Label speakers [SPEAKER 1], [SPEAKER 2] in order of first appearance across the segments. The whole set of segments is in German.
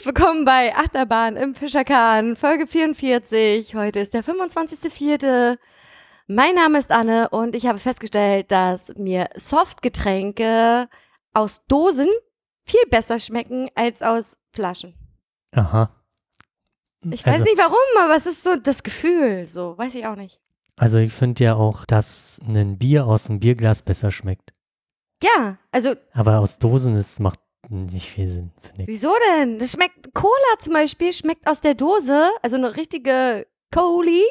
[SPEAKER 1] Herzlich willkommen bei Achterbahn im Fischerkahn, Folge 44. Heute ist der 25.04. Mein Name ist Anne und ich habe festgestellt, dass mir Softgetränke aus Dosen viel besser schmecken als aus Flaschen.
[SPEAKER 2] Aha.
[SPEAKER 1] Ich weiß
[SPEAKER 2] also,
[SPEAKER 1] nicht warum, aber es ist so das Gefühl, so, weiß ich auch nicht.
[SPEAKER 2] Also ich finde ja auch, dass ein Bier aus einem Bierglas besser schmeckt.
[SPEAKER 1] Ja, also
[SPEAKER 2] Aber aus Dosen ist, macht nicht viel Sinn, finde ich.
[SPEAKER 1] wieso denn? Das schmeckt, Cola zum Beispiel schmeckt aus der Dose, also eine richtige Coli,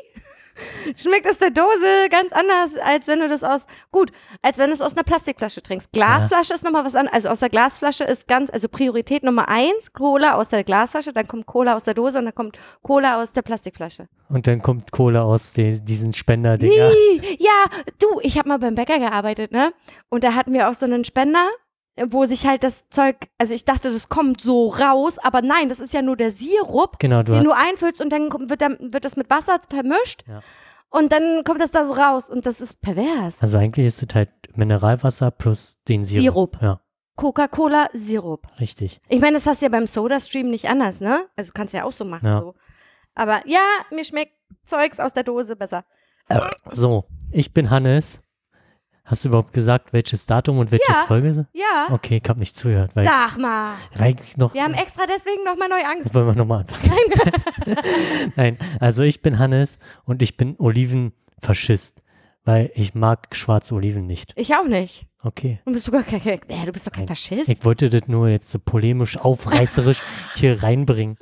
[SPEAKER 1] schmeckt aus der Dose ganz anders, als wenn du das aus, gut, als wenn du es aus einer Plastikflasche trinkst. Glasflasche ist nochmal was anderes, also aus der Glasflasche ist ganz, also Priorität Nummer eins, Cola aus der Glasflasche, dann kommt Cola aus der Dose und dann kommt Cola aus der Plastikflasche.
[SPEAKER 2] Und dann kommt Cola aus den, diesen Spender-Dinger.
[SPEAKER 1] Ja, du, ich habe mal beim Bäcker gearbeitet, ne? Und da hatten wir auch so einen Spender, wo sich halt das Zeug, also ich dachte, das kommt so raus, aber nein, das ist ja nur der Sirup,
[SPEAKER 2] Genau, du
[SPEAKER 1] den du
[SPEAKER 2] hast,
[SPEAKER 1] einfüllst und dann wird, dann, wird das mit Wasser vermischt
[SPEAKER 2] Ja.
[SPEAKER 1] und dann kommt das da so raus und das ist pervers.
[SPEAKER 2] also eigentlich ist es halt Mineralwasser plus den Sirup.
[SPEAKER 1] Sirup.
[SPEAKER 2] Ja,
[SPEAKER 1] Coca-Cola, Sirup.
[SPEAKER 2] richtig.
[SPEAKER 1] Ich meine, das hast du ja beim Soda-Stream nicht anders, ne? Also kannst du ja auch so machen.
[SPEAKER 2] Ja.
[SPEAKER 1] So. Aber ja, mir schmeckt Zeugs aus der Dose besser.
[SPEAKER 2] So, ich bin Hannes. Hast du überhaupt gesagt, welches Datum und welches
[SPEAKER 1] Ja.
[SPEAKER 2] Folge?
[SPEAKER 1] Ja,
[SPEAKER 2] Okay, ich habe nicht zugehört, weil,
[SPEAKER 1] sag mal.
[SPEAKER 2] weil ich noch.
[SPEAKER 1] Wir haben extra deswegen nochmal neu angefangen.
[SPEAKER 2] Wollen wir nochmal anfangen? Nein, also ich bin Hannes und ich bin Olivenfaschist, weil ich mag schwarze Oliven nicht.
[SPEAKER 1] Ich auch nicht.
[SPEAKER 2] Okay.
[SPEAKER 1] Du bist sogar kein, ja, du bist doch kein
[SPEAKER 2] Nein.
[SPEAKER 1] Faschist.
[SPEAKER 2] Ich wollte das nur jetzt so polemisch, aufreißerisch hier reinbringen.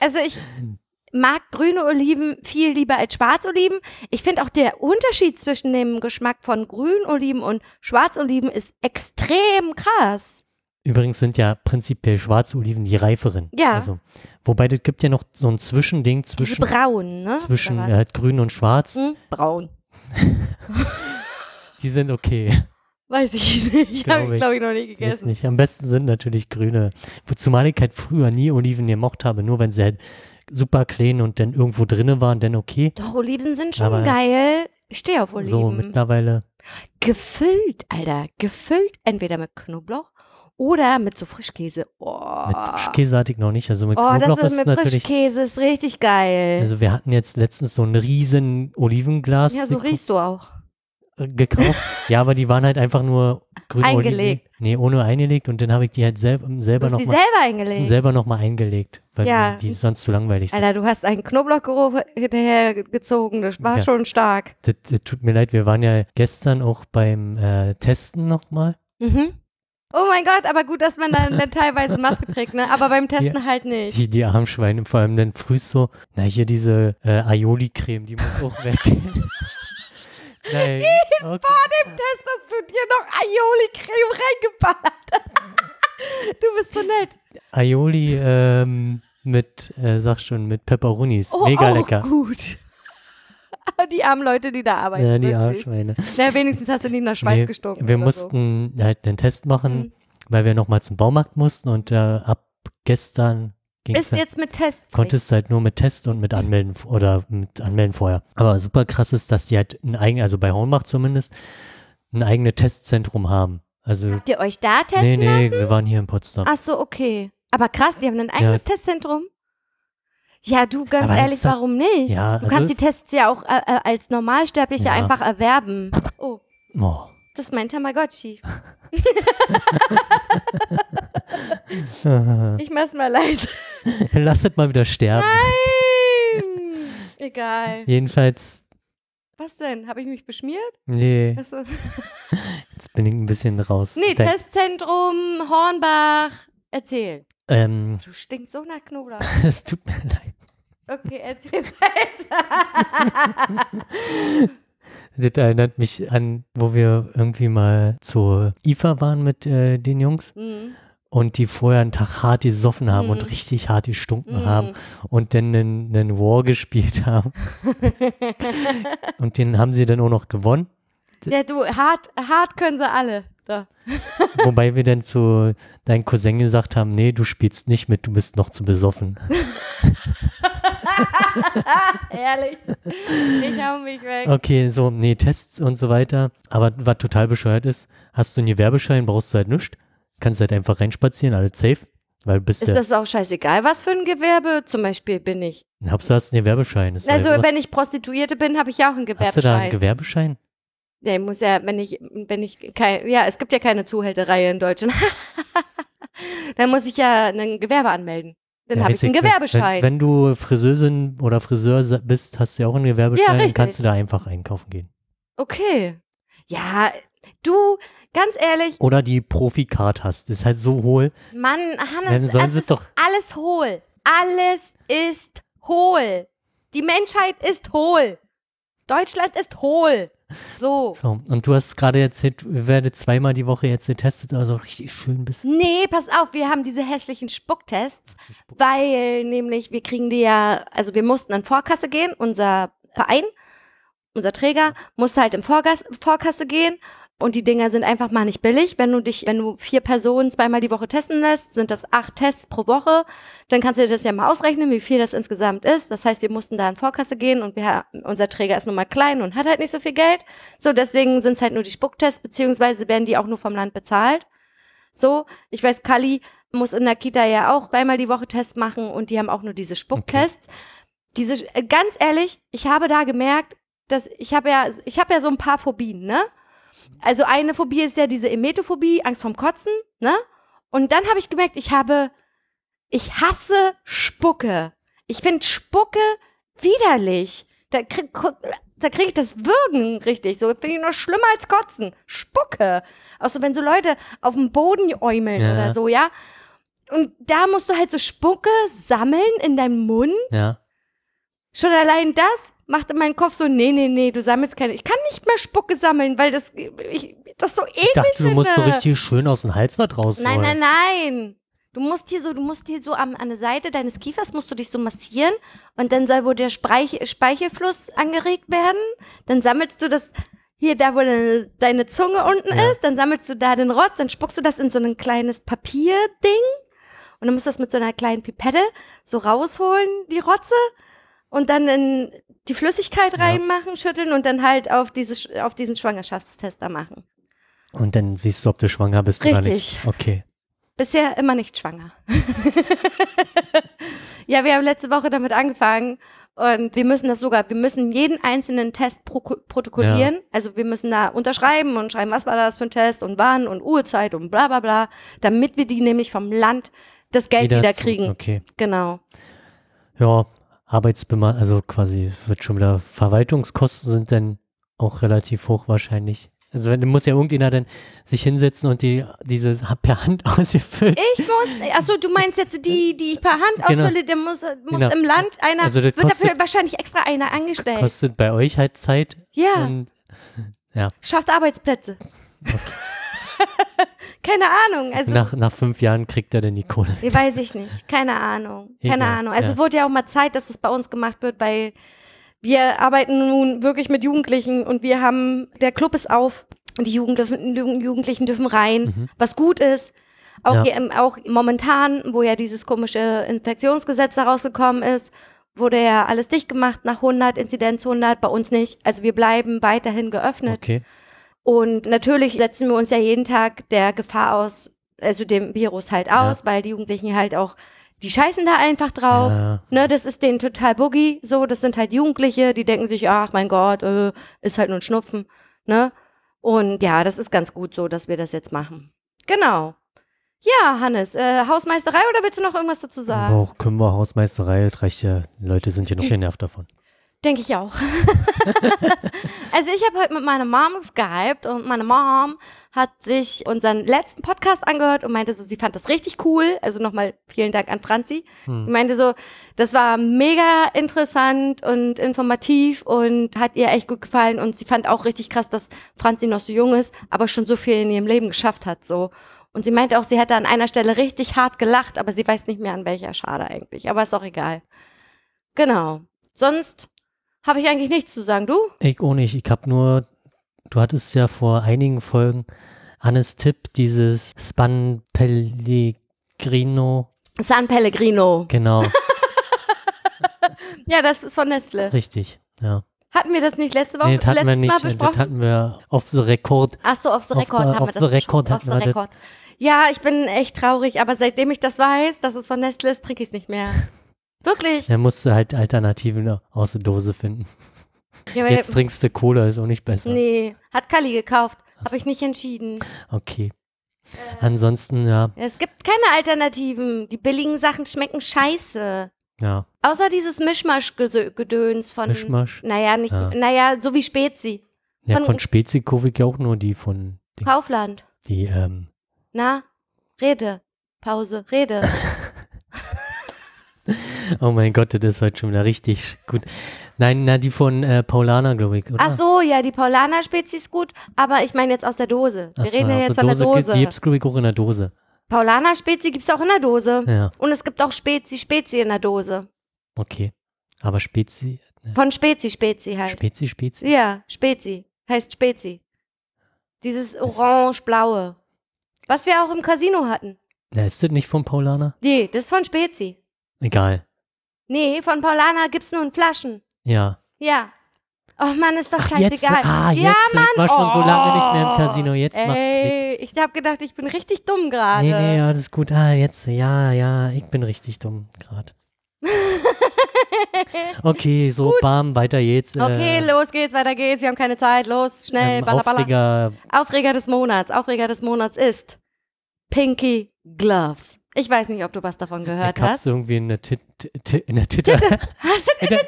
[SPEAKER 1] Also ich mag grüne Oliven viel lieber als Schwarzoliven. Ich finde auch der Unterschied zwischen dem Geschmack von Grünoliven und Schwarzoliven ist extrem krass.
[SPEAKER 2] Übrigens sind ja prinzipiell schwarze Oliven die reiferen.
[SPEAKER 1] Ja.
[SPEAKER 2] Also, wobei das gibt ja noch so ein Zwischending
[SPEAKER 1] Diese
[SPEAKER 2] zwischen,
[SPEAKER 1] braun, ne?
[SPEAKER 2] zwischen äh, grün und schwarz.
[SPEAKER 1] Hm? Braun.
[SPEAKER 2] Die sind okay.
[SPEAKER 1] Weiß ich nicht.
[SPEAKER 2] Glaub
[SPEAKER 1] Habe ich, glaube ich, noch nie gegessen.
[SPEAKER 2] nicht. Am besten sind natürlich grüne. Zumal ich halt früher nie Oliven gemocht habe, nur wenn sie halt super klein und dann irgendwo drinne waren, dann okay.
[SPEAKER 1] Doch, Oliven sind schon
[SPEAKER 2] Aber-
[SPEAKER 1] geil. Ich stehe auf Oliven.
[SPEAKER 2] So, mittlerweile.
[SPEAKER 1] gefüllt, Alter. Gefüllt entweder mit Knoblauch oder mit so Frischkäse. Oh,
[SPEAKER 2] Mit Frischkäse hatte ich noch nicht. Also mit
[SPEAKER 1] oh
[SPEAKER 2] Knoblauch
[SPEAKER 1] das ist
[SPEAKER 2] ist
[SPEAKER 1] mit
[SPEAKER 2] natürlich.
[SPEAKER 1] Frischkäse, ist richtig geil.
[SPEAKER 2] Also wir hatten jetzt letztens so ein riesen Olivenglas
[SPEAKER 1] ja, so riechst du auch.
[SPEAKER 2] Gekauft. ja, aber die waren halt einfach nur grüne
[SPEAKER 1] Eingelegt.
[SPEAKER 2] Oliven. Nee, ohne eingelegt und dann habe ich die halt selb
[SPEAKER 1] Du
[SPEAKER 2] selber
[SPEAKER 1] die
[SPEAKER 2] nochmal
[SPEAKER 1] selber eingelegt.
[SPEAKER 2] selber noch mal eingelegt, weil
[SPEAKER 1] Ja.
[SPEAKER 2] die sonst zu langweilig sind.
[SPEAKER 1] Alter, du hast einen Knoblauchgeruch hinterhergezogen. Das war
[SPEAKER 2] Ja.
[SPEAKER 1] schon stark.
[SPEAKER 2] Das, das tut mir leid, wir waren ja gestern auch beim äh, Testen nochmal.
[SPEAKER 1] Mhm. Oh mein Gott, aber gut, dass man dann, teilweise Maske trägt, ne? Aber beim Testen halt nicht.
[SPEAKER 2] Die, die Armschweine, vor allem dann früh so, na hier diese äh, Aioli-Creme, die muss auch weg. Nein. Okay.
[SPEAKER 1] Vor dem Test hast du dir noch Aioli-Creme reingeballert. du bist so nett.
[SPEAKER 2] Aioli ähm, mit, äh, sag schon, mit Peperonis.
[SPEAKER 1] Oh,
[SPEAKER 2] Mega
[SPEAKER 1] auch
[SPEAKER 2] lecker.
[SPEAKER 1] gut. die armen Leute, die da arbeiten.
[SPEAKER 2] Ja, die
[SPEAKER 1] wirklich.
[SPEAKER 2] Armschweine.
[SPEAKER 1] Na, wenigstens hast du nicht nach Schweiß
[SPEAKER 2] Nee,
[SPEAKER 1] gestunken.
[SPEAKER 2] wir mussten halt einen Test machen,
[SPEAKER 1] Mhm.
[SPEAKER 2] weil wir nochmal zum Baumarkt mussten und äh, ab gestern
[SPEAKER 1] So. Ist
[SPEAKER 2] halt-
[SPEAKER 1] jetzt mit Test.
[SPEAKER 2] konntest du halt nur mit Test und mit Anmelden oder mit Anmelden vorher. Aber super krass ist, dass die halt ein eigenes, also bei Hornbach zumindest, ein eigenes Testzentrum haben. Also,
[SPEAKER 1] Habt ihr euch da testen
[SPEAKER 2] nee, nee,
[SPEAKER 1] lassen?
[SPEAKER 2] wir waren hier in Potsdam.
[SPEAKER 1] Ach so, okay. Aber krass, die haben ein eigenes Testzentrum. Ja, du, ganz
[SPEAKER 2] Aber
[SPEAKER 1] ehrlich,
[SPEAKER 2] doch-
[SPEAKER 1] warum nicht?
[SPEAKER 2] Ja,
[SPEAKER 1] du
[SPEAKER 2] also
[SPEAKER 1] kannst die
[SPEAKER 2] es-
[SPEAKER 1] Tests ja auch äh, äh, als Normalsterblicher
[SPEAKER 2] Ja.
[SPEAKER 1] einfach erwerben. Oh,
[SPEAKER 2] Oh.
[SPEAKER 1] Das ist mein Tamagotchi. Ich mach's mal leise.
[SPEAKER 2] Lass es mal wieder sterben.
[SPEAKER 1] Nein! Egal.
[SPEAKER 2] Jedenfalls,
[SPEAKER 1] Was denn? Habe ich mich beschmiert?
[SPEAKER 2] nee,
[SPEAKER 1] Achso.
[SPEAKER 2] jetzt bin ich ein bisschen raus.
[SPEAKER 1] Nee,
[SPEAKER 2] Dein-
[SPEAKER 1] Testzentrum, Hornbach. Erzähl.
[SPEAKER 2] ähm,
[SPEAKER 1] Du stinkst so nach Knoblauch.
[SPEAKER 2] es tut mir leid.
[SPEAKER 1] Okay, erzähl weiter.
[SPEAKER 2] Das erinnert mich an, wo wir irgendwie mal zur IFA waren mit äh, den Jungs
[SPEAKER 1] Mhm.
[SPEAKER 2] und die vorher einen Tag hart gesoffen haben
[SPEAKER 1] Mhm.
[SPEAKER 2] und richtig hart gestunken
[SPEAKER 1] Mhm.
[SPEAKER 2] haben und dann einen, einen War gespielt haben. und den haben sie dann auch noch gewonnen.
[SPEAKER 1] Ja, du, hart, hart können sie alle. Da.
[SPEAKER 2] Wobei wir dann zu deinem Cousin gesagt haben, nee, du spielst nicht mit, du bist noch zu besoffen.
[SPEAKER 1] Ehrlich. Ich hau mich weg.
[SPEAKER 2] Okay, so, nee, Tests und so weiter. Aber was total bescheuert ist, hast du einen Gewerbeschein, brauchst du halt nichts. Kannst halt einfach reinspazieren, alles safe. Weil du bist
[SPEAKER 1] Ist
[SPEAKER 2] ja,
[SPEAKER 1] das auch scheißegal, was für ein Gewerbe? Zum Beispiel bin ich.
[SPEAKER 2] Hauptsache hast einen Gewerbeschein. Ist
[SPEAKER 1] Also,
[SPEAKER 2] halt-
[SPEAKER 1] wenn ich Prostituierte bin, habe ich ja auch einen
[SPEAKER 2] hast du da einen
[SPEAKER 1] Gewerbeschein.
[SPEAKER 2] Gewerbeschein?
[SPEAKER 1] Ja, ich muss ja, wenn ich, wenn ich kein, ja, es gibt ja keine Zuhälterei in Deutschland. Dann muss ich ja ein Gewerbe anmelden. Dann
[SPEAKER 2] Ja,
[SPEAKER 1] habe ich einen Gewerbeschein.
[SPEAKER 2] Wenn, wenn du Friseurin oder Friseur bist, hast du ja auch einen Gewerbeschein,
[SPEAKER 1] richtig.
[SPEAKER 2] kannst du da einfach einkaufen gehen.
[SPEAKER 1] okay. Ja, du, ganz ehrlich,
[SPEAKER 2] Oder die Profi-Card hast. Ist halt so hohl.
[SPEAKER 1] Mann,
[SPEAKER 2] Dann
[SPEAKER 1] Hannes,
[SPEAKER 2] sollen
[SPEAKER 1] es
[SPEAKER 2] sie
[SPEAKER 1] ist
[SPEAKER 2] doch.
[SPEAKER 1] alles hohl. Alles ist hohl. Die Menschheit ist hohl. Deutschland ist hohl. So.
[SPEAKER 2] So, und du hast gerade erzählt, ihr werdet zweimal die Woche jetzt getestet, also richtig schön bist.
[SPEAKER 1] Nee, pass auf, wir haben diese hässlichen Spucktests, weil nämlich wir kriegen die ja, also wir mussten in Vorkasse gehen, unser Verein, unser Träger musste halt in Vorgas Vorkasse gehen und die Dinger sind einfach mal nicht billig. Wenn du dich, wenn du vier Personen zweimal die Woche testen lässt, sind das acht Tests pro Woche. Dann kannst du dir das ja mal ausrechnen, wie viel das insgesamt ist. Das heißt, wir mussten da in Vorkasse gehen und wir, unser Träger ist nun mal klein und hat halt nicht so viel Geld. So, deswegen sind es halt nur die Spucktests, beziehungsweise werden die auch nur vom Land bezahlt. So, ich weiß, Kali muss in der Kita ja auch zweimal die Woche Tests machen und die haben auch nur diese Spucktests. Diese, äh, ganz ehrlich, ich habe da gemerkt, dass ich habe ja, ich habe ja so ein paar Phobien, ne? Also eine Phobie ist ja diese Emetophobie, Angst vorm Kotzen, ne? Und dann habe ich gemerkt, ich habe, ich hasse Spucke. Ich finde Spucke widerlich. Da krieg, da krieg ich das Würgen richtig. So finde ich noch schlimmer als Kotzen. Spucke. Auch so, wenn so Leute auf dem Boden äumeln
[SPEAKER 2] Ja.
[SPEAKER 1] oder so, ja. Und da musst du halt so Spucke sammeln in deinem Mund.
[SPEAKER 2] Ja.
[SPEAKER 1] Schon allein das macht in meinem Kopf so, nee, nee, nee, du sammelst keine. Ich kann nicht mehr Spucke sammeln, weil das, ich, das so eklig
[SPEAKER 2] Ich dachte, du musst so
[SPEAKER 1] finde.
[SPEAKER 2] richtig schön aus dem Hals was rausholen.
[SPEAKER 1] Nein, nein, nein. Du musst hier so, du musst hier so am, an der Seite deines Kiefers musst du dich so massieren und dann soll wohl der Speich, Speichelfluss angeregt werden. Dann sammelst du das hier da, wo deine, deine Zunge unten
[SPEAKER 2] Ja.
[SPEAKER 1] ist, dann sammelst du da den Rotz, dann spuckst du das in so ein kleines Papierding und dann musst du das mit so einer kleinen Pipette so rausholen, die Rotze und dann in die Flüssigkeit
[SPEAKER 2] Ja.
[SPEAKER 1] reinmachen, schütteln und dann halt auf, dieses, auf diesen Schwangerschaftstest da machen.
[SPEAKER 2] Und dann siehst du, ob du schwanger bist oder nicht.
[SPEAKER 1] Richtig.
[SPEAKER 2] Okay.
[SPEAKER 1] Bisher immer nicht schwanger. ja, wir haben letzte Woche damit angefangen und wir müssen das sogar, wir müssen jeden einzelnen Test pro protokollieren. Also wir müssen da unterschreiben und schreiben, was war das für ein Test und wann und Uhrzeit und bla bla bla, damit wir die nämlich vom Land das Geld wieder,
[SPEAKER 2] zu-
[SPEAKER 1] kriegen.
[SPEAKER 2] Okay.
[SPEAKER 1] Genau.
[SPEAKER 2] Ja, Arbeitsbemar, also quasi wird schon wieder, Verwaltungskosten sind dann auch relativ hoch wahrscheinlich. Also wenn, muss ja irgendjemand dann sich hinsetzen und die diese per Hand ausgefüllt.
[SPEAKER 1] Ich muss, achso, du meinst jetzt die, die ich per Hand
[SPEAKER 2] Genau.
[SPEAKER 1] ausfülle, der muss, muss
[SPEAKER 2] Genau.
[SPEAKER 1] im Land einer,
[SPEAKER 2] Also
[SPEAKER 1] wird dafür
[SPEAKER 2] kostet-
[SPEAKER 1] wahrscheinlich extra einer angestellt.
[SPEAKER 2] Kostet bei euch halt Zeit.
[SPEAKER 1] ja.
[SPEAKER 2] Und ja,
[SPEAKER 1] schafft Arbeitsplätze. Keine Ahnung. Also,
[SPEAKER 2] nach, nach fünf Jahren kriegt er dann die Kohle.
[SPEAKER 1] weiß ich nicht. Keine Ahnung. Keine
[SPEAKER 2] Egal,
[SPEAKER 1] Ahnung. Also
[SPEAKER 2] ja.
[SPEAKER 1] es wurde ja auch mal Zeit, dass es bei uns gemacht wird, weil wir arbeiten nun wirklich mit Jugendlichen und wir haben, der Club ist auf und die Jugend dürfen, Jugend- Jugendlichen dürfen rein,
[SPEAKER 2] Mhm.
[SPEAKER 1] was gut ist. Auch,
[SPEAKER 2] Ja.
[SPEAKER 1] hier, auch momentan, wo ja dieses komische Infektionsgesetz da rausgekommen ist, wurde ja alles dicht gemacht nach 100, Inzidenz 100, bei uns nicht. Also wir bleiben weiterhin geöffnet.
[SPEAKER 2] Okay.
[SPEAKER 1] Und natürlich setzen wir uns ja jeden Tag der Gefahr aus, also dem Virus halt aus, weil die Jugendlichen halt auch, die scheißen da einfach drauf.
[SPEAKER 2] Ja.
[SPEAKER 1] Ne, das ist denen total boogie. So, das sind halt Jugendliche, die denken sich, ach mein Gott, äh, ist halt nur ein Schnupfen. Ne? Und ja, das ist ganz gut so, dass wir das jetzt machen. Genau. Ja, Hannes, äh, Hausmeisterei oder willst du noch irgendwas dazu sagen?
[SPEAKER 2] Auch können wir Hausmeisterei, ja. Die Leute sind ja noch genervt davon.
[SPEAKER 1] Denke ich auch. also ich habe heute mit meiner Mom gehypt und meine Mom hat sich unseren letzten Podcast angehört und meinte so, sie fand das richtig cool. Also nochmal vielen Dank an Franzi.
[SPEAKER 2] Hm.
[SPEAKER 1] Die meinte so, das war mega interessant und informativ und hat ihr echt gut gefallen und sie fand auch richtig krass, dass Franzi noch so jung ist, aber schon so viel in ihrem Leben geschafft hat, so. Und sie meinte auch, sie hätte an einer Stelle richtig hart gelacht, aber sie weiß nicht mehr an welcher. Schade eigentlich, aber ist auch egal. Genau. Sonst habe ich eigentlich nichts zu sagen. Du?
[SPEAKER 2] Ich auch nicht. Ich habe nur, du hattest ja vor einigen Folgen Annes Tipp, dieses Span Pellegrino.
[SPEAKER 1] San Pellegrino.
[SPEAKER 2] Genau,
[SPEAKER 1] Ja, das ist von Nestle.
[SPEAKER 2] richtig. Ja.
[SPEAKER 1] Hatten wir das nicht letzte Woche
[SPEAKER 2] Nee, das hatten wir nicht. Das hatten wir auf the record.
[SPEAKER 1] Ach so, auf the
[SPEAKER 2] Auf, äh,
[SPEAKER 1] haben
[SPEAKER 2] auf
[SPEAKER 1] wir das
[SPEAKER 2] the record
[SPEAKER 1] besprochen. Auf
[SPEAKER 2] hatten
[SPEAKER 1] the
[SPEAKER 2] wir das.
[SPEAKER 1] Ja, ich bin echt traurig, aber seitdem ich das weiß, dass es von Nestle ist, trinke ich es nicht mehr. Wirklich.
[SPEAKER 2] Er musste halt Alternativen aus der Dose finden.
[SPEAKER 1] Ja,
[SPEAKER 2] Jetzt trinkst du Cola, ist auch nicht besser.
[SPEAKER 1] nee, hat Kali gekauft. Habe ich nicht entschieden.
[SPEAKER 2] Okay. Ansonsten, ja,
[SPEAKER 1] Es gibt keine Alternativen. Die billigen Sachen schmecken scheiße.
[SPEAKER 2] ja,
[SPEAKER 1] Außer dieses Mischmasch-Gedöns von.
[SPEAKER 2] Mischmasch.
[SPEAKER 1] Naja, nicht,
[SPEAKER 2] Ja.
[SPEAKER 1] naja, so wie Spezi.
[SPEAKER 2] Ja,
[SPEAKER 1] Von-
[SPEAKER 2] von Spezi kaufe ich ja auch nur die von, die,
[SPEAKER 1] Kaufland.
[SPEAKER 2] die ähm,
[SPEAKER 1] Na, Rede. Pause, Rede.
[SPEAKER 2] oh mein Gott, das ist heute schon wieder richtig gut. Nein, na, die von äh, Paulana, glaube ich, oder?
[SPEAKER 1] Ach so, ja, die Paulaner-Spezi ist gut, aber ich meine jetzt aus der Dose. Wir
[SPEAKER 2] Ach so,
[SPEAKER 1] reden ja
[SPEAKER 2] aus
[SPEAKER 1] jetzt
[SPEAKER 2] der
[SPEAKER 1] von der
[SPEAKER 2] Dose. Die gibt's, glaube ich, auch in der Dose.
[SPEAKER 1] Paulaner-Spezi gibt es auch in der Dose.
[SPEAKER 2] Ja,
[SPEAKER 1] Und es gibt auch Spezi-Spezi in der Dose.
[SPEAKER 2] okay. Aber Spezi, ne,
[SPEAKER 1] Von Spezi-Spezi halt.
[SPEAKER 2] Spezi, Spezi?
[SPEAKER 1] Ja, Spezi. Heißt Spezi. Dieses orange-blaue. Was wir auch im Casino hatten.
[SPEAKER 2] Na, ist das nicht von Paulana?
[SPEAKER 1] Nee, das ist von Spezi.
[SPEAKER 2] Egal.
[SPEAKER 1] Nee, von Paulaner gibt's nur in Flaschen.
[SPEAKER 2] Ja.
[SPEAKER 1] Ja. Oh Mann, ist doch
[SPEAKER 2] Ach, jetzt,
[SPEAKER 1] scheißegal.
[SPEAKER 2] ah,
[SPEAKER 1] ja,
[SPEAKER 2] jetzt,
[SPEAKER 1] Mann.
[SPEAKER 2] ich war schon so lange nicht mehr im
[SPEAKER 1] Oh,
[SPEAKER 2] Casino, jetzt macht's Klick.
[SPEAKER 1] Ey, ich hab gedacht, ich bin richtig dumm gerade.
[SPEAKER 2] Nee, nee, ist gut. Ah, jetzt, ja, ja, ich bin richtig dumm gerade. Okay, so, bam, weiter jetzt. Äh,
[SPEAKER 1] Okay, los geht's, weiter geht's. Wir haben keine Zeit. Los, schnell,
[SPEAKER 2] ähm,
[SPEAKER 1] baller, baller.
[SPEAKER 2] Aufreger,
[SPEAKER 1] Aufreger des Monats. Aufreger des Monats ist Pinky Gloves. Ich weiß nicht, ob du was davon gehört
[SPEAKER 2] ich hab's
[SPEAKER 1] hast.
[SPEAKER 2] irgendwie in der, Tit, in der Titter,
[SPEAKER 1] Hast du
[SPEAKER 2] in der,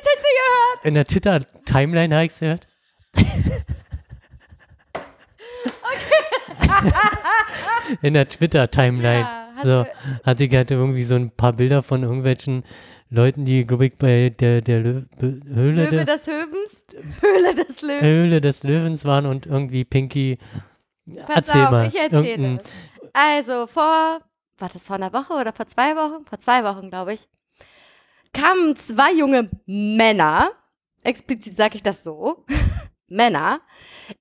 [SPEAKER 2] in der Titter-Timeline habe ich's gehört. in der Twitter-Timeline.
[SPEAKER 1] Ja, hast
[SPEAKER 2] so, hatte ich halt irgendwie so ein paar Bilder von irgendwelchen Leuten, die, glaube ich, bei der, der Lö Be- Höhle,
[SPEAKER 1] Löwe des Höwens? Höhle des Löwen.
[SPEAKER 2] Höhle des Löwens waren und irgendwie Pinky.
[SPEAKER 1] Pass
[SPEAKER 2] erzähl
[SPEAKER 1] auf,
[SPEAKER 2] mal.
[SPEAKER 1] ich erzähle. Also vor, war das vor einer Woche oder vor zwei Wochen? Vor zwei Wochen, glaube ich, kamen zwei junge Männer, explizit sage ich das so, Männer,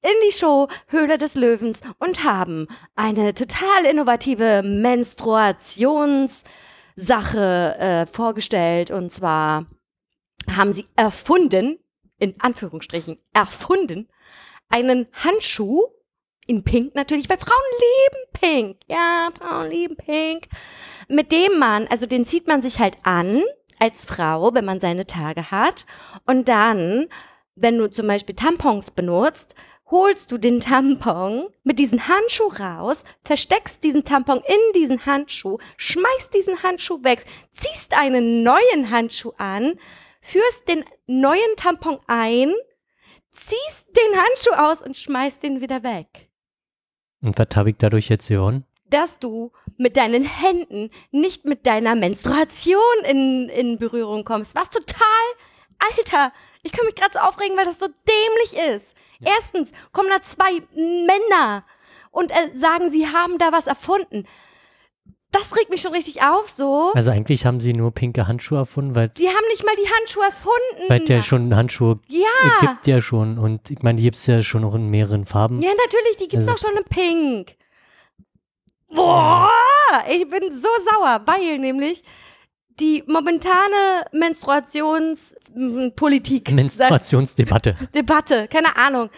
[SPEAKER 1] in die Show Höhle des Löwens und haben eine total innovative Menstruationssache äh, vorgestellt. Und zwar haben sie erfunden, in Anführungsstrichen, erfunden, einen Handschuh in Pink natürlich, weil Frauen lieben Pink. Ja, Frauen lieben Pink. Mit dem man, also den zieht man sich halt an als Frau, wenn man seine Tage hat. Und dann, wenn du zum Beispiel Tampons benutzt, holst du den Tampon mit diesem Handschuh raus, versteckst diesen Tampon in diesen Handschuh, schmeißt diesen Handschuh weg, ziehst einen neuen Handschuh an, führst den neuen Tampon ein, ziehst den Handschuh aus und schmeißt den wieder weg.
[SPEAKER 2] Und was habe ich dadurch jetzt gewonnen?
[SPEAKER 1] Dass du mit deinen Händen nicht mit deiner Menstruation in, in Berührung kommst. Was total, Alter, ich kann mich gerade so aufregen, weil das so dämlich ist. Erstens kommen da zwei Männer und äh, sagen, sie haben da was erfunden. Das regt mich schon richtig auf, so.
[SPEAKER 2] Also eigentlich haben sie nur pinke Handschuhe erfunden, weil
[SPEAKER 1] Sie haben nicht mal die Handschuhe erfunden.
[SPEAKER 2] weil der schon Handschuhe
[SPEAKER 1] ja.
[SPEAKER 2] gibt ja schon und ich meine, die gibt's ja schon noch in mehreren Farben.
[SPEAKER 1] Ja, natürlich, die gibt's
[SPEAKER 2] Also-
[SPEAKER 1] auch schon in Pink. Boah, ich bin so sauer, weil nämlich die momentane Menstruationspolitik,
[SPEAKER 2] Menstruationsdebatte.
[SPEAKER 1] Debatte, keine Ahnung,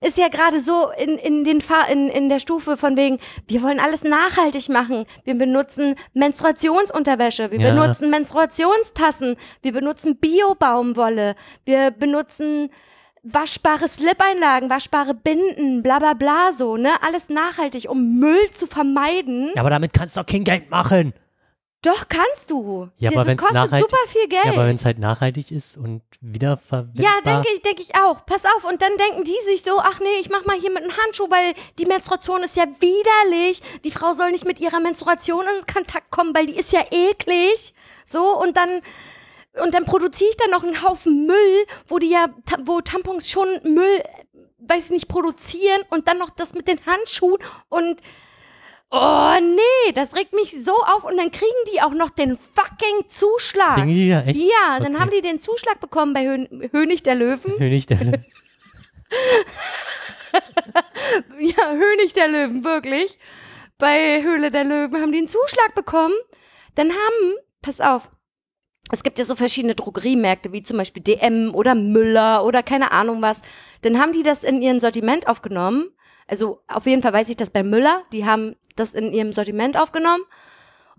[SPEAKER 1] ist ja gerade so in, in, den Fa in, in der Stufe von wegen, wir wollen alles nachhaltig machen. Wir benutzen Menstruationsunterwäsche, wir
[SPEAKER 2] Ja.
[SPEAKER 1] benutzen Menstruationstassen, wir benutzen Bio-Baumwolle, wir benutzen waschbare Slip-Einlagen, waschbare Binden, bla bla bla so, ne? Alles nachhaltig, um Müll zu vermeiden.
[SPEAKER 2] Ja, aber damit kannst du doch kein Geld machen.
[SPEAKER 1] Doch, kannst du.
[SPEAKER 2] Ja, aber
[SPEAKER 1] kostet
[SPEAKER 2] nachhaltig-
[SPEAKER 1] super viel Geld.
[SPEAKER 2] Ja, aber wenn es halt nachhaltig ist und wiederverwendbar.
[SPEAKER 1] Ja, denke ich, denke ich auch. Pass auf, und dann denken die sich so, ach nee, ich mach mal hier mit einem Handschuh, weil die Menstruation ist ja widerlich. Die Frau soll nicht mit ihrer Menstruation in Kontakt kommen, weil die ist ja eklig. So, und dann, und dann produziere ich dann noch einen Haufen Müll, wo die ja, wo Tampons schon Müll, weiß ich nicht, produzieren und dann noch das mit den Handschuhen und Oh nee, das regt mich so auf und dann kriegen die auch noch den fucking Zuschlag.
[SPEAKER 2] Kriegen die da echt?
[SPEAKER 1] Ja, dann
[SPEAKER 2] Okay.
[SPEAKER 1] haben die den Zuschlag bekommen bei Hön Hönig der Löwen.
[SPEAKER 2] König der
[SPEAKER 1] ja, Hönig der Löwen, wirklich. Bei Höhle der Löwen haben die einen Zuschlag bekommen. Dann haben, pass auf, es gibt ja so verschiedene Drogeriemärkte, wie zum Beispiel DM oder Müller oder keine Ahnung was. Dann haben die das in ihren Sortiment aufgenommen. Also auf jeden Fall weiß ich das bei Müller. Die haben das in ihrem Sortiment aufgenommen.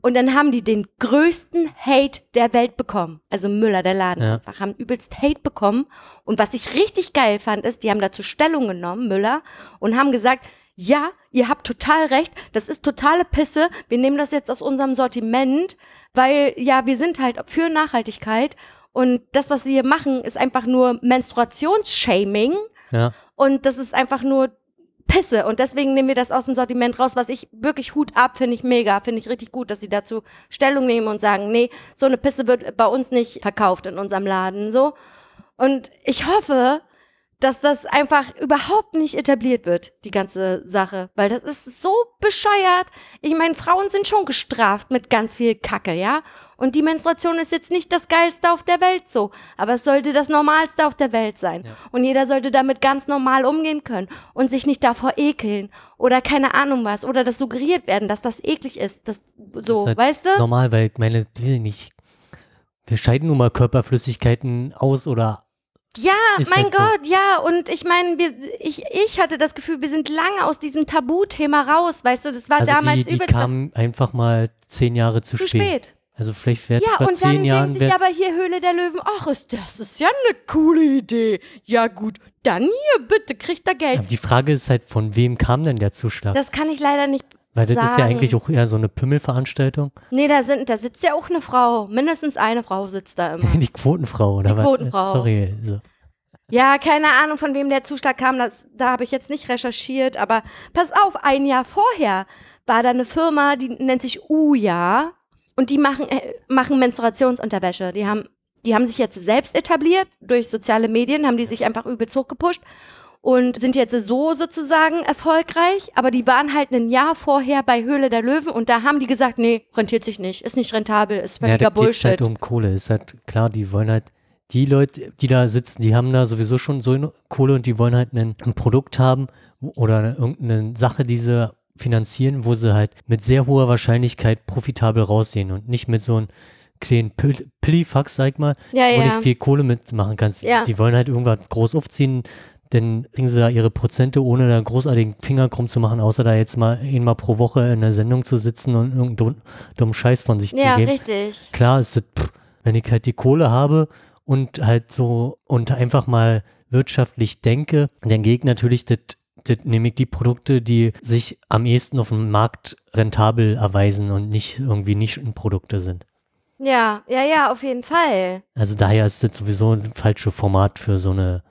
[SPEAKER 1] Und dann haben die den größten Hate der Welt bekommen. Also Müller, der Laden
[SPEAKER 2] Ja.
[SPEAKER 1] einfach, haben übelst Hate bekommen. Und was ich richtig geil fand, ist, die haben dazu Stellung genommen, Müller, und haben gesagt, ja, ihr habt total recht, das ist totale Pisse, wir nehmen das jetzt aus unserem Sortiment, weil ja, wir sind halt für Nachhaltigkeit und das, was sie hier machen, ist einfach nur Menstruationsshaming
[SPEAKER 2] Ja.
[SPEAKER 1] und das ist einfach nur Pisse und deswegen nehmen wir das aus dem Sortiment raus, was ich wirklich Hut ab, finde ich mega, finde ich richtig gut, dass sie dazu Stellung nehmen und sagen, nee, so eine Pisse wird bei uns nicht verkauft in unserem Laden, so. Und ich hoffe, dass das einfach überhaupt nicht etabliert wird, die ganze Sache, weil das ist so bescheuert. Ich meine, Frauen sind schon gestraft mit ganz viel Kacke, ja? Und die Menstruation ist jetzt nicht das geilste auf der Welt so, aber es sollte das normalste auf der Welt sein.
[SPEAKER 2] Ja.
[SPEAKER 1] Und jeder sollte damit ganz normal umgehen können und sich nicht davor ekeln oder keine Ahnung was oder das suggeriert werden, dass das eklig ist, das so,
[SPEAKER 2] ist halt
[SPEAKER 1] weißt du?
[SPEAKER 2] Normal, weil ich meine, will ich nicht. Wir scheiden nun mal Körperflüssigkeiten aus oder
[SPEAKER 1] Ja,
[SPEAKER 2] Ist
[SPEAKER 1] mein
[SPEAKER 2] halt so.
[SPEAKER 1] Gott, ja. Und ich meine, wir, ich, ich hatte das Gefühl, wir sind lange aus diesem Tabuthema raus, weißt du, das war
[SPEAKER 2] also
[SPEAKER 1] damals
[SPEAKER 2] die, die
[SPEAKER 1] übelst
[SPEAKER 2] kamen einfach mal zehn Jahre zu,
[SPEAKER 1] zu
[SPEAKER 2] spät.
[SPEAKER 1] spät.
[SPEAKER 2] Also vielleicht wird
[SPEAKER 1] Ja,
[SPEAKER 2] vor
[SPEAKER 1] und
[SPEAKER 2] zehn
[SPEAKER 1] dann
[SPEAKER 2] Jahren
[SPEAKER 1] denkt sich aber hier Höhle der Löwen, ach, ist, das ist ja eine coole Idee. Ja gut, dann hier, bitte, kriegt er Geld.
[SPEAKER 2] Aber die Frage ist halt, von wem kam denn der Zuschlag?
[SPEAKER 1] Das kann ich leider nicht.
[SPEAKER 2] Weil das ist ja eigentlich auch eher so eine Pümmelveranstaltung.
[SPEAKER 1] Nee, da, sind, da sitzt ja auch eine Frau. Mindestens eine Frau sitzt da immer.
[SPEAKER 2] Die Quotenfrau oder
[SPEAKER 1] Die
[SPEAKER 2] was?
[SPEAKER 1] Quotenfrau.
[SPEAKER 2] Sorry. So.
[SPEAKER 1] Ja, keine Ahnung, von wem der Zuschlag kam, das, da habe ich jetzt nicht recherchiert, aber pass auf, ein Jahr vorher war da eine Firma, die nennt sich Uja und die machen, äh, machen Menstruationsunterwäsche. Die haben, die haben sich jetzt selbst etabliert, durch soziale Medien haben die sich einfach übelst hochgepusht und sind jetzt so sozusagen erfolgreich, aber die waren halt ein Jahr vorher bei Höhle der Löwen und da haben die gesagt, nee, rentiert sich nicht, ist nicht rentabel, ist
[SPEAKER 2] Ja,
[SPEAKER 1] völliger
[SPEAKER 2] da geht's
[SPEAKER 1] Bullshit.
[SPEAKER 2] halt um Kohle. Ist halt klar, die wollen halt, die Leute, die da sitzen, die haben da sowieso schon so eine Kohle und die wollen halt ein, ein Produkt haben oder irgendeine Sache, die sie finanzieren, wo sie halt mit sehr hoher Wahrscheinlichkeit profitabel raussehen und nicht mit so einem kleinen Pil- Pillifax, sag ich mal,
[SPEAKER 1] ja,
[SPEAKER 2] wo
[SPEAKER 1] ja.
[SPEAKER 2] nicht viel Kohle mitmachen kannst.
[SPEAKER 1] Ja.
[SPEAKER 2] Die wollen halt irgendwas groß aufziehen, dann kriegen sie da ihre Prozente, ohne da großartigen Finger krumm zu machen, außer da jetzt mal einmal pro Woche in einer Sendung zu sitzen und irgendeinen dummen, dummen Scheiß von sich
[SPEAKER 1] ja,
[SPEAKER 2] zu geben.
[SPEAKER 1] richtig.
[SPEAKER 2] Klar ist es, pff, wenn ich halt die Kohle habe und halt so und einfach mal wirtschaftlich denke, dann ich natürlich das das nehme ich die Produkte, die sich am ehesten auf dem Markt rentabel erweisen und nicht irgendwie Nischenprodukte sind.
[SPEAKER 1] Ja, ja, ja, auf jeden Fall.
[SPEAKER 2] Also daher ist das sowieso ein falsches Format für so eine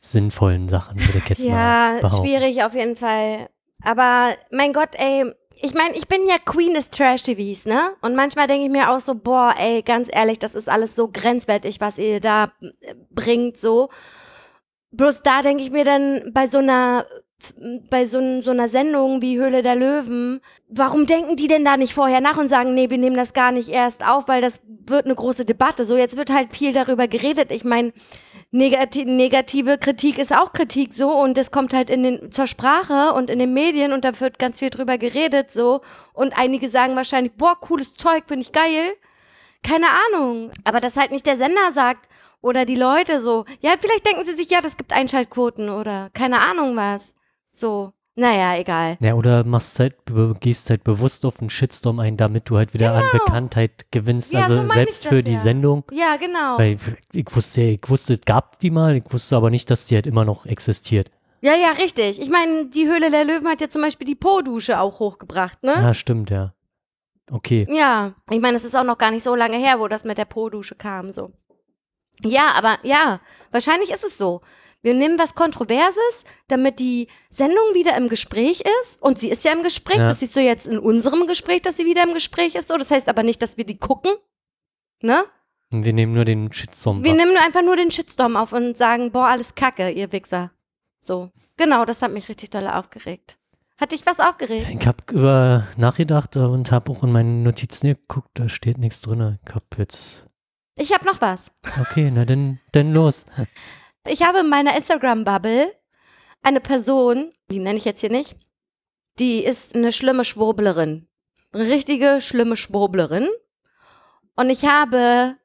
[SPEAKER 2] sinnvollen Sachen, würde ich jetzt
[SPEAKER 1] Ja,
[SPEAKER 2] mal behaupten.
[SPEAKER 1] schwierig auf jeden Fall. Aber mein Gott, ey, ich meine, ich bin ja Queen des Trash-TVs, ne? Und manchmal denke ich mir auch so, boah, ey, ganz ehrlich, das ist alles so grenzwertig, was ihr da bringt, so. Bloß da denke ich mir dann bei so einer bei so, so einer Sendung wie Höhle der Löwen, warum denken die denn da nicht vorher nach und sagen, nee, wir nehmen das gar nicht erst auf, weil das wird eine große Debatte. So, jetzt wird halt viel darüber geredet. Ich meine, negati negative Kritik ist auch Kritik so und das kommt halt in den, zur Sprache und in den Medien und da wird ganz viel drüber geredet so und einige sagen wahrscheinlich, boah, cooles Zeug, finde ich geil. Keine Ahnung. Aber das halt nicht der Sender sagt oder die Leute so. Ja, vielleicht denken sie sich, ja, das gibt Einschaltquoten oder keine Ahnung was. So. Naja, egal.
[SPEAKER 2] Ja, oder machst halt, gehst halt bewusst auf einen Shitstorm ein, damit du halt wieder an Bekanntheit gewinnst.
[SPEAKER 1] Genau. Ja,
[SPEAKER 2] also
[SPEAKER 1] so
[SPEAKER 2] selbst für die
[SPEAKER 1] ja.
[SPEAKER 2] Sendung.
[SPEAKER 1] Ja, genau.
[SPEAKER 2] Weil ich wusste, ich wusste, es gab die mal, ich wusste aber nicht, dass die halt immer noch existiert.
[SPEAKER 1] Ja, ja, richtig. Ich meine, die Höhle der Löwen hat ja zum Beispiel die Po-Dusche auch hochgebracht, ne?
[SPEAKER 2] Ja, stimmt, ja. Okay.
[SPEAKER 1] Ja, ich meine, es ist auch noch gar nicht so lange her, wo das mit der Po-Dusche kam, so. Ja, aber ja, wahrscheinlich ist es so. Wir nehmen was Kontroverses, damit die Sendung wieder im Gespräch ist. Und sie ist ja im Gespräch.
[SPEAKER 2] Ja.
[SPEAKER 1] Das siehst du jetzt in unserem Gespräch, dass sie wieder im Gespräch ist. So, das heißt aber nicht, dass wir die gucken. Ne?
[SPEAKER 2] Und wir nehmen nur den Shitstorm
[SPEAKER 1] Wir
[SPEAKER 2] wahr.
[SPEAKER 1] nehmen nur einfach nur den Shitstorm auf und sagen, boah, alles Kacke, ihr Wichser. So. Genau, das hat mich richtig doll aufgeregt. Hat dich was aufgeregt?
[SPEAKER 2] Ich habe über nachgedacht und habe auch in meinen Notizen geguckt, da steht nichts drin. Ich habe jetzt.
[SPEAKER 1] Ich habe noch was.
[SPEAKER 2] Okay, na dann, dann los.
[SPEAKER 1] Ich habe in meiner Instagram-Bubble eine Person, die nenne ich jetzt hier nicht, die ist eine schlimme Schwurblerin. Eine richtige schlimme Schwurblerin. Und ich habe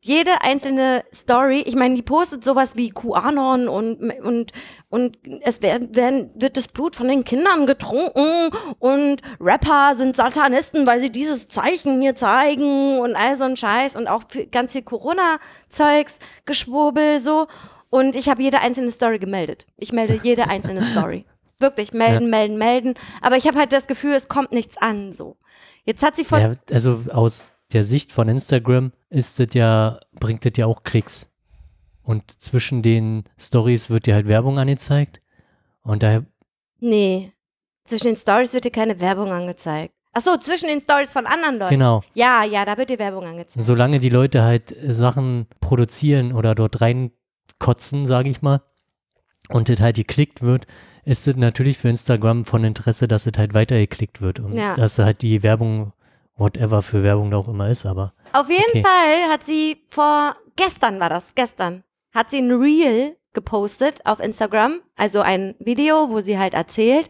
[SPEAKER 1] jede einzelne Story, ich meine, die postet sowas wie QAnon und, und, und es werden, werden, wird das Blut von den Kindern getrunken und Rapper sind Satanisten, weil sie dieses Zeichen hier zeigen und all so ein Scheiß und auch ganz viel Corona-Zeugs, Geschwurbel, so. Und ich habe jede einzelne Story gemeldet. Ich melde jede einzelne Story. Wirklich melden, ja. melden, melden. Aber ich habe halt das Gefühl, es kommt nichts an, so. Jetzt hat sie von. Ja,
[SPEAKER 2] also aus der Sicht von Instagram ist das ja, bringt das ja auch Klicks. Und zwischen den Stories wird dir halt Werbung angezeigt. Und daher.
[SPEAKER 1] Nee. Zwischen den Stories wird dir keine Werbung angezeigt. Achso, zwischen den Stories von anderen Leuten.
[SPEAKER 2] Genau.
[SPEAKER 1] Ja, ja, da wird dir Werbung angezeigt.
[SPEAKER 2] Solange die Leute halt Sachen produzieren oder dort reinkotzen, sage ich mal, und das halt geklickt wird, ist es natürlich für Instagram von Interesse, dass es halt weitergeklickt wird und ja. dass halt die Werbung whatever für Werbung da auch immer ist, aber.
[SPEAKER 1] Auf jeden okay. Fall hat sie vor, gestern war das, gestern, hat sie ein Reel gepostet auf Instagram, also ein Video, wo sie halt erzählt,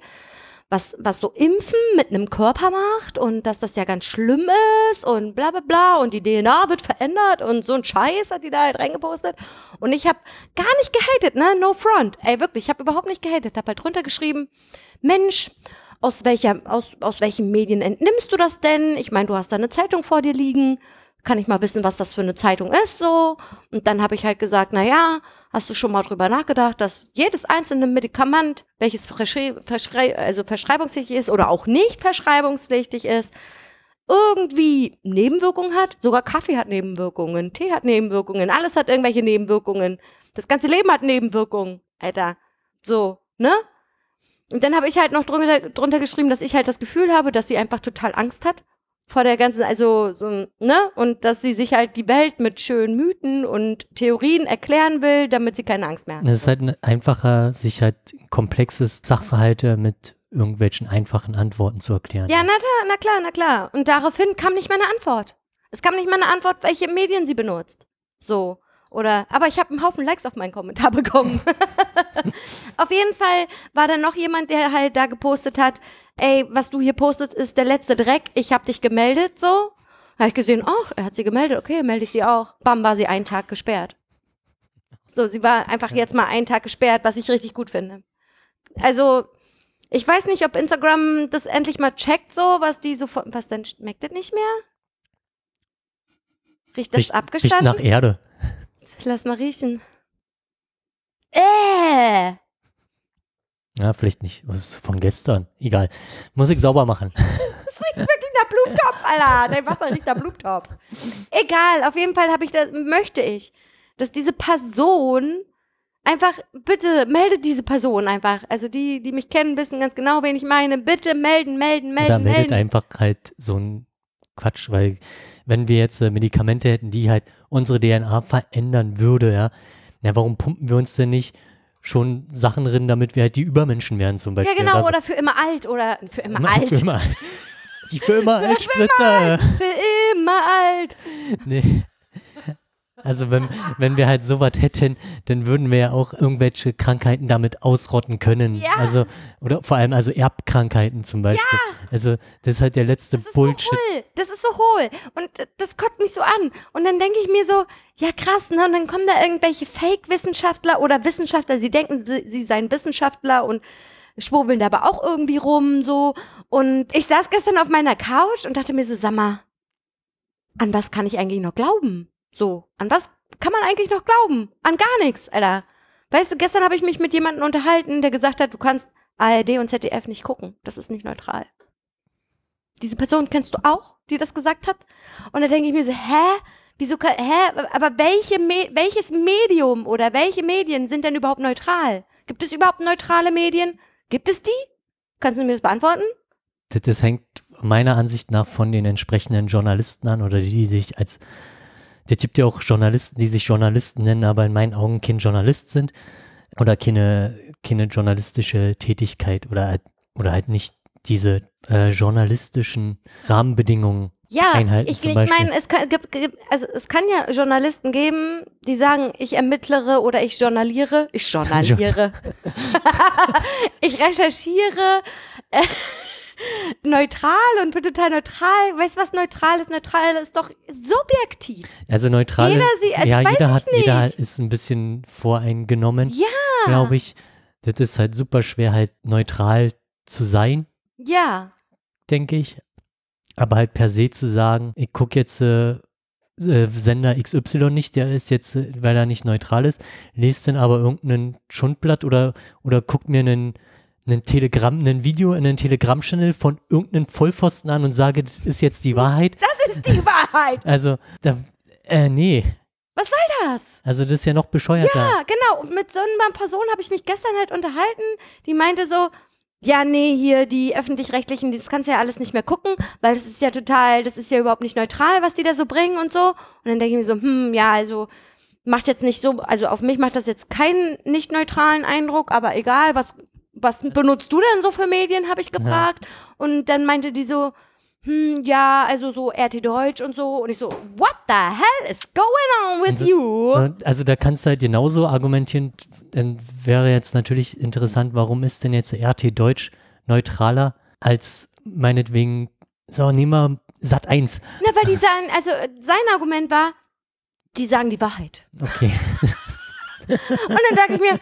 [SPEAKER 1] was, was so Impfen mit einem Körper macht und dass das ja ganz schlimm ist und bla bla bla und die DNA wird verändert und so ein Scheiß hat die da halt reingepostet. Und ich habe gar nicht gehatet, ne? No front. Ey, wirklich, ich habe überhaupt nicht gehatet. Hab halt drunter geschrieben, Mensch, aus welcher, aus, aus welchen Medien entnimmst du das denn? Ich meine, du hast da eine Zeitung vor dir liegen. Kann ich mal wissen, was das für eine Zeitung ist, so? Und dann habe ich halt gesagt, na ja, hast du schon mal drüber nachgedacht, dass jedes einzelne Medikament, welches verschrei verschrei also verschreibungspflichtig ist oder auch nicht verschreibungspflichtig ist, irgendwie Nebenwirkungen hat. Sogar Kaffee hat Nebenwirkungen, Tee hat Nebenwirkungen, alles hat irgendwelche Nebenwirkungen. Das ganze Leben hat Nebenwirkungen, Alter. So, ne? Und dann habe ich halt noch drunter, drunter geschrieben, dass ich halt das Gefühl habe, dass sie einfach total Angst hat vor der ganzen, also so, ne? Und dass sie sich halt die Welt mit schönen Mythen und Theorien erklären will, damit sie keine Angst mehr hat.
[SPEAKER 2] Es ist halt einfacher, sich halt komplexes Sachverhalte mit irgendwelchen einfachen Antworten zu erklären.
[SPEAKER 1] Ja, na, na klar, na klar. Und daraufhin kam nicht meine Antwort. Es kam nicht meine Antwort, welche Medien sie benutzt. So. Oder, aber ich habe einen Haufen Likes auf meinen Kommentar bekommen. auf jeden Fall war da noch jemand, der halt da gepostet hat, ey, was du hier postest, ist der letzte Dreck, ich habe dich gemeldet, so. Habe ich gesehen, ach, er hat sie gemeldet, okay, melde ich sie auch. Bam, war sie einen Tag gesperrt. So, sie war einfach jetzt mal einen Tag gesperrt, was ich richtig gut finde. Also, ich weiß nicht, ob Instagram das endlich mal checkt, so, was die so, was denn, schmeckt das nicht mehr? Riecht das riecht, abgestanden?
[SPEAKER 2] Riecht nach Erde.
[SPEAKER 1] Lass mal riechen. Äh!
[SPEAKER 2] Ja, vielleicht nicht. Von gestern. Egal. Muss ich sauber machen.
[SPEAKER 1] Das riecht wirklich nach Blumentopf, Alter. Dein Wasser riecht nach Blumentopf. Egal, auf jeden Fall habe ich das, möchte ich, dass diese Person einfach, bitte meldet diese Person einfach. Also die, die mich kennen, wissen ganz genau, wen ich meine. Bitte melden, melden, melden, Oder meldet
[SPEAKER 2] melden. einfach halt so ein Quatsch, weil wenn wir jetzt äh, Medikamente hätten, die halt unsere DNA verändern würde, ja, na, warum pumpen wir uns denn nicht schon Sachen drin, damit wir halt die Übermenschen werden zum Beispiel?
[SPEAKER 1] Ja, genau, also, oder für immer alt oder für immer, alt. Für immer alt.
[SPEAKER 2] Die für immer alt Spritzer.
[SPEAKER 1] Für immer alt.
[SPEAKER 2] Nee. Also wenn, wenn wir halt sowas hätten, dann würden wir ja auch irgendwelche Krankheiten damit ausrotten können. Ja. Also, oder vor allem also Erbkrankheiten zum Beispiel. Ja. Also das ist halt der letzte das ist Bullshit. So
[SPEAKER 1] hohl. Das ist so hohl. Und das kotzt mich so an. Und dann denke ich mir so, ja krass, ne? Und dann kommen da irgendwelche Fake-Wissenschaftler oder Wissenschaftler, sie denken, sie, sie seien Wissenschaftler und schwurbeln da aber auch irgendwie rum so. Und ich saß gestern auf meiner Couch und dachte mir so, sag mal, an was kann ich eigentlich noch glauben? So, an was kann man eigentlich noch glauben? An gar nichts, Alter. Weißt du, gestern habe ich mich mit jemandem unterhalten, der gesagt hat, du kannst ARD und ZDF nicht gucken. Das ist nicht neutral. Diese Person kennst du auch, die das gesagt hat? Und da denke ich mir so, hä? Wieso hä? Aber welche, welches Medium oder welche Medien sind denn überhaupt neutral? Gibt es überhaupt neutrale Medien? Gibt es die? Kannst du mir das beantworten?
[SPEAKER 2] Das, das hängt meiner Ansicht nach von den entsprechenden Journalisten an oder die, die sich als der gibt ja auch Journalisten, die sich Journalisten nennen, aber in meinen Augen kein Journalist sind oder keine, keine journalistische Tätigkeit oder halt, oder halt nicht diese äh, journalistischen Rahmenbedingungen
[SPEAKER 1] Ja,
[SPEAKER 2] einhalten
[SPEAKER 1] ich, ich meine, es kann, gibt, gibt, also es kann ja Journalisten geben, die sagen, ich ermittlere oder ich journaliere. Ich journaliere. ich recherchiere neutral und bin total neutral. Weißt du, was neutral ist? Neutral ist doch subjektiv.
[SPEAKER 2] Also neutral.
[SPEAKER 1] Jeder sie- also
[SPEAKER 2] ja, jeder hat, jeder
[SPEAKER 1] nicht.
[SPEAKER 2] ist ein bisschen voreingenommen,
[SPEAKER 1] Ja,
[SPEAKER 2] glaube ich. Das ist halt super schwer, halt neutral zu sein,
[SPEAKER 1] ja.
[SPEAKER 2] denke ich. Aber halt per se zu sagen, ich gucke jetzt äh, äh, Sender XY nicht, der ist jetzt, äh, weil er nicht neutral ist, lest dann aber irgendein Schundblatt oder, oder guckt mir einen, einen Telegramm, ein Video in einen Telegram-Channel von irgendeinem Vollpfosten an und sage, das ist jetzt die Wahrheit.
[SPEAKER 1] Das ist die Wahrheit.
[SPEAKER 2] Also, da, äh, nee.
[SPEAKER 1] Was soll das?
[SPEAKER 2] Also das ist ja noch bescheuerter.
[SPEAKER 1] Ja, genau. Und mit so einer Person habe ich mich gestern halt unterhalten. Die meinte so, ja, nee, hier die öffentlich-rechtlichen, das kannst du ja alles nicht mehr gucken, weil das ist ja total, das ist ja überhaupt nicht neutral, was die da so bringen und so. Und dann denke ich mir so, hm, ja, also macht jetzt nicht so, also auf mich macht das jetzt keinen nicht neutralen Eindruck, aber egal, was, was benutzt du denn so für Medien, habe ich gefragt. Und dann meinte die so, hm, ja, also so RT Deutsch und so. Und ich so, what the hell is going on with
[SPEAKER 2] Also-
[SPEAKER 1] you?
[SPEAKER 2] So, Also da kannst du halt genauso argumentieren, dann wäre jetzt natürlich interessant, warum ist denn jetzt RT Deutsch neutraler als meinetwegen, so nehmen wir Sat 1.
[SPEAKER 1] Na, weil die sagen, also äh, sein Argument war, die sagen die Wahrheit.
[SPEAKER 2] Okay.
[SPEAKER 1] Und dann dachte ich mir,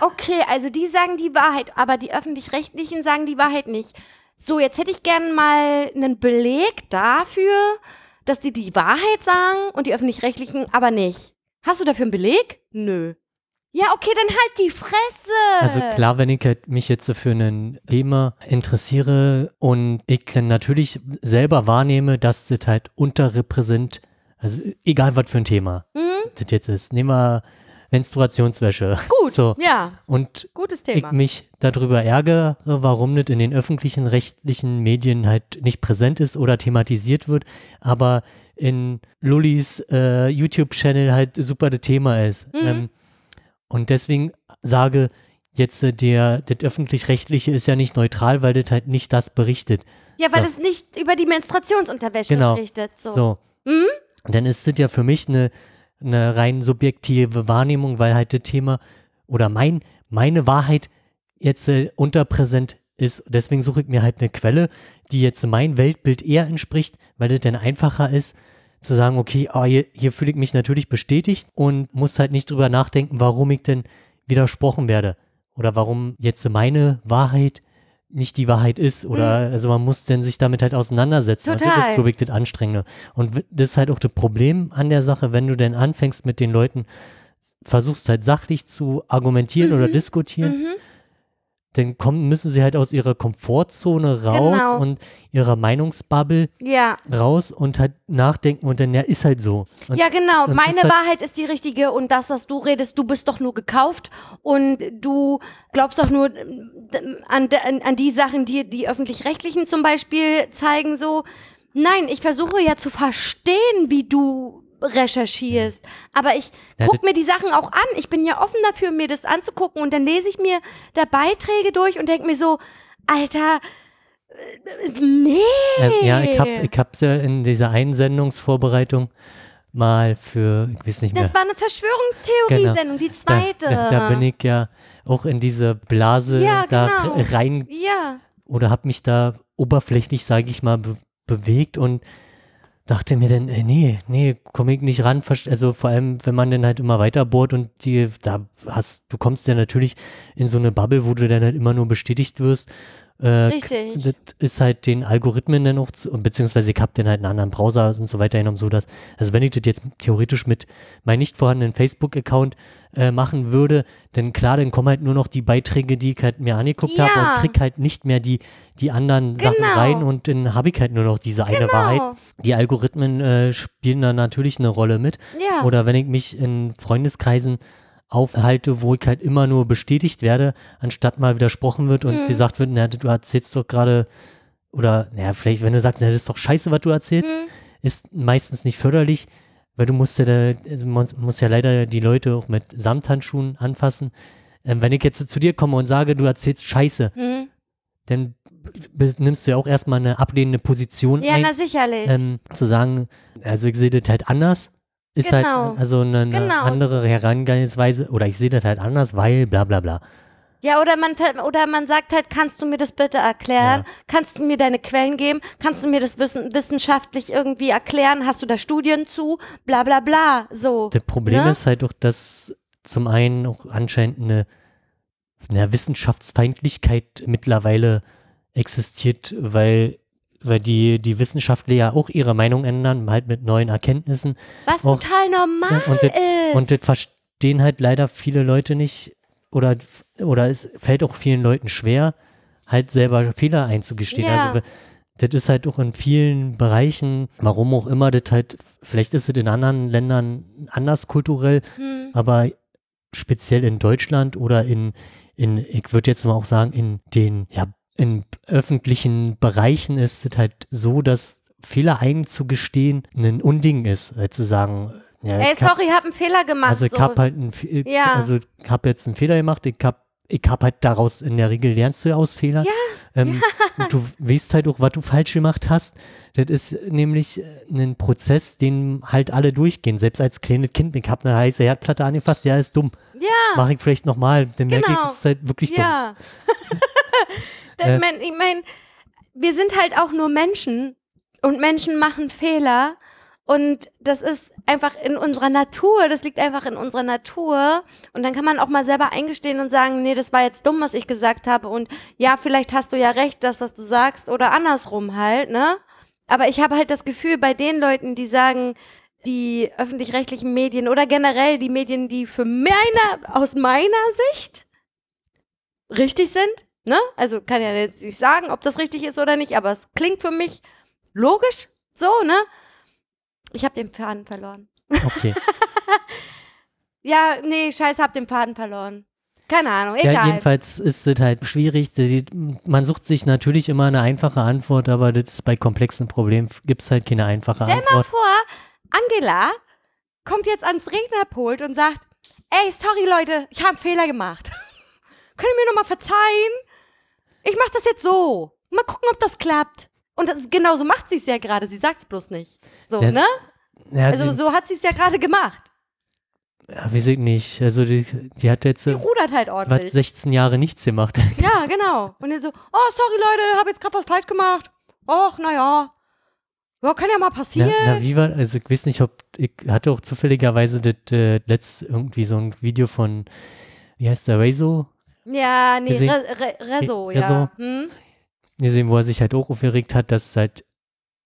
[SPEAKER 1] okay, also die sagen die Wahrheit, aber die öffentlich-rechtlichen sagen die Wahrheit nicht. So, jetzt hätte ich gern mal einen Beleg dafür, dass die die Wahrheit sagen und die öffentlich-rechtlichen aber nicht. Hast du dafür einen Beleg? Nö. Ja, okay, dann halt die Fresse.
[SPEAKER 2] Also klar, wenn ich mich jetzt für ein Thema interessiere und ich dann natürlich selber wahrnehme, dass das halt unterrepräsent, also egal was für ein Thema
[SPEAKER 1] Hm?
[SPEAKER 2] das jetzt ist, nehmen wir Menstruationswäsche.
[SPEAKER 1] Gut,
[SPEAKER 2] So.
[SPEAKER 1] ja,
[SPEAKER 2] Und
[SPEAKER 1] gutes
[SPEAKER 2] ich
[SPEAKER 1] Thema.
[SPEAKER 2] mich darüber ärgere, warum das in den öffentlichen rechtlichen Medien halt nicht präsent ist oder thematisiert wird, aber in Lullis äh, YouTube-Channel halt super das Thema ist.
[SPEAKER 1] Mhm.
[SPEAKER 2] Ähm, und deswegen sage jetzt äh, der, das öffentlich-rechtliche ist ja nicht neutral, weil das halt nicht das berichtet.
[SPEAKER 1] Ja, weil
[SPEAKER 2] so.
[SPEAKER 1] es nicht über die Menstruationsunterwäsche
[SPEAKER 2] Genau.
[SPEAKER 1] berichtet. So.
[SPEAKER 2] So.
[SPEAKER 1] Mhm.
[SPEAKER 2] Dann ist das ja für mich eine, eine rein subjektive Wahrnehmung, weil halt das Thema oder mein, meine Wahrheit jetzt äh, unterpräsent ist. Deswegen suche ich mir halt eine Quelle, die jetzt mein Weltbild eher entspricht, weil das dann einfacher ist, zu sagen, okay, ah, hier, hier fühle ich mich natürlich bestätigt und muss halt nicht drüber nachdenken, warum ich denn widersprochen werde oder warum jetzt meine Wahrheit nicht die Wahrheit ist oder also man muss denn sich damit halt auseinandersetzen. Und das
[SPEAKER 1] Total.
[SPEAKER 2] ist, das Anstrengende. Und das ist halt auch das Problem an der Sache, wenn du denn anfängst mit den Leuten, versuchst halt sachlich zu argumentieren oder diskutieren,
[SPEAKER 1] Mhm.
[SPEAKER 2] Dann kommen, müssen sie halt aus ihrer Komfortzone raus
[SPEAKER 1] Genau.
[SPEAKER 2] und ihrer Meinungsbubble
[SPEAKER 1] Ja,
[SPEAKER 2] raus und halt nachdenken und dann, ja, ist halt so. Und
[SPEAKER 1] ja, genau. Meine
[SPEAKER 2] ist halt-
[SPEAKER 1] Wahrheit ist die richtige und das, was du redest, du bist doch nur gekauft und du glaubst doch nur ähm, an, an, an die Sachen, die die öffentlich-rechtlichen zum Beispiel zeigen. So, nein, ich versuche ja zu verstehen, wie du recherchierst. Aber ich
[SPEAKER 2] Ja,
[SPEAKER 1] guck
[SPEAKER 2] das-
[SPEAKER 1] mir die Sachen auch an. Ich bin ja offen dafür, mir das anzugucken und dann lese ich mir da Beiträge durch und denke mir so, Alter, äh, nee.
[SPEAKER 2] Ja, ich hab, ich hab's ja in dieser Einsendungsvorbereitung mal für, ich weiß nicht mehr.
[SPEAKER 1] Das war eine Verschwörungstheorie-Sendung, die zweite.
[SPEAKER 2] Da, da bin ich ja auch in diese Blase
[SPEAKER 1] Ja,
[SPEAKER 2] da
[SPEAKER 1] genau.
[SPEAKER 2] rein
[SPEAKER 1] Ja,
[SPEAKER 2] oder habe mich da oberflächlich, sage ich mal, be bewegt und dachte mir dann, äh, nee, nee, komme ich nicht ran. Also vor allem, wenn man dann halt immer weiter bohrt und die, da hast, du kommst ja natürlich in so eine Bubble, wo du dann halt immer nur bestätigt wirst. Äh,
[SPEAKER 1] Richtig.
[SPEAKER 2] Das ist halt den Algorithmen dann auch, zu, beziehungsweise ich habe dann halt einen anderen Browser und so weiter genommen, so dass, also wenn ich das jetzt theoretisch mit meinem nicht vorhandenen Facebook-Account äh, machen würde, dann klar, dann kommen halt nur noch die Beiträge, die ich halt mir angeguckt habe
[SPEAKER 1] Ja.
[SPEAKER 2] und krieg halt nicht mehr die, die anderen Sachen
[SPEAKER 1] Genau.
[SPEAKER 2] rein und dann habe ich halt nur noch diese eine Wahrheit.
[SPEAKER 1] genau.
[SPEAKER 2] Die Algorithmen äh, spielen da natürlich eine Rolle mit.
[SPEAKER 1] Ja.
[SPEAKER 2] Oder wenn ich mich in Freundeskreisen aufhalte, wo ich halt immer nur bestätigt werde, anstatt mal widersprochen wird und
[SPEAKER 1] Mhm.
[SPEAKER 2] gesagt wird, na, du erzählst doch gerade, oder, naja, vielleicht, wenn du sagst, na, das ist doch scheiße, was du erzählst,
[SPEAKER 1] Mhm.
[SPEAKER 2] ist meistens nicht förderlich, weil du musst ja, da, also man muss ja leider die Leute auch mit Samthandschuhen anfassen. Ähm, wenn ich jetzt zu dir komme und sage, du erzählst scheiße,
[SPEAKER 1] Mhm.
[SPEAKER 2] dann nimmst du ja auch erstmal eine ablehnende Position
[SPEAKER 1] Ja,
[SPEAKER 2] ein.
[SPEAKER 1] na sicherlich.
[SPEAKER 2] ähm, zu sagen, also ich sehe das halt anders, ist
[SPEAKER 1] Genau.
[SPEAKER 2] halt also eine, eine
[SPEAKER 1] Genau.
[SPEAKER 2] andere Herangehensweise oder ich sehe das halt anders, weil bla bla bla.
[SPEAKER 1] Ja, oder man, oder man sagt halt, kannst du mir das bitte erklären?
[SPEAKER 2] Ja.
[SPEAKER 1] Kannst du mir deine Quellen geben? Kannst du mir das wissen, wissenschaftlich irgendwie erklären? Hast du da Studien zu? Bla bla bla. So.
[SPEAKER 2] Das Problem
[SPEAKER 1] Ne?
[SPEAKER 2] ist halt auch, dass zum einen auch anscheinend eine, eine Wissenschaftsfeindlichkeit mittlerweile existiert, weil, weil die, die Wissenschaftler ja auch ihre Meinung ändern, halt mit neuen Erkenntnissen.
[SPEAKER 1] Was
[SPEAKER 2] auch-
[SPEAKER 1] total normal
[SPEAKER 2] und das-
[SPEAKER 1] ist.
[SPEAKER 2] Und das verstehen halt leider viele Leute nicht oder, oder es fällt auch vielen Leuten schwer, halt selber Fehler einzugestehen.
[SPEAKER 1] Ja.
[SPEAKER 2] Also das ist halt auch in vielen Bereichen, warum auch immer, das halt, vielleicht ist es in anderen Ländern anders kulturell,
[SPEAKER 1] hm.
[SPEAKER 2] aber speziell in Deutschland oder in, in ich würde jetzt mal auch sagen, in den, ja, in öffentlichen Bereichen ist es halt so, dass Fehler einzugestehen ein Unding ist, halt zu sagen, ja,
[SPEAKER 1] Ey,
[SPEAKER 2] ich hab-
[SPEAKER 1] sorry, hab einen Fehler gemacht.
[SPEAKER 2] also ich
[SPEAKER 1] so.
[SPEAKER 2] habe halt einen, Fe-
[SPEAKER 1] Ja.
[SPEAKER 2] also ich habe jetzt einen Fehler gemacht. Ich habe ich hab halt daraus in der Regel lernst du ja aus Fehlern.
[SPEAKER 1] Ja,
[SPEAKER 2] Ähm, Und du weißt halt auch, was du falsch gemacht hast. Das ist nämlich äh, ein Prozess, den halt alle durchgehen. Selbst als kleines Kind, ich habe eine heiße Herdplatte angefasst, ja, ist dumm.
[SPEAKER 1] ja,
[SPEAKER 2] Mache ich vielleicht nochmal, dann merke ich,
[SPEAKER 1] Genau.
[SPEAKER 2] es ist halt wirklich dumm.
[SPEAKER 1] ja. Das,
[SPEAKER 2] Äh.
[SPEAKER 1] mein, ich meine, wir sind halt auch nur Menschen und Menschen machen Fehler und das ist einfach in unserer Natur, das liegt einfach in unserer Natur und dann kann man auch mal selber eingestehen und sagen, nee, das war jetzt dumm, was ich gesagt habe und ja, vielleicht hast du ja recht, das, was du sagst oder andersrum halt, ne? Aber ich habe halt das Gefühl, bei den Leuten, die sagen, die öffentlich-rechtlichen Medien oder generell die Medien, die für meine, aus meiner Sicht richtig sind, ne? Also kann ja jetzt nicht sagen, ob das richtig ist oder nicht, aber es klingt für mich logisch, so, ne? Ich habe den Faden verloren.
[SPEAKER 2] Okay.
[SPEAKER 1] Ja, nee, scheiße, hab den Faden verloren. Keine Ahnung,
[SPEAKER 2] Ja,
[SPEAKER 1] egal.
[SPEAKER 2] jedenfalls ist es halt schwierig. Man sucht sich natürlich immer eine einfache Antwort, aber das ist bei komplexen Problemen gibt es halt keine einfache
[SPEAKER 1] Stell mal
[SPEAKER 2] Antwort.
[SPEAKER 1] vor, Angela kommt jetzt ans Rednerpult und sagt, ey, sorry Leute, ich habe einen Fehler gemacht. Könnt ihr mir nochmal verzeihen? Ich mach das jetzt so. Mal gucken, ob das klappt. Und das, genau so macht sie es ja gerade, sie sagt's bloß nicht. So,
[SPEAKER 2] Ja, es-
[SPEAKER 1] ne?
[SPEAKER 2] Ja,
[SPEAKER 1] Also so hat sie es ja gerade gemacht.
[SPEAKER 2] ja, weiß ich nicht. Also die, die hat jetzt
[SPEAKER 1] Die rudert halt ordentlich.
[SPEAKER 2] 16 Jahre nichts gemacht.
[SPEAKER 1] Ja, genau. Und dann so, oh, sorry Leute, hab jetzt gerade was falsch gemacht. Och, naja. Ja, kann ja mal
[SPEAKER 2] Na,
[SPEAKER 1] passieren.
[SPEAKER 2] na, wie war, also ich weiß nicht, ob, ich hatte auch zufälligerweise das äh, letzt irgendwie so ein Video von, wie heißt der, Rezo
[SPEAKER 1] ja, nee,
[SPEAKER 2] gesehen-
[SPEAKER 1] Re Re Rezo, ja.
[SPEAKER 2] Rezo.
[SPEAKER 1] Hm?
[SPEAKER 2] Gesehen, wo er sich halt auch aufgeregt hat, dass halt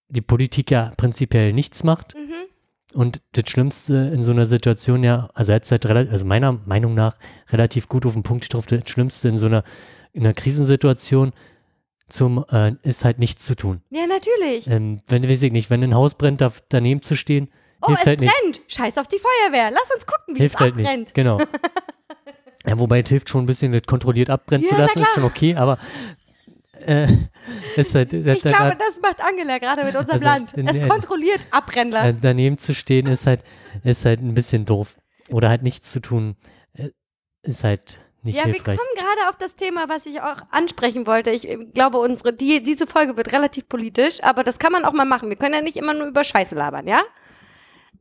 [SPEAKER 2] die Politik ja prinzipiell nichts macht.
[SPEAKER 1] Mhm.
[SPEAKER 2] Und das Schlimmste in so einer Situation ja, also er hat halt relativ, also meiner Meinung nach relativ gut auf den Punkt getroffen, das Schlimmste in so einer, in einer Krisensituation zum, äh, ist halt nichts zu tun.
[SPEAKER 1] Ja, natürlich.
[SPEAKER 2] Ähm, wenn, weiß ich nicht, wenn ein Haus brennt, da, daneben zu stehen,
[SPEAKER 1] oh,
[SPEAKER 2] hilft halt nicht.
[SPEAKER 1] brennt. Scheiß auf die Feuerwehr. Lass uns gucken, wie
[SPEAKER 2] Hilft
[SPEAKER 1] es
[SPEAKER 2] halt
[SPEAKER 1] abbrennt.
[SPEAKER 2] nicht. Genau. ja, wobei es hilft schon ein bisschen, das kontrolliert abbrennen
[SPEAKER 1] Ja,
[SPEAKER 2] zu lassen, ist schon okay, aber äh, ist halt,
[SPEAKER 1] Ich
[SPEAKER 2] da, da,
[SPEAKER 1] glaube, das macht Angela gerade mit unserem
[SPEAKER 2] Also,
[SPEAKER 1] Land. Es
[SPEAKER 2] in-
[SPEAKER 1] kontrolliert abbrennen
[SPEAKER 2] äh,
[SPEAKER 1] lassen.
[SPEAKER 2] daneben zu stehen, ist halt, ist halt ein bisschen doof. Oder halt nichts zu tun, äh, ist halt nicht
[SPEAKER 1] Ja, wir
[SPEAKER 2] hilfreich.
[SPEAKER 1] kommen gerade auf das Thema, was ich auch ansprechen wollte. Ich äh, glaube, unsere, die, diese Folge wird relativ politisch, aber das kann man auch mal machen. Wir können ja nicht immer nur über Scheiße labern, ja?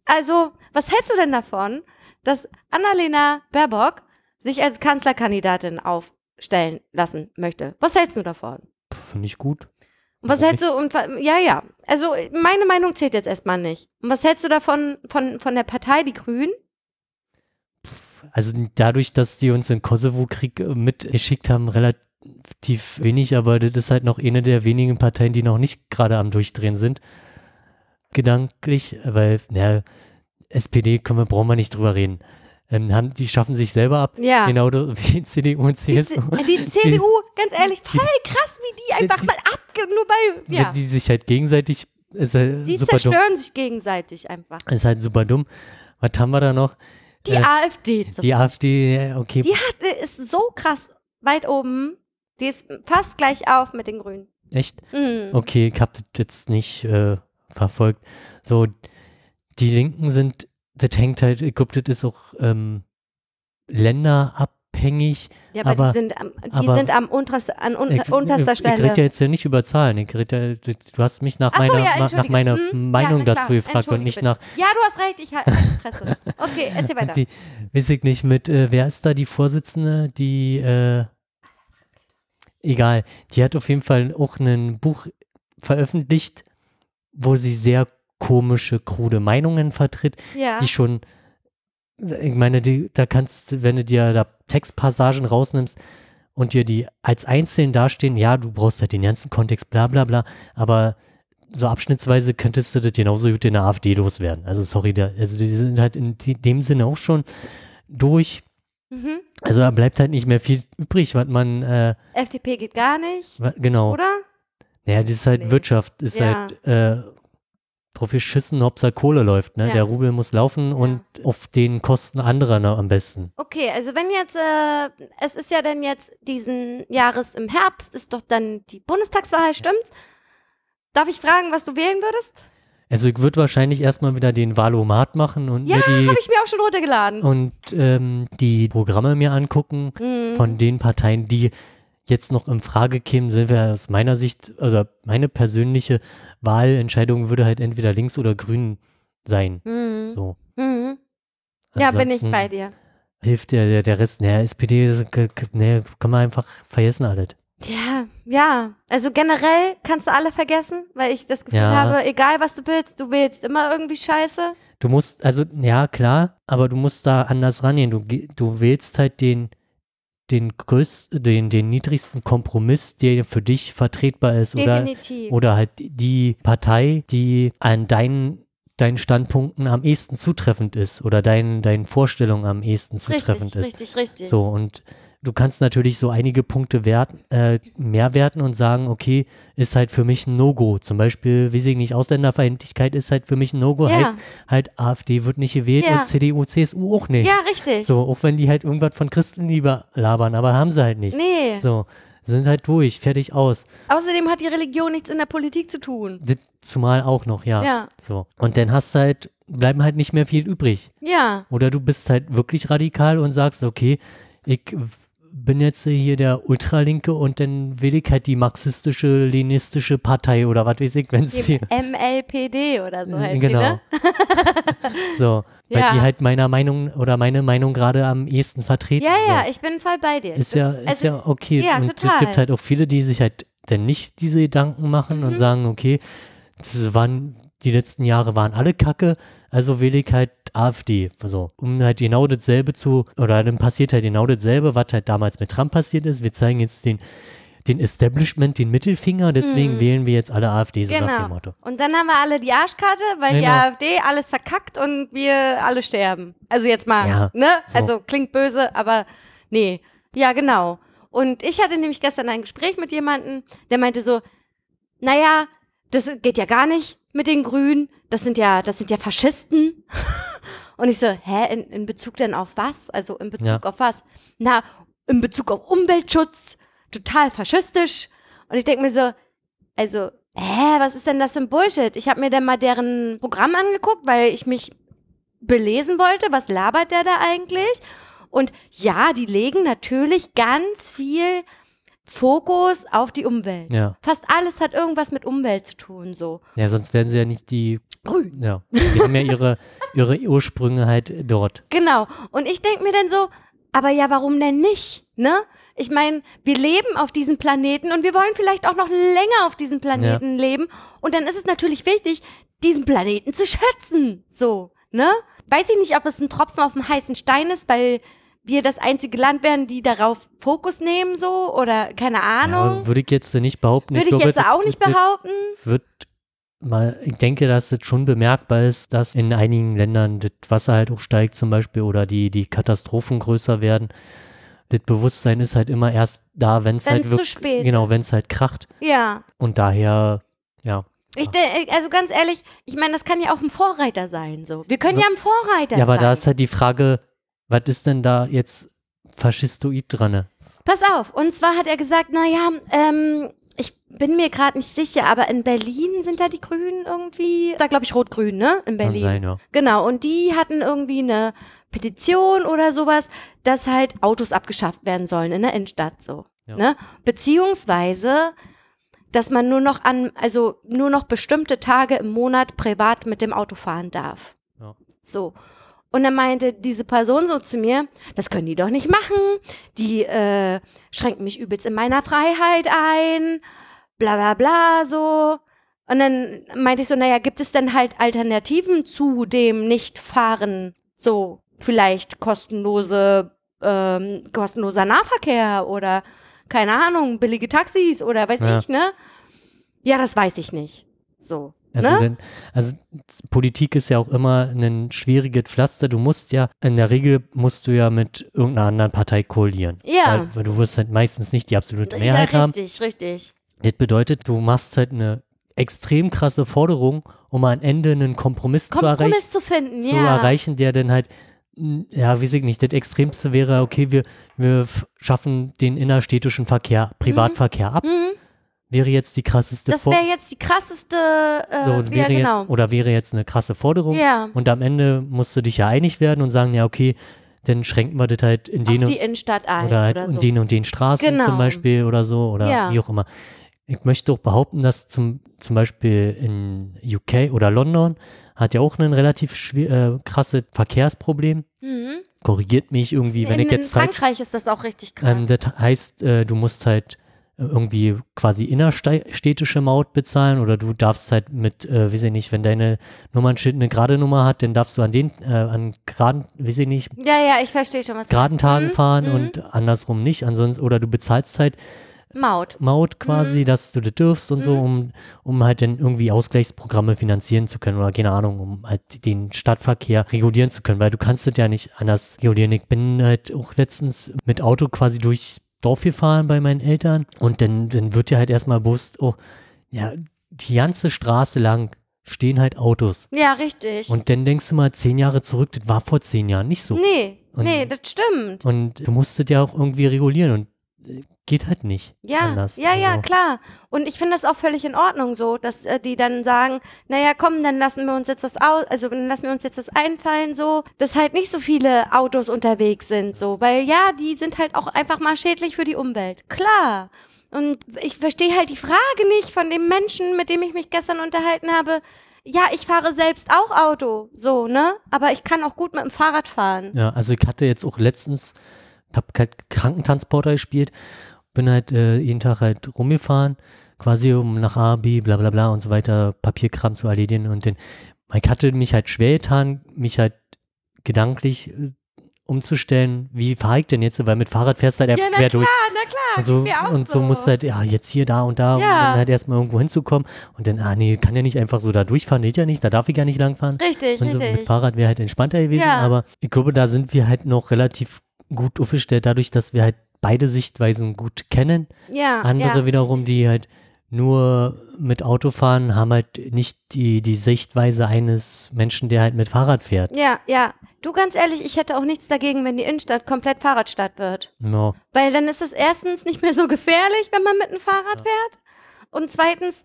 [SPEAKER 1] Also, was hältst du denn davon, dass Annalena Baerbock sich als Kanzlerkandidatin aufstellen lassen möchte? Was hältst du davon?
[SPEAKER 2] Finde ich gut.
[SPEAKER 1] Und was
[SPEAKER 2] Warum
[SPEAKER 1] hältst du, und, ja, ja, also meine Meinung zählt jetzt erstmal nicht. Und was hältst du davon, von, von der Partei, die Grünen?
[SPEAKER 2] Also dadurch, dass die uns den Kosovo-Krieg äh, mitgeschickt haben, relativ wenig, aber das ist halt noch eine der wenigen Parteien, die noch nicht gerade am Durchdrehen sind. Gedanklich, weil, ja, SPD können wir, brauchen wir nicht drüber reden. Ähm, haben, die schaffen sich selber ab,
[SPEAKER 1] Ja.
[SPEAKER 2] genau wie CDU und
[SPEAKER 1] Die,
[SPEAKER 2] CSU.
[SPEAKER 1] C- die CDU, ganz ehrlich, voll krass, wie die einfach
[SPEAKER 2] die-
[SPEAKER 1] mal ab, nur bei, ja.
[SPEAKER 2] Die sich halt gegenseitig, ist halt
[SPEAKER 1] Die
[SPEAKER 2] super dumm.
[SPEAKER 1] zerstören sich gegenseitig einfach.
[SPEAKER 2] Ist halt super dumm. Was haben wir da noch?
[SPEAKER 1] Die
[SPEAKER 2] Äh,
[SPEAKER 1] AfD. zum
[SPEAKER 2] Die AfD, ja, okay.
[SPEAKER 1] Die hat, äh, ist so krass weit oben. Die ist fast gleich auf mit den Grünen.
[SPEAKER 2] Echt?
[SPEAKER 1] Mhm.
[SPEAKER 2] Okay, ich habe das jetzt nicht äh, verfolgt. So, die Linken sind, das hängt halt, das ist auch ähm, abhängig.
[SPEAKER 1] Ja, aber,
[SPEAKER 2] aber
[SPEAKER 1] die sind am, die
[SPEAKER 2] aber-
[SPEAKER 1] sind am unterste, an un,
[SPEAKER 2] ich,
[SPEAKER 1] unterster
[SPEAKER 2] ich, ich rede
[SPEAKER 1] Stelle.
[SPEAKER 2] ja jetzt ja nicht über Zahlen. Ich rede ja, du, hast mich nach
[SPEAKER 1] Ach so,
[SPEAKER 2] meiner,
[SPEAKER 1] ja,
[SPEAKER 2] ma- nach meiner
[SPEAKER 1] Hm,
[SPEAKER 2] Meinung
[SPEAKER 1] ja, na
[SPEAKER 2] dazu gefragt und nicht
[SPEAKER 1] bitte.
[SPEAKER 2] nach,
[SPEAKER 1] Ja, du hast recht, ich halte die. Okay, erzähl weiter.
[SPEAKER 2] die, weiß ich nicht, mit, äh, wer ist da die Vorsitzende, die, äh, egal, die hat auf jeden Fall auch ein Buch veröffentlicht, wo sie sehr komische, krude Meinungen vertritt,
[SPEAKER 1] ja.
[SPEAKER 2] die schon, ich meine, die, da kannst, du, wenn du dir da Textpassagen rausnimmst und dir die als einzeln dastehen, ja, du brauchst halt den ganzen Kontext, bla bla bla, aber so abschnittsweise könntest du das genauso gut in der AfD loswerden. Also sorry, da, also die sind halt in dem Sinne auch schon durch.
[SPEAKER 1] Mhm.
[SPEAKER 2] Also da bleibt halt nicht mehr viel übrig, was man, äh,
[SPEAKER 1] FDP geht gar nicht,
[SPEAKER 2] genau.
[SPEAKER 1] oder?
[SPEAKER 2] Naja, das ist halt
[SPEAKER 1] Nee.
[SPEAKER 2] Wirtschaft, ist
[SPEAKER 1] Ja.
[SPEAKER 2] halt äh, drauf geschissen, Hauptsache Kohle läuft, ne?
[SPEAKER 1] Ja.
[SPEAKER 2] Der Rubel muss laufen und auf den Kosten anderer ne, am besten.
[SPEAKER 1] Okay, also wenn jetzt, äh, es ist ja dann jetzt diesen Jahres im Herbst, ist doch dann die Bundestagswahl, stimmt's? Darf ich fragen, was du wählen würdest?
[SPEAKER 2] Also ich würde wahrscheinlich erstmal wieder den Valomat machen und
[SPEAKER 1] Ja,
[SPEAKER 2] mir die
[SPEAKER 1] Habe ich mir auch schon runtergeladen.
[SPEAKER 2] und ähm, die Programme mir angucken
[SPEAKER 1] Mhm.
[SPEAKER 2] von den Parteien, die jetzt noch in Frage kämen, sind wir aus meiner Sicht, also meine persönliche Wahlentscheidung würde halt entweder links oder grün sein.
[SPEAKER 1] Mhm.
[SPEAKER 2] So.
[SPEAKER 1] Mhm. Ja, bin ich bei dir.
[SPEAKER 2] Hilft der, der, der Rest, ne, SPD, das k- k- ne, kann man einfach vergessen alles.
[SPEAKER 1] Ja, ja. Also generell kannst du alle vergessen, weil ich das Gefühl
[SPEAKER 2] Ja.
[SPEAKER 1] habe, egal was du willst, du willst immer irgendwie Scheiße.
[SPEAKER 2] Du musst, also, ja, klar, aber du musst da anders rangehen. Du, du wählst halt den, den größten, den, den niedrigsten Kompromiss, der für dich vertretbar ist. Oder,
[SPEAKER 1] Definitiv.
[SPEAKER 2] oder halt die Partei, die an deinen, deinen Standpunkten am ehesten zutreffend ist oder deinen, deinen Vorstellungen am ehesten zutreffend
[SPEAKER 1] richtig,
[SPEAKER 2] ist.
[SPEAKER 1] richtig, richtig.
[SPEAKER 2] So, und du kannst natürlich so einige Punkte wert, äh, mehr werten und sagen, okay, ist halt für mich ein No-Go. Zum Beispiel, weiß ich nicht, Ausländerfeindlichkeit ist halt für mich ein No-Go.
[SPEAKER 1] Ja.
[SPEAKER 2] Heißt halt, AfD wird nicht gewählt
[SPEAKER 1] Ja.
[SPEAKER 2] und CDU, CSU auch nicht.
[SPEAKER 1] Ja, richtig.
[SPEAKER 2] So, auch wenn die halt irgendwas von Christenliebe labern, aber haben sie halt nicht.
[SPEAKER 1] Nee.
[SPEAKER 2] So, sind halt durch, fertig aus.
[SPEAKER 1] Außerdem hat die Religion nichts in der Politik zu tun.
[SPEAKER 2] Das zumal auch noch, ja.
[SPEAKER 1] Ja.
[SPEAKER 2] So. Und dann hast du halt, bleiben halt nicht mehr viel übrig.
[SPEAKER 1] Ja.
[SPEAKER 2] Oder du bist halt wirklich radikal und sagst, okay, ich bin jetzt hier der Ultralinke und dann will ich halt die marxistische, leninistische Partei oder was weiß ich, wenn es
[SPEAKER 1] Die
[SPEAKER 2] hier.
[SPEAKER 1] MLPD oder so heißt
[SPEAKER 2] genau.
[SPEAKER 1] die, ne?
[SPEAKER 2] so, weil
[SPEAKER 1] Ja.
[SPEAKER 2] die halt meiner Meinung oder meine Meinung gerade am ehesten vertreten.
[SPEAKER 1] Ja, ja,
[SPEAKER 2] so.
[SPEAKER 1] ich bin voll bei dir.
[SPEAKER 2] Ist ja, ist ja okay.
[SPEAKER 1] ja,
[SPEAKER 2] und
[SPEAKER 1] total.
[SPEAKER 2] es gibt halt auch viele, die sich halt dann nicht diese Gedanken machen
[SPEAKER 1] Mhm.
[SPEAKER 2] und sagen, okay, das waren, die letzten Jahre waren alle Kacke, also wähle ich halt AfD. So, um halt genau dasselbe zu, oder dann passiert halt genau dasselbe, was halt damals mit Trump passiert ist. Wir zeigen jetzt den, den Establishment den Mittelfinger, deswegen wählen wir jetzt alle AfD, so nach dem.
[SPEAKER 1] Genau.
[SPEAKER 2] Motto.
[SPEAKER 1] Und dann haben wir alle die Arschkarte, weil die
[SPEAKER 2] Genau.
[SPEAKER 1] AfD alles verkackt und wir alle sterben. Also jetzt mal,
[SPEAKER 2] Ja,
[SPEAKER 1] ne?
[SPEAKER 2] so.
[SPEAKER 1] Also klingt böse, aber nee. Ja, genau. Und ich hatte nämlich gestern ein Gespräch mit jemandem, der meinte so, naja, das geht ja gar nicht mit den Grünen. Das sind ja, das sind ja Faschisten. Und ich so, hä, in, in Bezug denn auf was? Also in Bezug
[SPEAKER 2] Ja.
[SPEAKER 1] auf was? Na, in Bezug auf Umweltschutz, total faschistisch. Und ich denke mir so, also, hä, was ist denn das für ein Bullshit? Ich habe mir dann mal deren Programm angeguckt, weil ich mich belesen wollte, was labert der da eigentlich? Und ja, die legen natürlich ganz viel Fokus auf die Umwelt.
[SPEAKER 2] Ja.
[SPEAKER 1] Fast alles hat irgendwas mit Umwelt zu tun, so.
[SPEAKER 2] Ja, sonst werden sie ja nicht die,
[SPEAKER 1] Grün.
[SPEAKER 2] ja, die haben ja ihre, ihre Ursprünge halt dort.
[SPEAKER 1] Genau. Und ich denke mir dann so, aber ja, warum denn nicht? Ne? Ich meine, wir leben auf diesem Planeten und wir wollen vielleicht auch noch länger auf diesem Planeten leben. Und dann ist es natürlich wichtig, diesen Planeten zu schützen. So, ne? Weiß ich nicht, ob es ein Tropfen auf dem heißen Stein ist, weil wir das einzige Land werden, die darauf Fokus nehmen, so, oder keine Ahnung.
[SPEAKER 2] Ja, würde ich jetzt nicht behaupten.
[SPEAKER 1] Würde ich
[SPEAKER 2] glaube,
[SPEAKER 1] jetzt
[SPEAKER 2] das-
[SPEAKER 1] auch nicht
[SPEAKER 2] das-
[SPEAKER 1] behaupten.
[SPEAKER 2] wird mal, ich denke, dass es schon bemerkbar ist, dass in einigen Ländern das Wasser halt auch steigt zum Beispiel oder die, die Katastrophen größer werden. Das Bewusstsein ist halt immer erst da, wenn es halt wirklich,
[SPEAKER 1] spät
[SPEAKER 2] genau, wenn es halt kracht.
[SPEAKER 1] Ja.
[SPEAKER 2] Und daher, ja.
[SPEAKER 1] Ich also ganz ehrlich, ich meine, das kann ja auch ein Vorreiter sein, so. Wir können
[SPEAKER 2] So.
[SPEAKER 1] ja ein Vorreiter
[SPEAKER 2] Ja, aber
[SPEAKER 1] sein.
[SPEAKER 2] da ist halt die Frage, was ist denn da jetzt faschistoid dran?
[SPEAKER 1] Pass auf, und zwar hat er gesagt, naja, ähm, ich bin mir gerade nicht sicher, aber in Berlin sind da die Grünen irgendwie, da glaube ich rot-grün, ne? In
[SPEAKER 2] Kann
[SPEAKER 1] Berlin.
[SPEAKER 2] sein, ja.
[SPEAKER 1] Genau, und die hatten irgendwie eine Petition oder sowas, dass halt Autos abgeschafft werden sollen in der Innenstadt so.
[SPEAKER 2] Ja.
[SPEAKER 1] Ne? Beziehungsweise, dass man nur noch an, also nur noch bestimmte Tage im Monat privat mit dem Auto fahren darf.
[SPEAKER 2] Ja.
[SPEAKER 1] So. Und dann meinte diese Person so zu mir, das können die doch nicht machen. Die äh, schränken mich übelst in meiner Freiheit ein. Bla bla bla so. Und dann meinte ich so, naja, gibt es denn halt Alternativen zu dem Nicht-Fahren? So, vielleicht kostenlose, ähm, kostenloser Nahverkehr oder keine Ahnung, billige Taxis oder weiß
[SPEAKER 2] Ja.
[SPEAKER 1] ich, ne? Ja, das weiß ich nicht. So.
[SPEAKER 2] Also,
[SPEAKER 1] ne?
[SPEAKER 2] also Politik ist ja auch immer ein schwieriges Pflaster. Du musst ja, in der Regel musst du ja mit irgendeiner anderen Partei koalieren.
[SPEAKER 1] Ja.
[SPEAKER 2] Weil, weil du wirst halt meistens nicht die absolute Mehrheit
[SPEAKER 1] ja,
[SPEAKER 2] haben.
[SPEAKER 1] richtig, richtig.
[SPEAKER 2] Das bedeutet, du machst halt eine extrem krasse Forderung, um am Ende einen Kompromiss, zu, erreichen,
[SPEAKER 1] Kompromiss zu finden,
[SPEAKER 2] zu
[SPEAKER 1] ja.
[SPEAKER 2] erreichen, der dann halt, ja, weiß ich nicht, das Extremste wäre, okay, wir, wir schaffen den innerstädtischen Verkehr, Privatverkehr ab,
[SPEAKER 1] Mhm.
[SPEAKER 2] Wäre jetzt die krasseste
[SPEAKER 1] Das wäre jetzt die krasseste, äh,
[SPEAKER 2] so,
[SPEAKER 1] ja
[SPEAKER 2] wäre
[SPEAKER 1] genau.
[SPEAKER 2] jetzt, oder wäre jetzt eine krasse Forderung.
[SPEAKER 1] ja,
[SPEAKER 2] Und am Ende musst du dich ja einig werden und sagen, ja, okay, dann schränken wir das halt in
[SPEAKER 1] auf
[SPEAKER 2] den
[SPEAKER 1] die Innenstadt ein
[SPEAKER 2] oder halt
[SPEAKER 1] oder
[SPEAKER 2] in
[SPEAKER 1] so.
[SPEAKER 2] den und den Straßen
[SPEAKER 1] Genau.
[SPEAKER 2] zum Beispiel oder so oder
[SPEAKER 1] Ja.
[SPEAKER 2] wie auch immer. Ich möchte auch behaupten, dass zum, zum Beispiel in UK oder London hat ja auch ein relativ schwer, äh, krasses Verkehrsproblem.
[SPEAKER 1] Mhm.
[SPEAKER 2] Korrigiert mich irgendwie, wenn
[SPEAKER 1] in,
[SPEAKER 2] ich jetzt
[SPEAKER 1] in
[SPEAKER 2] falsch.
[SPEAKER 1] Frankreich ist das auch richtig krass.
[SPEAKER 2] Ähm, das heißt, äh, du musst halt irgendwie quasi innerstädtische Maut bezahlen oder du darfst halt mit, äh, weiß ich nicht, wenn deine Nummernschild eine gerade Nummer hat, dann darfst du an den, äh, an geraden, weiß ich nicht,
[SPEAKER 1] ja, ja, ich verstehe schon, was
[SPEAKER 2] geraden Tagen
[SPEAKER 1] Mhm,
[SPEAKER 2] fahren
[SPEAKER 1] mhm.
[SPEAKER 2] und andersrum nicht. Ansonsten, oder du bezahlst halt
[SPEAKER 1] Maut.
[SPEAKER 2] Maut
[SPEAKER 1] Mhm.
[SPEAKER 2] quasi, dass du das dürfst und so, um, um halt dann irgendwie Ausgleichsprogramme finanzieren zu können oder keine Ahnung, um halt den Stadtverkehr regulieren zu können, weil du kannst das ja nicht anders regulieren. Ich bin halt auch letztens mit Auto quasi durch Dorf gefahren bei meinen Eltern und dann, dann wird dir halt erstmal bewusst, oh, ja, die ganze Straße lang stehen halt Autos.
[SPEAKER 1] Ja, richtig.
[SPEAKER 2] Und dann denkst du mal zehn Jahre zurück, das war vor zehn Jahren nicht so.
[SPEAKER 1] nee,
[SPEAKER 2] Und-
[SPEAKER 1] nee, das stimmt.
[SPEAKER 2] Und du musst das ja auch irgendwie regulieren und äh, geht halt nicht.
[SPEAKER 1] Ja,
[SPEAKER 2] anders.
[SPEAKER 1] ja, ja,
[SPEAKER 2] Also,
[SPEAKER 1] klar. Und ich finde das auch völlig in Ordnung so, dass äh, die dann sagen, naja, komm, dann lassen wir uns jetzt was aus, also dann lassen wir uns jetzt das einfallen so, dass halt nicht so viele Autos unterwegs sind so, weil ja, die sind halt auch einfach mal schädlich für die Umwelt. Klar. Und ich verstehe halt die Frage nicht von dem Menschen, mit dem ich mich gestern unterhalten habe. Ja, ich fahre selbst auch Auto, so, ne? Aber ich kann auch gut mit dem Fahrrad fahren.
[SPEAKER 2] Ja, also ich hatte jetzt auch letztens, hab halt Krankentransporter gespielt, bin halt äh, jeden Tag halt rumgefahren, quasi um nach A, B, bla bla bla und so weiter, Papierkram zu erledigen und den, ich hatte mich halt schwer getan, mich halt gedanklich äh, umzustellen, wie fahre ich denn jetzt, weil mit Fahrrad fährst du halt
[SPEAKER 1] Ja,
[SPEAKER 2] einfach
[SPEAKER 1] na
[SPEAKER 2] quer
[SPEAKER 1] klar,
[SPEAKER 2] durch.
[SPEAKER 1] na klar.
[SPEAKER 2] Also,
[SPEAKER 1] wir auch
[SPEAKER 2] und so, musst du halt, ja, jetzt hier, da und da, und
[SPEAKER 1] Ja.
[SPEAKER 2] dann halt erstmal irgendwo hinzukommen. Und dann, ah nee, kann ja nicht einfach so da durchfahren, geht ja nicht, da darf ich ja nicht langfahren.
[SPEAKER 1] Richtig,
[SPEAKER 2] Und so
[SPEAKER 1] richtig.
[SPEAKER 2] mit Fahrrad wäre halt entspannter gewesen,
[SPEAKER 1] Ja.
[SPEAKER 2] aber ich glaube, da sind wir halt noch relativ gut aufgestellt, dadurch, dass wir halt beide Sichtweisen gut kennen.
[SPEAKER 1] ja,
[SPEAKER 2] Andere
[SPEAKER 1] ja.
[SPEAKER 2] wiederum, die halt nur mit Auto fahren, haben halt nicht die, die Sichtweise eines Menschen, der halt mit Fahrrad fährt.
[SPEAKER 1] Ja, ja. Du, ganz ehrlich, ich hätte auch nichts dagegen, wenn die Innenstadt komplett Fahrradstadt wird.
[SPEAKER 2] Ja.
[SPEAKER 1] Weil dann ist es erstens nicht mehr so gefährlich, wenn man mit einem Fahrrad fährt. Und zweitens,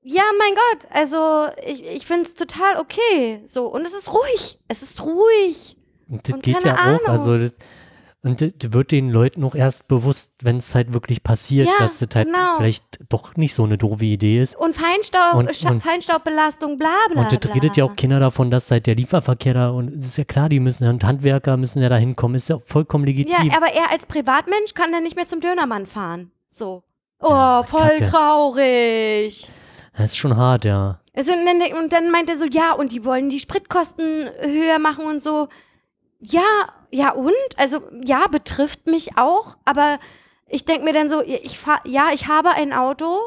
[SPEAKER 1] ja, mein Gott, also ich, ich finde es total okay. So, und es ist ruhig. Es ist ruhig.
[SPEAKER 2] Und das
[SPEAKER 1] Und
[SPEAKER 2] geht
[SPEAKER 1] keine
[SPEAKER 2] ja auch. Also das, und wird den Leuten auch erst bewusst, wenn es halt wirklich passiert,
[SPEAKER 1] Ja,
[SPEAKER 2] dass das halt
[SPEAKER 1] genau.
[SPEAKER 2] vielleicht doch nicht so eine doofe Idee ist.
[SPEAKER 1] Und Feinstaub,
[SPEAKER 2] Und- und-
[SPEAKER 1] Feinstaubbelastung, bla bla.
[SPEAKER 2] Und das
[SPEAKER 1] bla.
[SPEAKER 2] redet ja auch keiner davon, dass halt der Lieferverkehr da, und es ist ja klar, die müssen, und Handwerker müssen ja da hinkommen, ist ja vollkommen
[SPEAKER 1] Ja,
[SPEAKER 2] legitim.
[SPEAKER 1] aber er als Privatmensch kann dann nicht mehr zum Dönermann fahren. So. Oh,
[SPEAKER 2] Ja,
[SPEAKER 1] voll
[SPEAKER 2] Kacke.
[SPEAKER 1] traurig.
[SPEAKER 2] Das ist schon hart, ja.
[SPEAKER 1] Also, und, dann, und dann meint er so, ja, und die wollen die Spritkosten höher machen und so. Ja, ja und? Also, ja, betrifft mich auch, aber ich denke mir dann so, ich fahr, ja, ich habe ein Auto,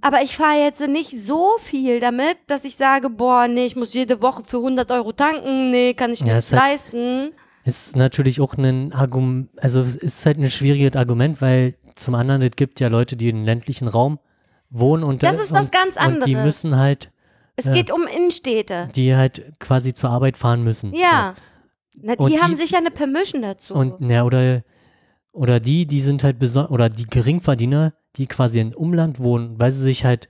[SPEAKER 1] aber ich fahre jetzt nicht so viel damit, dass ich sage, boah, nee, ich muss jede Woche für 100 Euro tanken, nee, kann ich mir
[SPEAKER 2] Ja,
[SPEAKER 1] nicht
[SPEAKER 2] halt-
[SPEAKER 1] leisten.
[SPEAKER 2] Ist natürlich auch ein Argument, also es ist halt ein schwieriges Argument, weil zum anderen, es gibt ja Leute, die im ländlichen Raum wohnen und
[SPEAKER 1] Das ist was
[SPEAKER 2] und,
[SPEAKER 1] ganz
[SPEAKER 2] Und die
[SPEAKER 1] anderes.
[SPEAKER 2] müssen halt,
[SPEAKER 1] Es
[SPEAKER 2] Ja.
[SPEAKER 1] geht um Innenstädte.
[SPEAKER 2] die halt quasi zur Arbeit fahren müssen.
[SPEAKER 1] Ja. Na, die,
[SPEAKER 2] die-
[SPEAKER 1] haben sicher eine Permission dazu.
[SPEAKER 2] Und ja, oder, oder die, die sind halt besonders, oder die Geringverdiener, die quasi im Umland wohnen, weil sie sich halt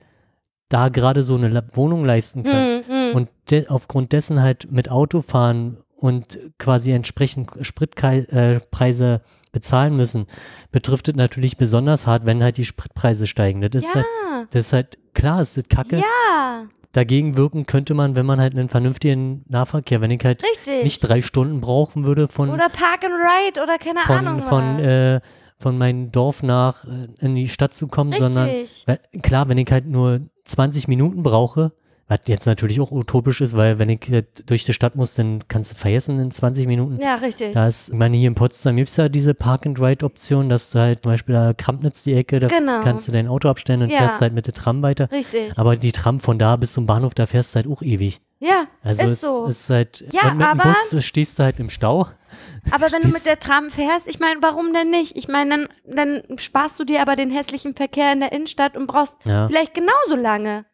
[SPEAKER 2] da gerade so eine Wohnung leisten können.
[SPEAKER 1] hm, hm.
[SPEAKER 2] und de aufgrund dessen halt mit Auto fahren und quasi entsprechend Spritpreise bezahlen müssen, betrifft es natürlich besonders hart, wenn halt die Spritpreise steigen. Das ist,
[SPEAKER 1] Ja.
[SPEAKER 2] halt, das ist halt klar, es ist kacke.
[SPEAKER 1] Ja,
[SPEAKER 2] Dagegen wirken könnte man, wenn man halt einen vernünftigen Nahverkehr, wenn ich halt
[SPEAKER 1] richtig.
[SPEAKER 2] nicht drei Stunden brauchen würde von,
[SPEAKER 1] oder Park and Ride oder keine
[SPEAKER 2] von,
[SPEAKER 1] Ahnung
[SPEAKER 2] von, äh, von meinem Dorf nach äh, in die Stadt zu kommen, sondern
[SPEAKER 1] Richtig.
[SPEAKER 2] weil, klar, wenn ich halt nur 20 Minuten brauche, was jetzt natürlich auch utopisch ist, weil wenn ich durch die Stadt muss, dann kannst du es vergessen in 20 Minuten.
[SPEAKER 1] Ja, richtig.
[SPEAKER 2] Da ist, ich meine, hier in Potsdam gibt es ja diese Park-and-Ride-Option, dass du halt zum Beispiel da Krampnitz die Ecke, da
[SPEAKER 1] Genau.
[SPEAKER 2] kannst du dein Auto abstellen und
[SPEAKER 1] Ja.
[SPEAKER 2] fährst halt mit der Tram weiter.
[SPEAKER 1] Richtig.
[SPEAKER 2] Aber die Tram von da bis zum Bahnhof, da fährst du halt auch ewig.
[SPEAKER 1] Ja,
[SPEAKER 2] Also
[SPEAKER 1] ist
[SPEAKER 2] es
[SPEAKER 1] so.
[SPEAKER 2] ist halt,
[SPEAKER 1] Ja,
[SPEAKER 2] und mit dem
[SPEAKER 1] aber-
[SPEAKER 2] Bus stehst du halt im Stau.
[SPEAKER 1] aber wenn du mit der Tram fährst, ich meine, warum denn nicht? Ich meine, dann, dann sparst du dir aber den hässlichen Verkehr in der Innenstadt und brauchst
[SPEAKER 2] Ja.
[SPEAKER 1] vielleicht genauso lange.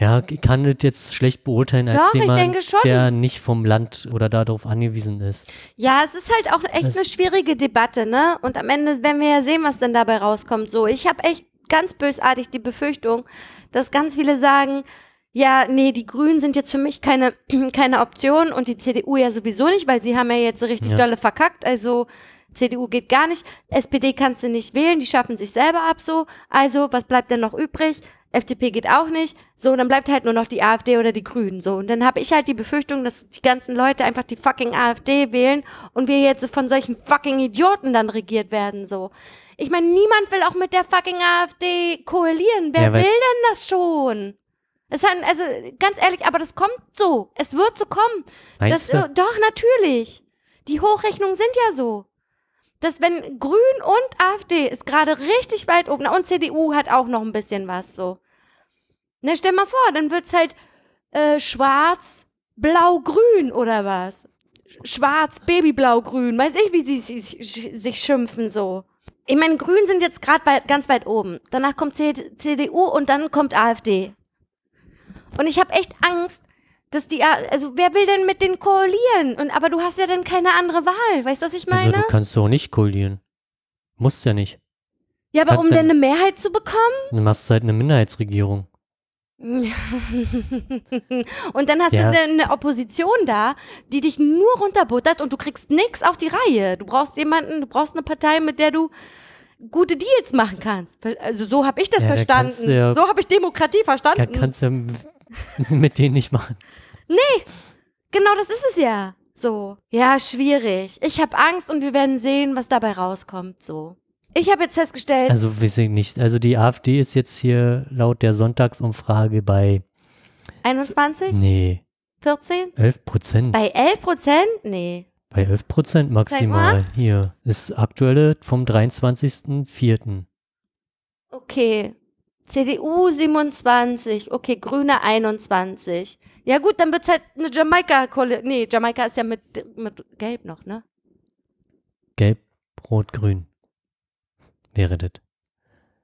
[SPEAKER 2] Ja, ich kann das jetzt schlecht beurteilen als
[SPEAKER 1] Doch,
[SPEAKER 2] jemand, der nicht vom Land oder darauf angewiesen ist.
[SPEAKER 1] Ja, es ist halt auch echt
[SPEAKER 2] Das-
[SPEAKER 1] eine schwierige Debatte, ne? Und am Ende werden wir ja sehen, was denn dabei rauskommt. So, ich habe echt ganz bösartig die Befürchtung, dass ganz viele sagen, ja, nee, die Grünen sind jetzt für mich keine, keine Option und die CDU ja sowieso nicht, weil sie haben ja jetzt richtig
[SPEAKER 2] Ja.
[SPEAKER 1] dolle verkackt. Also CDU geht gar nicht, SPD kannst du nicht wählen, die schaffen sich selber ab so. Also, was bleibt denn noch übrig? FDP geht auch nicht. So, dann bleibt halt nur noch die AfD oder die Grünen. So, und dann habe ich halt die Befürchtung, dass die ganzen Leute einfach die fucking AfD wählen und wir jetzt von solchen fucking Idioten dann regiert werden. So. Ich meine, niemand will auch mit der fucking AfD koalieren. Wer
[SPEAKER 2] Ja,
[SPEAKER 1] will denn das schon? Es hat, also ganz ehrlich, aber das kommt so. Es wird so kommen.
[SPEAKER 2] Meinst
[SPEAKER 1] das,
[SPEAKER 2] du?
[SPEAKER 1] Doch, natürlich. Die Hochrechnungen sind ja so. Dass wenn Grün und AfD ist gerade richtig weit oben, und CDU hat auch noch ein bisschen was so. Na, stell mal vor, dann wird's halt äh, schwarz, blau, grün oder was? Schwarz, Babyblau, grün, weiß ich, wie sie sich, sich schimpfen so. Ich meine, Grün sind jetzt gerade ganz weit oben. Danach kommt C CDU und dann kommt AfD. Und ich habe echt Angst, dass die, A- also wer will denn mit denen koalieren? Und aber du hast ja dann keine andere Wahl, weißt du, was ich
[SPEAKER 2] Also
[SPEAKER 1] meine?
[SPEAKER 2] du kannst doch nicht koalieren. Musst ja nicht.
[SPEAKER 1] ja, aber um
[SPEAKER 2] kannst ja-
[SPEAKER 1] denn eine Mehrheit zu bekommen?
[SPEAKER 2] Du machst halt eine Minderheitsregierung.
[SPEAKER 1] und dann hast
[SPEAKER 2] Ja.
[SPEAKER 1] du dann eine Opposition da, die dich nur runterbuttert und du kriegst nichts auf die Reihe. Du brauchst jemanden, du brauchst eine Partei, mit der du gute Deals machen kannst. Also so habe ich das
[SPEAKER 2] Ja, da
[SPEAKER 1] verstanden.
[SPEAKER 2] du ja-
[SPEAKER 1] so habe ich Demokratie
[SPEAKER 2] Ja,
[SPEAKER 1] verstanden.
[SPEAKER 2] kannst du mit denen nicht machen.
[SPEAKER 1] Genau, das ist es ja. So. Ja, schwierig. Ich habe Angst und wir werden sehen, was dabei rauskommt. So. Ich habe jetzt festgestellt,
[SPEAKER 2] Also weiß ich nicht. Also die AfD ist jetzt hier laut der Sonntagsumfrage bei,
[SPEAKER 1] 21,
[SPEAKER 2] nee,
[SPEAKER 1] 14?
[SPEAKER 2] 11 Prozent.
[SPEAKER 1] Bei 11 Prozent? Nee.
[SPEAKER 2] Bei 11 Prozent maximal. Hier ist aktuelle vom 23.04.
[SPEAKER 1] Okay. CDU 27, okay, Grüne 21. Ja gut, dann wird's halt eine jamaika -Koali Nee, Jamaika ist ja mit, mit Gelb noch, ne?
[SPEAKER 2] Gelb, Rot, Grün. Wäre das.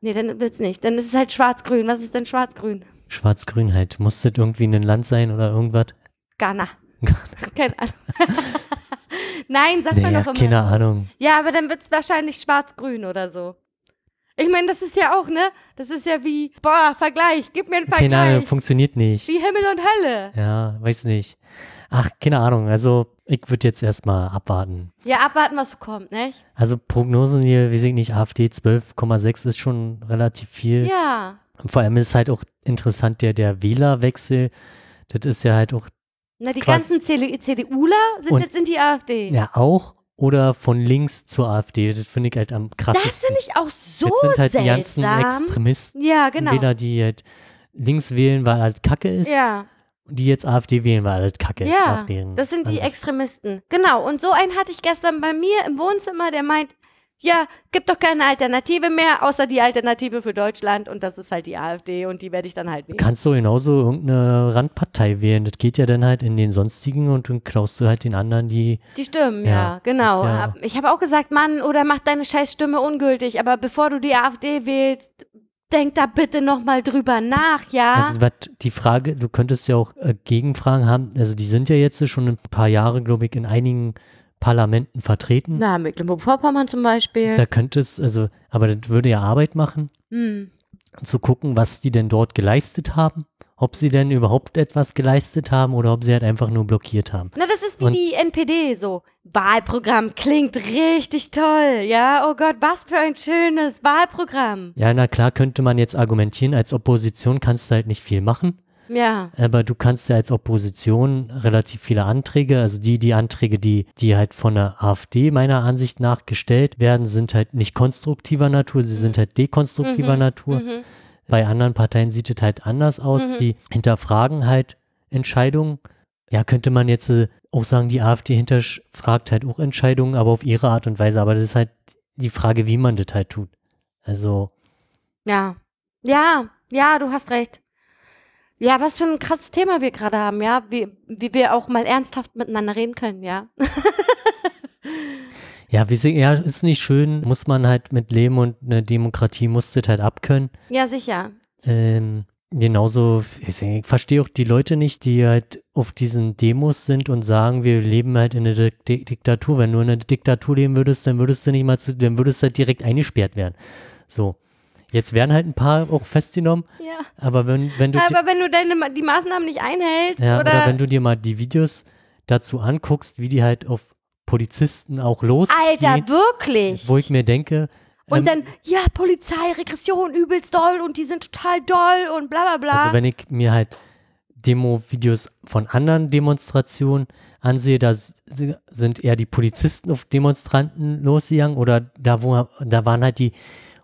[SPEAKER 1] Nee, dann wird's nicht. Dann ist es halt schwarz-grün. Was ist denn schwarz-grün?
[SPEAKER 2] Schwarz-Grün halt. Muss das irgendwie ein Land sein oder irgendwas?
[SPEAKER 1] Ghana. Keine Ahnung. Nein, sag mal
[SPEAKER 2] Naja,
[SPEAKER 1] noch immer.
[SPEAKER 2] keine Ahnung.
[SPEAKER 1] Ja, aber dann wird's wahrscheinlich schwarz-grün oder so. Ich meine, das ist ja auch, ne? Das ist ja wie, boah, Vergleich, gib mir einen Vergleich.
[SPEAKER 2] Keine Ahnung, funktioniert nicht.
[SPEAKER 1] wie Himmel und Hölle.
[SPEAKER 2] Ja, weiß nicht. Ach, keine Ahnung. Also, ich würde jetzt erstmal abwarten.
[SPEAKER 1] Ja, abwarten, was so kommt, nicht?
[SPEAKER 2] Also, Prognosen hier, wie ich nicht, AfD 12,6 ist schon relativ viel.
[SPEAKER 1] Ja.
[SPEAKER 2] Und vor allem ist halt auch interessant, der, der Wählerwechsel. Das ist ja halt auch,
[SPEAKER 1] Na, die ganzen CDU CDUler sind
[SPEAKER 2] Und-
[SPEAKER 1] jetzt in die AfD.
[SPEAKER 2] ja auch oder von links zur AfD. Das finde ich halt am
[SPEAKER 1] das
[SPEAKER 2] krassesten.
[SPEAKER 1] finde ich auch so
[SPEAKER 2] das sind halt die ganzen
[SPEAKER 1] seltsam.
[SPEAKER 2] Extremisten.
[SPEAKER 1] Ja, genau.
[SPEAKER 2] Wähler, die halt links wählen, weil halt Kacke ist.
[SPEAKER 1] ja,
[SPEAKER 2] Und die jetzt AfD wählen, weil halt Kacke ist.
[SPEAKER 1] ja,
[SPEAKER 2] nach deren
[SPEAKER 1] das sind die. Extremisten. Genau, und so einen hatte ich gestern bei mir im Wohnzimmer, der meint, ja, gibt doch keine Alternative mehr, außer die Alternative für Deutschland und das ist halt die AfD und die werde ich dann halt wählen.
[SPEAKER 2] Kannst du genauso irgendeine Randpartei wählen. Das geht ja dann halt in den sonstigen und dann klaust du halt den anderen die.
[SPEAKER 1] Die Stimmen, ja,
[SPEAKER 2] Ja,
[SPEAKER 1] genau.
[SPEAKER 2] ja-
[SPEAKER 1] Ich habe auch gesagt, Mann, oder mach deine scheiß Stimme ungültig, aber bevor du die AfD wählst, denk da bitte nochmal drüber nach, ja?
[SPEAKER 2] Also was die Frage, du könntest ja auch äh, Gegenfragen haben. Also die sind ja jetzt schon ein paar Jahre, glaube ich, in einigen Parlamenten vertreten.
[SPEAKER 1] Na, Mecklenburg-Vorpommern zum Beispiel.
[SPEAKER 2] Da könntest, also, aber das würde ja Arbeit machen,
[SPEAKER 1] Hm.
[SPEAKER 2] zu gucken, was die denn dort geleistet haben ob sie denn überhaupt etwas geleistet haben oder ob sie halt einfach nur blockiert haben.
[SPEAKER 1] Na, das ist wie
[SPEAKER 2] Und-
[SPEAKER 1] die NPD so. Wahlprogramm klingt richtig toll, ja? Oh Gott, was für ein schönes Wahlprogramm.
[SPEAKER 2] Ja, na klar könnte man jetzt argumentieren, als Opposition kannst du halt nicht viel machen,
[SPEAKER 1] Ja,
[SPEAKER 2] aber du kannst ja als Opposition relativ viele Anträge, also die, die Anträge, die, die halt von der AfD meiner Ansicht nach gestellt werden, sind halt nicht konstruktiver Natur, sie sind halt dekonstruktiver Natur.
[SPEAKER 1] mhm.
[SPEAKER 2] Bei anderen Parteien sieht es halt anders aus. Die hinterfragen halt Entscheidungen. Ja, könnte man jetzt äh, auch sagen, die AfD hinterfragt halt auch Entscheidungen, aber auf ihre Art und Weise. Aber das ist halt die Frage, wie man das halt tut. Also,
[SPEAKER 1] ja. Ja, ja, du hast recht. Ja, was für ein krasses Thema wir gerade haben, ja? Wie, wie wir auch mal ernsthaft miteinander reden können, ja?
[SPEAKER 2] ja, wir sehen, ja, ist nicht schön, muss man halt mit leben und eine Demokratie muss das halt abkönnen.
[SPEAKER 1] Ja, sicher.
[SPEAKER 2] Ähm, genauso, ich, ich verstehe auch die Leute nicht, die halt auf diesen Demos sind und sagen, wir leben halt in einer Dik Diktatur. Wenn du in einer Diktatur leben würdest, dann würdest du nicht mal zu, dann würdest du halt direkt eingesperrt werden. So. Jetzt werden halt ein paar auch festgenommen,
[SPEAKER 1] Ja.
[SPEAKER 2] aber wenn, wenn du,
[SPEAKER 1] Aber wenn du deine, die Maßnahmen nicht einhältst,
[SPEAKER 2] ja,
[SPEAKER 1] oder,
[SPEAKER 2] oder wenn du dir mal die Videos dazu anguckst, wie die halt auf Polizisten auch losgehen,
[SPEAKER 1] Alter, wirklich.
[SPEAKER 2] wo ich mir denke,
[SPEAKER 1] und
[SPEAKER 2] ähm,
[SPEAKER 1] dann, ja, Polizei, Regression, übelst doll und die sind total doll und bla bla bla.
[SPEAKER 2] Also wenn ich mir halt Demo-Videos von anderen Demonstrationen ansehe, da sind eher die Polizisten auf Demonstranten losgegangen oder da wo da waren halt die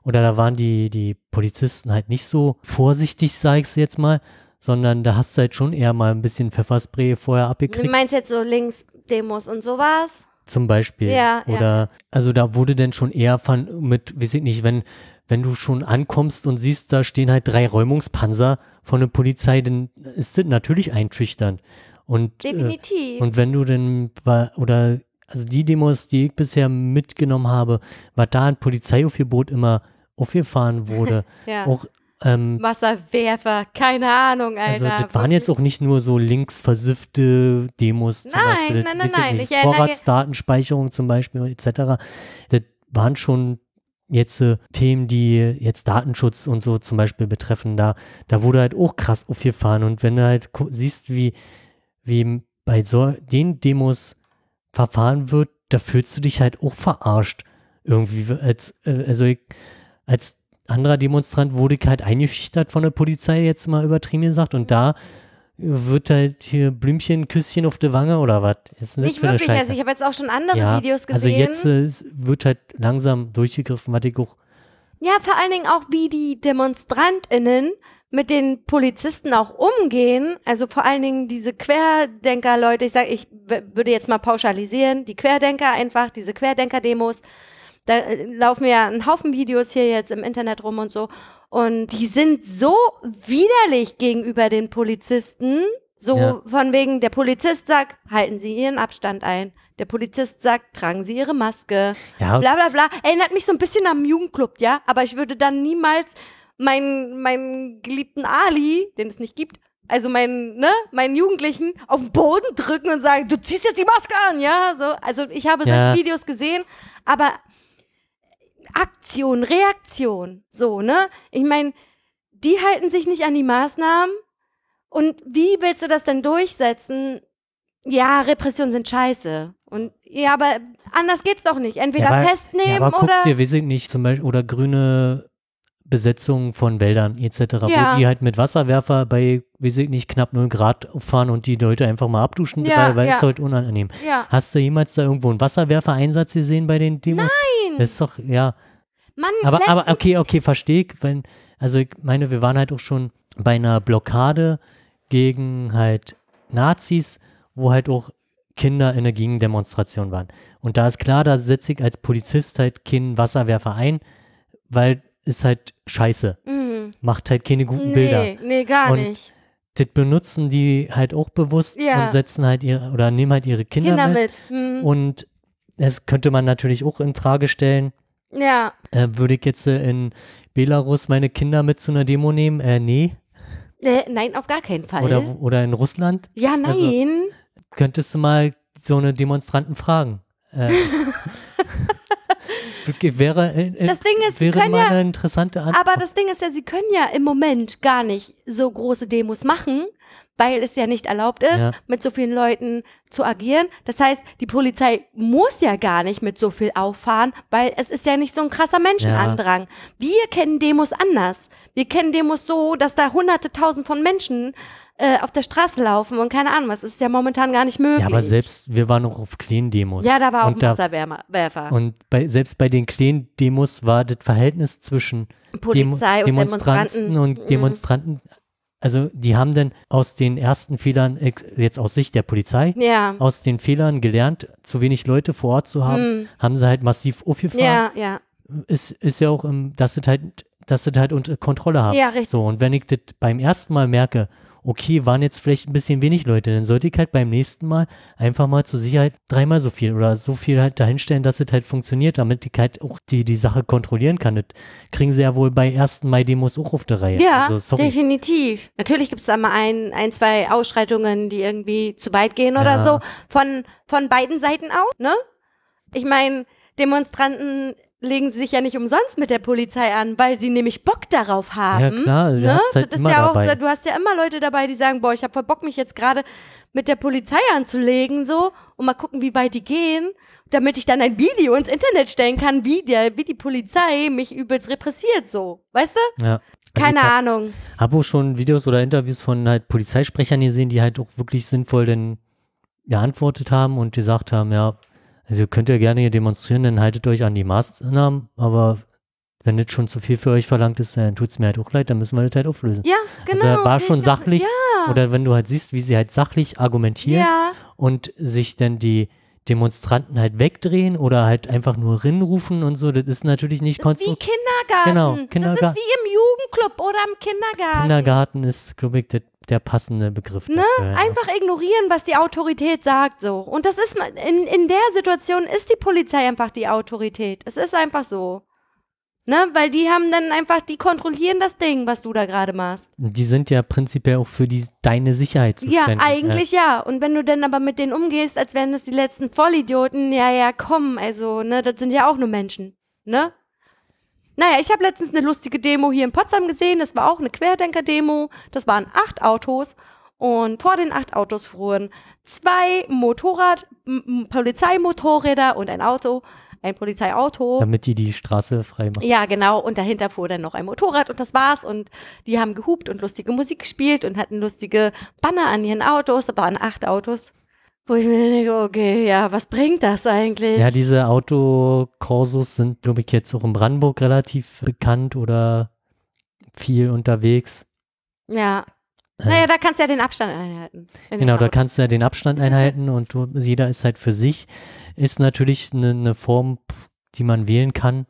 [SPEAKER 2] oder da waren die die Polizisten halt nicht so vorsichtig, sag ich jetzt mal, sondern da hast du halt schon eher mal ein bisschen Pfefferspray vorher
[SPEAKER 1] du
[SPEAKER 2] abgekriegt,
[SPEAKER 1] meinst jetzt so Linksdemos und sowas?
[SPEAKER 2] zum Beispiel.
[SPEAKER 1] Ja, ja.
[SPEAKER 2] oder also da wurde dann schon eher von mit, weiß ich nicht, wenn wenn du schon ankommst und siehst, da stehen halt drei Räumungspanzer von der Polizei, dann ist das natürlich einschüchternd. Und, äh,
[SPEAKER 1] Definitiv.
[SPEAKER 2] und wenn du denn bei, oder also die Demos, die ich bisher mitgenommen habe, war da ein Polizeiaufgebot immer aufgefahren wurde.
[SPEAKER 1] ja.
[SPEAKER 2] Auch, ähm,
[SPEAKER 1] Wasserwerfer, keine Ahnung,
[SPEAKER 2] also
[SPEAKER 1] Alter.
[SPEAKER 2] das waren jetzt auch nicht nur so links versiffte Demos zum
[SPEAKER 1] Nein,
[SPEAKER 2] Beispiel.
[SPEAKER 1] nein, nein, nein,
[SPEAKER 2] nicht,
[SPEAKER 1] ich
[SPEAKER 2] Vorratsdatenspeicherung zum Beispiel etc. Das waren schon jetzt äh, Themen, die jetzt Datenschutz und so zum Beispiel betreffen. Da, da wurde halt auch krass aufgefahren. Und wenn du halt siehst, wie, wie bei so den Demos verfahren wird, da fühlst du dich halt auch verarscht. Irgendwie, als, äh, also ich, als anderer Demonstrant wurde ich halt eingeschüchtert von der Polizei, jetzt mal übertrieben gesagt. Und da wird halt hier Blümchen, Küsschen auf der Wange oder was?
[SPEAKER 1] Nicht wirklich, also ich habe jetzt auch schon andere
[SPEAKER 2] ja,
[SPEAKER 1] Videos gesehen.
[SPEAKER 2] also jetzt äh, wird halt langsam durchgegriffen, was ich auch
[SPEAKER 1] Ja, vor allen Dingen auch, wie die DemonstrantInnen mit den Polizisten auch umgehen. Also vor allen Dingen diese Querdenker-Leute, ich sage, ich würde jetzt mal pauschalisieren, die Querdenker einfach, diese Querdenker-Demos. Da äh, laufen ja ein Haufen Videos hier jetzt im Internet rum und so. Und die sind so widerlich gegenüber den Polizisten. So
[SPEAKER 2] Ja.
[SPEAKER 1] von wegen, der Polizist sagt, halten Sie Ihren Abstand ein. Der Polizist sagt, tragen Sie Ihre Maske
[SPEAKER 2] Ja,
[SPEAKER 1] bla bla bla. Erinnert mich so ein bisschen am Jugendclub, ja? Aber ich würde dann niemals meinen, meinen geliebten Ali, den es nicht gibt, also meinen, ne, meinen Jugendlichen auf den Boden drücken und sagen, du ziehst jetzt die Maske an, ja? So, also ich habe
[SPEAKER 2] Ja.
[SPEAKER 1] solche Videos gesehen, aber Aktion, Reaktion, so, ne? Ich meine, die halten sich nicht an die Maßnahmen. Und wie willst du das denn durchsetzen? Ja, Repressionen sind scheiße. Und ja, aber anders geht's doch nicht. Entweder
[SPEAKER 2] ja, aber,
[SPEAKER 1] festnehmen
[SPEAKER 2] ja, aber guck
[SPEAKER 1] oder.
[SPEAKER 2] dir, weiß ich nicht, zum Beispiel, oder grüne Besetzung von Wäldern etc.,
[SPEAKER 1] Ja.
[SPEAKER 2] wo die halt mit Wasserwerfer bei, weiß ich nicht, knapp 0 Grad fahren und die Leute einfach mal abduschen,
[SPEAKER 1] Ja,
[SPEAKER 2] weil, weil
[SPEAKER 1] ja.
[SPEAKER 2] es halt unangenehm.
[SPEAKER 1] Ja,
[SPEAKER 2] Hast du jemals da irgendwo einen Wasserwerfer-Einsatz gesehen bei den Demos?
[SPEAKER 1] Nein.
[SPEAKER 2] Das ist doch, ja.
[SPEAKER 1] Mann,
[SPEAKER 2] Aber, aber okay, okay, verstehe ich. Wenn, also ich meine, wir waren halt auch schon bei einer Blockade gegen halt Nazis, wo halt auch Kinder in einer Gegendemonstration waren. Und da ist klar, da setze ich als Polizist halt keinen Wasserwerfer ein, weil ist halt scheiße.
[SPEAKER 1] Mhm.
[SPEAKER 2] Macht halt keine guten Bilder.
[SPEAKER 1] Nee, nee, gar
[SPEAKER 2] Und
[SPEAKER 1] nicht.
[SPEAKER 2] Das benutzen die halt auch bewusst
[SPEAKER 1] Ja.
[SPEAKER 2] und setzen halt ihre, oder nehmen halt ihre Kinder,
[SPEAKER 1] Kinder
[SPEAKER 2] mit.
[SPEAKER 1] mit. Mhm.
[SPEAKER 2] Und das könnte man natürlich auch in Frage stellen.
[SPEAKER 1] Ja,
[SPEAKER 2] Äh, würde ich jetzt äh, in Belarus meine Kinder mit zu einer Demo nehmen? Äh, nee.
[SPEAKER 1] äh, nein, auf gar keinen Fall.
[SPEAKER 2] Oder, oder in Russland?
[SPEAKER 1] ja, nein.
[SPEAKER 2] also- Könntest du mal so eine Demonstranten fragen? Äh, wäre, äh,
[SPEAKER 1] Das Ding ist,
[SPEAKER 2] wäre mal
[SPEAKER 1] ja-
[SPEAKER 2] eine interessante Antwort.
[SPEAKER 1] Aber das Ding ist ja, sie können ja im Moment gar nicht so große Demos machen, weil es ja nicht erlaubt ist,
[SPEAKER 2] Ja.
[SPEAKER 1] mit so vielen Leuten zu agieren. Das heißt, die Polizei muss ja gar nicht mit so viel auffahren, weil es ist ja nicht so ein krasser Menschenandrang. Wir kennen Demos anders. Wir kennen Demos so, dass da hunderte tausend von Menschen äh, auf der Straße laufen und keine Ahnung, was das ist ja momentan gar nicht möglich.
[SPEAKER 2] ja, aber selbst, wir waren noch auf Clean-Demos.
[SPEAKER 1] Ja, da war auch
[SPEAKER 2] und
[SPEAKER 1] ein
[SPEAKER 2] da-
[SPEAKER 1] Wasserwerfer.
[SPEAKER 2] Und bei, selbst bei den Clean-Demos war das Verhältnis zwischen
[SPEAKER 1] Polizei
[SPEAKER 2] Demo
[SPEAKER 1] und
[SPEAKER 2] Demonstranten und Demonstranten, also die haben dann aus den ersten Fehlern, jetzt aus Sicht der Polizei,
[SPEAKER 1] Ja.
[SPEAKER 2] aus den Fehlern gelernt, zu wenig Leute vor Ort zu haben, haben sie halt massiv aufgefahren.
[SPEAKER 1] Ja, ja.
[SPEAKER 2] Ist, ist ja auch, im, dass sie halt, dass sie halt unter Kontrolle haben.
[SPEAKER 1] Ja, richtig.
[SPEAKER 2] So, und wenn ich das beim ersten Mal merke, okay, waren jetzt vielleicht ein bisschen wenig Leute, dann sollte ich halt beim nächsten Mal einfach mal zur Sicherheit dreimal so viel oder so viel halt dahinstellen, dass es halt funktioniert, damit ich halt auch die, die Sache kontrollieren kann. Das kriegen sie ja wohl bei 1. Mai-Demos auch auf der Reihe.
[SPEAKER 1] Ja,
[SPEAKER 2] also,
[SPEAKER 1] definitiv. Natürlich gibt es da mal ein, ein, zwei Ausschreitungen, die irgendwie zu weit gehen oder
[SPEAKER 2] Ja.
[SPEAKER 1] so. Von, von beiden Seiten auch, ne? Ich meine, Demonstranten legen sich ja nicht umsonst mit der Polizei an, weil sie nämlich Bock darauf haben.
[SPEAKER 2] Ja, klar, du
[SPEAKER 1] ne?
[SPEAKER 2] hast halt immer
[SPEAKER 1] ja auch,
[SPEAKER 2] dabei.
[SPEAKER 1] Du hast ja immer Leute dabei, die sagen, boah, ich habe voll Bock, mich jetzt gerade mit der Polizei anzulegen, so, und mal gucken, wie weit die gehen, damit ich dann ein Video ins Internet stellen kann, wie, der, wie die Polizei mich übelst repressiert, so. Weißt du?
[SPEAKER 2] Ja. Also
[SPEAKER 1] Keine
[SPEAKER 2] hab,
[SPEAKER 1] Ahnung.
[SPEAKER 2] Habe auch schon Videos oder Interviews von halt Polizeisprechern gesehen, die halt auch wirklich sinnvoll dann geantwortet haben und gesagt haben, ja, also ihr könnt ja gerne hier demonstrieren, dann haltet euch an die Maßnahmen, aber wenn das schon zu viel für euch verlangt ist, dann tut es mir halt auch leid, dann müssen wir das halt auflösen.
[SPEAKER 1] Ja, genau.
[SPEAKER 2] Also war schon
[SPEAKER 1] Ich-
[SPEAKER 2] sachlich.
[SPEAKER 1] Ja,
[SPEAKER 2] Oder wenn du halt siehst, wie sie halt sachlich argumentieren
[SPEAKER 1] ja,
[SPEAKER 2] und sich dann die Demonstranten halt wegdrehen oder halt einfach nur rinrufen und so, das ist natürlich nicht
[SPEAKER 1] das ist wie
[SPEAKER 2] konstruktiv.
[SPEAKER 1] Kindergarten.
[SPEAKER 2] Genau,
[SPEAKER 1] Das
[SPEAKER 2] Kindergarten.
[SPEAKER 1] ist wie im Jugendclub oder im Kindergarten.
[SPEAKER 2] Kindergarten ist, glaube ich, der, der passende Begriff.
[SPEAKER 1] Ne?
[SPEAKER 2] dafür, ja.
[SPEAKER 1] Einfach ignorieren, was die Autorität sagt, so. Und das ist, in, in der Situation ist die Polizei einfach die Autorität. Es ist einfach so. Ne? Weil die haben dann einfach, die kontrollieren das Ding, was du da gerade machst.
[SPEAKER 2] Die sind ja prinzipiell auch für die, deine Sicherheit
[SPEAKER 1] Ja,
[SPEAKER 2] zuständig.
[SPEAKER 1] eigentlich ja. Und wenn du dann aber mit denen umgehst, als wären das die letzten Vollidioten, ja, ja, komm, also, ne, das sind ja auch nur Menschen, ne? Naja, ich habe letztens eine lustige Demo hier in Potsdam gesehen. Das war auch eine Querdenker-Demo. Das waren acht Autos. Und vor den acht Autos fuhren zwei Motorrad, Polizeimotorräder und ein Auto, ein Polizeiauto.
[SPEAKER 2] Damit die die Straße frei machen.
[SPEAKER 1] Ja, genau. Und dahinter fuhr dann noch ein Motorrad und das war's. Und die haben gehupt und lustige Musik gespielt und hatten lustige Banner an ihren Autos. Da waren acht Autos. Wo ich mir denke, okay, ja, was bringt das eigentlich?
[SPEAKER 2] Ja, diese Autokorsos sind, glaube ich, jetzt auch in Brandenburg relativ bekannt oder viel unterwegs.
[SPEAKER 1] Ja.
[SPEAKER 2] Äh,
[SPEAKER 1] Naja, da kannst du ja den Abstand einhalten.
[SPEAKER 2] Genau, da kannst du ja den Abstand einhalten und du, jeder ist halt für sich. Ist natürlich eine, eine Form, die man wählen kann.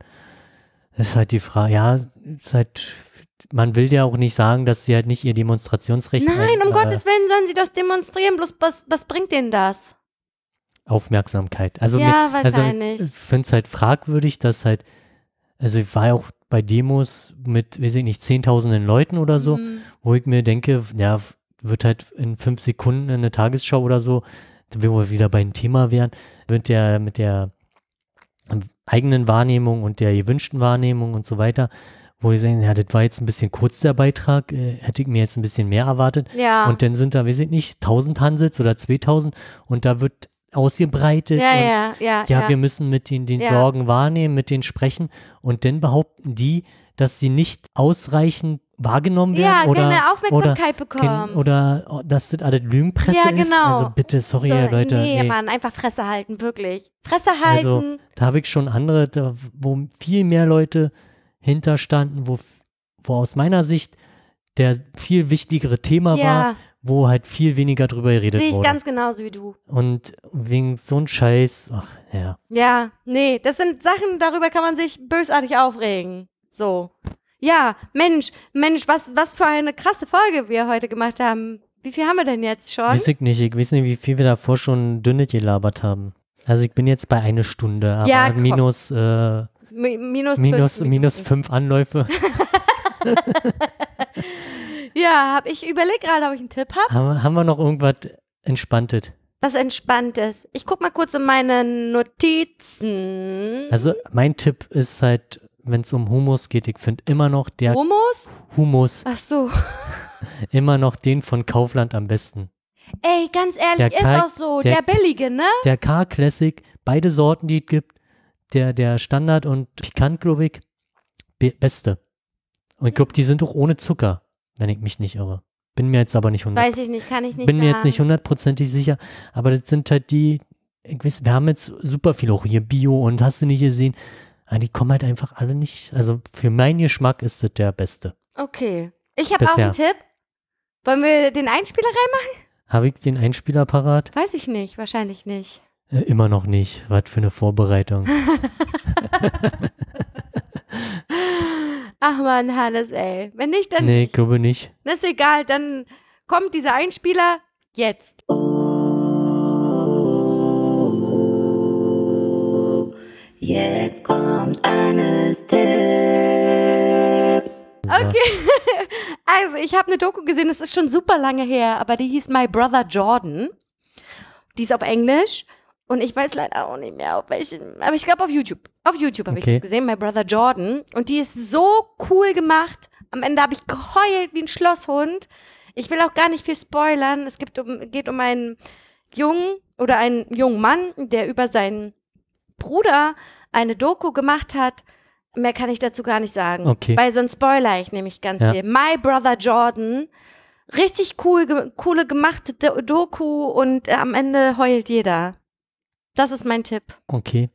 [SPEAKER 2] Ist halt die Frage, ja, ist halt, man will ja auch nicht sagen, dass sie halt nicht ihr Demonstrationsrecht
[SPEAKER 1] Nein,
[SPEAKER 2] ein,
[SPEAKER 1] um
[SPEAKER 2] äh,
[SPEAKER 1] Gottes Willen sollen sie doch demonstrieren. Bloß was, was bringt denen das?
[SPEAKER 2] Aufmerksamkeit. Also,
[SPEAKER 1] Ja,
[SPEAKER 2] mir, also
[SPEAKER 1] wahrscheinlich.
[SPEAKER 2] ich finde es halt fragwürdig, dass halt, also ich war ja auch bei Demos mit, weiß ich nicht, zehntausenden Leuten oder so,
[SPEAKER 1] Hm.
[SPEAKER 2] wo ich mir denke, ja, wird halt in fünf Sekunden in eine Tagesschau oder so, wo wir wieder bei einem Thema wären, mit der, mit der eigenen Wahrnehmung und der gewünschten Wahrnehmung und so weiter, wo die sagen, ja, das war jetzt ein bisschen kurz der Beitrag, äh, hätte ich mir jetzt ein bisschen mehr erwartet.
[SPEAKER 1] Ja.
[SPEAKER 2] Und dann sind da, weiß ich nicht, 1000 Hansels oder 2000 und da wird ausgebreitet
[SPEAKER 1] ja,
[SPEAKER 2] und
[SPEAKER 1] ja, ja,
[SPEAKER 2] ja,
[SPEAKER 1] ja.
[SPEAKER 2] wir müssen mit den, den
[SPEAKER 1] Ja.
[SPEAKER 2] Sorgen wahrnehmen, mit denen sprechen und dann behaupten die, dass sie nicht ausreichend wahrgenommen werden
[SPEAKER 1] ja,
[SPEAKER 2] oder,
[SPEAKER 1] keine Aufmerksamkeit
[SPEAKER 2] oder,
[SPEAKER 1] bekommen.
[SPEAKER 2] kein- oder oh, dass das alles Lügenpresse
[SPEAKER 1] Ja,
[SPEAKER 2] ist.
[SPEAKER 1] genau.
[SPEAKER 2] Also bitte, sorry,
[SPEAKER 1] so,
[SPEAKER 2] Leute.
[SPEAKER 1] Nee,
[SPEAKER 2] nee.
[SPEAKER 1] Mann, einfach Fresse halten, wirklich. Fresse
[SPEAKER 2] Also,
[SPEAKER 1] halten.
[SPEAKER 2] Da habe ich schon andere, da, wo viel mehr Leute hinterstanden, wo, wo aus meiner Sicht der viel wichtigere Thema war,
[SPEAKER 1] ja,
[SPEAKER 2] wo halt viel weniger drüber geredet
[SPEAKER 1] sehe ich
[SPEAKER 2] wurde.
[SPEAKER 1] ganz genauso wie du.
[SPEAKER 2] Und wegen so ein Scheiß, ach ja.
[SPEAKER 1] Ja, nee, das sind Sachen, darüber kann man sich bösartig aufregen. So. Ja, Mensch, Mensch, was, was für eine krasse Folge wir heute gemacht haben. Wie viel haben wir denn jetzt schon?
[SPEAKER 2] Weiß ich nicht, ich weiß nicht, wie viel wir davor schon dünne gelabert haben. Also ich bin jetzt bei einer Stunde, aber
[SPEAKER 1] Ja,
[SPEAKER 2] minus, äh,
[SPEAKER 1] minus,
[SPEAKER 2] minus,
[SPEAKER 1] fünf
[SPEAKER 2] minus fünf Anläufe.
[SPEAKER 1] Ja, hab ich überlegt gerade, ob ich einen Tipp habe.
[SPEAKER 2] haben, haben wir noch irgendwas Entspanntes?
[SPEAKER 1] Was Entspanntes. Ich guck mal kurz in meine Notizen.
[SPEAKER 2] Also mein Tipp ist halt, wenn es um Humus geht, ich finde immer noch der
[SPEAKER 1] Hummus?
[SPEAKER 2] Humus,
[SPEAKER 1] Ach so.
[SPEAKER 2] immer noch den von Kaufland am besten.
[SPEAKER 1] Ey, ganz ehrlich,
[SPEAKER 2] Der
[SPEAKER 1] ist
[SPEAKER 2] Kalk-
[SPEAKER 1] auch so.
[SPEAKER 2] der-
[SPEAKER 1] Der, billige, ne?
[SPEAKER 2] Der K-Classic, beide Sorten, die es gibt, der, der Standard und Pikant, glaube ich, be beste. Und ich glaube, die sind auch ohne Zucker, wenn ich mich nicht irre. Bin mir jetzt aber nicht hundert.
[SPEAKER 1] Weiß ich nicht, kann ich nicht
[SPEAKER 2] Bin mir
[SPEAKER 1] sagen.
[SPEAKER 2] jetzt nicht hundertprozentig sicher, aber das sind halt die, ich weiß, wir haben jetzt super viel auch hier Bio und hast du nicht gesehen, aber die kommen halt einfach alle nicht, also für meinen Geschmack ist das der beste.
[SPEAKER 1] Okay. Ich habe auch einen Tipp. Wollen wir den Einspieler reinmachen?
[SPEAKER 2] Habe ich den Einspieler parat?
[SPEAKER 1] Weiß ich nicht, wahrscheinlich nicht.
[SPEAKER 2] Immer noch nicht. Was für eine Vorbereitung.
[SPEAKER 1] Ach man, Hannes, ey. Wenn nicht, dann
[SPEAKER 2] nee, ich
[SPEAKER 1] nicht.
[SPEAKER 2] glaube nicht.
[SPEAKER 1] Das ist egal, dann kommt dieser Einspieler jetzt.
[SPEAKER 3] Jetzt kommt Annes Tipp.
[SPEAKER 1] Okay. Also, ich habe eine Doku gesehen, das ist schon super lange her, aber die hieß My Brother Jordan. Die ist auf Englisch und ich weiß leider auch nicht mehr auf welchen, aber ich glaube auf YouTube. Auf YouTube habe
[SPEAKER 2] Okay.
[SPEAKER 1] ich das gesehen, My Brother Jordan. Und die ist so cool gemacht. Am Ende habe ich geheult wie ein Schlosshund. Ich will auch gar nicht viel spoilern. Es gibt um, geht um einen Jungen oder einen jungen Mann, der über seinen Bruder eine Doku gemacht hat. Mehr kann ich dazu gar nicht sagen.
[SPEAKER 2] Okay.
[SPEAKER 1] Weil sonst spoiler ich nämlich ganz
[SPEAKER 2] Ja.
[SPEAKER 1] viel. My Brother Jordan. Richtig cool, ge coole gemachte Do Doku und äh, am Ende heult jeder. Das ist mein Tipp.
[SPEAKER 2] Okay.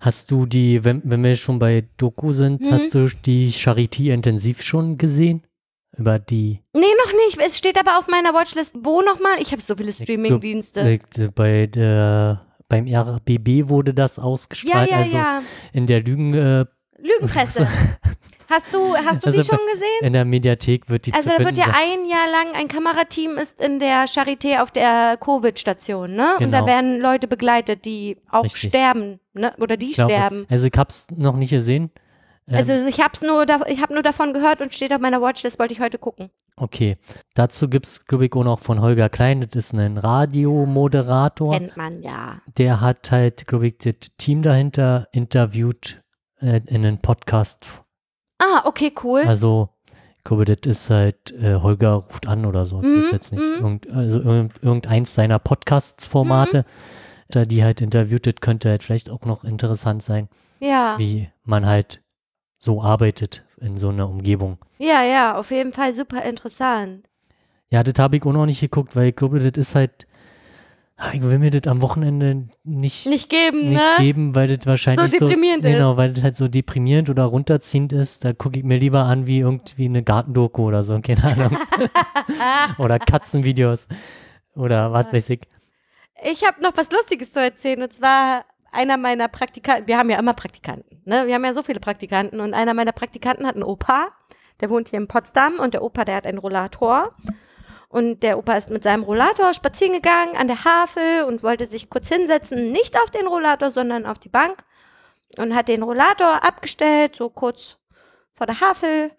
[SPEAKER 2] Hast du die, wenn, wenn wir schon bei Doku sind,
[SPEAKER 1] Mhm.
[SPEAKER 2] hast du die Charité intensiv schon gesehen? Über die
[SPEAKER 1] Nee, noch nicht. Es steht aber auf meiner Watchlist. Wo nochmal? Ich habe so viele Streaming-Dienste.
[SPEAKER 2] äh, bei der beim RBB wurde das
[SPEAKER 1] Ja,
[SPEAKER 2] ausgestrahlt,
[SPEAKER 1] ja,
[SPEAKER 2] also
[SPEAKER 1] ja.
[SPEAKER 2] in der Lügen, äh,
[SPEAKER 1] Lügenpresse. Hast du, hast du
[SPEAKER 2] Also
[SPEAKER 1] die schon gesehen?
[SPEAKER 2] in der Mediathek wird die
[SPEAKER 1] Also da wird ja ein Jahr lang, ein Kamerateam ist in der Charité auf der Covid-Station, ne? Und da
[SPEAKER 2] Genau.
[SPEAKER 1] werden Leute begleitet, die auch
[SPEAKER 2] Richtig.
[SPEAKER 1] sterben, ne? Oder die
[SPEAKER 2] Ich glaube,
[SPEAKER 1] sterben.
[SPEAKER 2] Also ich hab's noch nicht gesehen. Ähm,
[SPEAKER 1] Also ich hab's nur, ich habe nur davon gehört und steht auf meiner Watchlist, wollte ich heute gucken.
[SPEAKER 2] Okay. Dazu gibt's, glaube ich, auch noch von Holger Klein, das ist ein Radiomoderator.
[SPEAKER 1] Kennt man ja.
[SPEAKER 2] Der hat halt, glaube ich, das Team dahinter interviewt äh, in einem Podcast.
[SPEAKER 1] Ah, okay, cool.
[SPEAKER 2] Also, ich glaube, das ist halt äh, Holger ruft an oder so.
[SPEAKER 1] Mhm,
[SPEAKER 2] ist jetzt nicht.
[SPEAKER 1] mhm.
[SPEAKER 2] Irgend, also irgend, irgendeins seiner Podcasts-Formate,
[SPEAKER 1] Mhm.
[SPEAKER 2] da die halt interviewt, das könnte halt vielleicht auch noch interessant sein,
[SPEAKER 1] ja.
[SPEAKER 2] wie man halt so arbeitet in so einer Umgebung.
[SPEAKER 1] Ja, ja, auf jeden Fall super interessant.
[SPEAKER 2] Ja, das habe ich auch noch nicht geguckt, weil ich glaube, das ist halt, ich will mir das am Wochenende nicht,
[SPEAKER 1] Nicht geben,
[SPEAKER 2] nicht
[SPEAKER 1] ne?
[SPEAKER 2] geben, weil das wahrscheinlich so,
[SPEAKER 1] deprimierend ist.
[SPEAKER 2] genau, weil das halt so deprimierend oder runterziehend ist. Da gucke ich mir lieber an wie irgendwie eine Gartendoku oder so, keine Ahnung. oder Katzenvideos oder was weiß ich.
[SPEAKER 1] Ich habe noch was Lustiges zu erzählen und zwar einer meiner Praktikanten, wir haben ja immer Praktikanten, ne? Wir haben ja so viele Praktikanten und einer meiner Praktikanten hat einen Opa, der wohnt hier in Potsdam und der Opa, der hat einen Rollator. Und der Opa ist mit seinem Rollator spazieren gegangen an der Havel und wollte sich kurz hinsetzen, nicht auf den Rollator, sondern auf die Bank. Und hat den Rollator abgestellt, so kurz vor der Havel.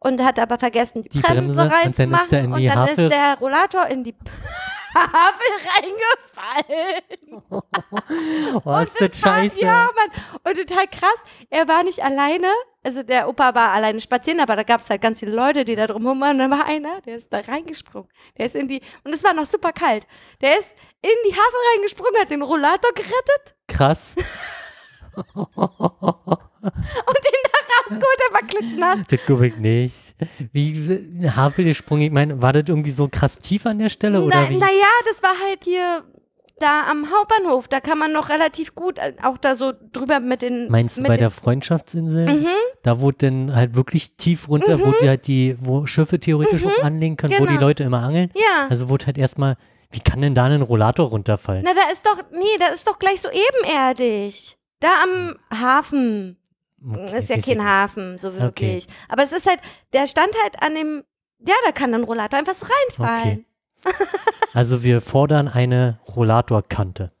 [SPEAKER 1] Und hat aber vergessen, die,
[SPEAKER 2] Die
[SPEAKER 1] Bremse,
[SPEAKER 2] Bremse, und dann ist
[SPEAKER 1] reinzumachen. und dann ist der Rollator in die Havel reingefallen.
[SPEAKER 2] Oh, ist das scheiße.
[SPEAKER 1] Ja, Mann. Und total krass, er war nicht alleine. Also der Opa war alleine spazieren, aber da gab es halt ganz viele Leute, die da drumherum waren. Und dann war einer, der ist da reingesprungen. Der ist in die, und es war noch super kalt. Der ist in die Havel reingesprungen, hat den Rollator gerettet
[SPEAKER 2] Krass.
[SPEAKER 1] und den rausgeholt, der war klitschnass.
[SPEAKER 2] Das glaube ich nicht. Wie Havelgesprungen, ich meine, war das irgendwie so krass tief an der Stelle oder
[SPEAKER 1] Na,
[SPEAKER 2] wie?
[SPEAKER 1] naja, das war halt hier da am Hauptbahnhof. Da kann man noch relativ gut äh, auch da so drüber mit den.
[SPEAKER 2] Meinst du bei der Freundschaftsinsel?
[SPEAKER 1] Mhm.
[SPEAKER 2] Da wo dann halt wirklich tief runter, wo die halt die, wo Schiffe theoretisch auch anlegen können, wo die
[SPEAKER 1] Genau.
[SPEAKER 2] Leute immer angeln.
[SPEAKER 1] Ja.
[SPEAKER 2] Also wurde halt erstmal, wie kann denn da ein Rollator runterfallen?
[SPEAKER 1] Na, da ist doch, nee, da ist doch gleich so ebenerdig. Da am Hafen.
[SPEAKER 2] Okay,
[SPEAKER 1] ist ja kein Hafen, so wirklich. Aber es ist halt, der stand halt an dem, ja, da kann ein Rollator einfach so reinfallen.
[SPEAKER 2] nicht. Also wir fordern eine Rollatorkante.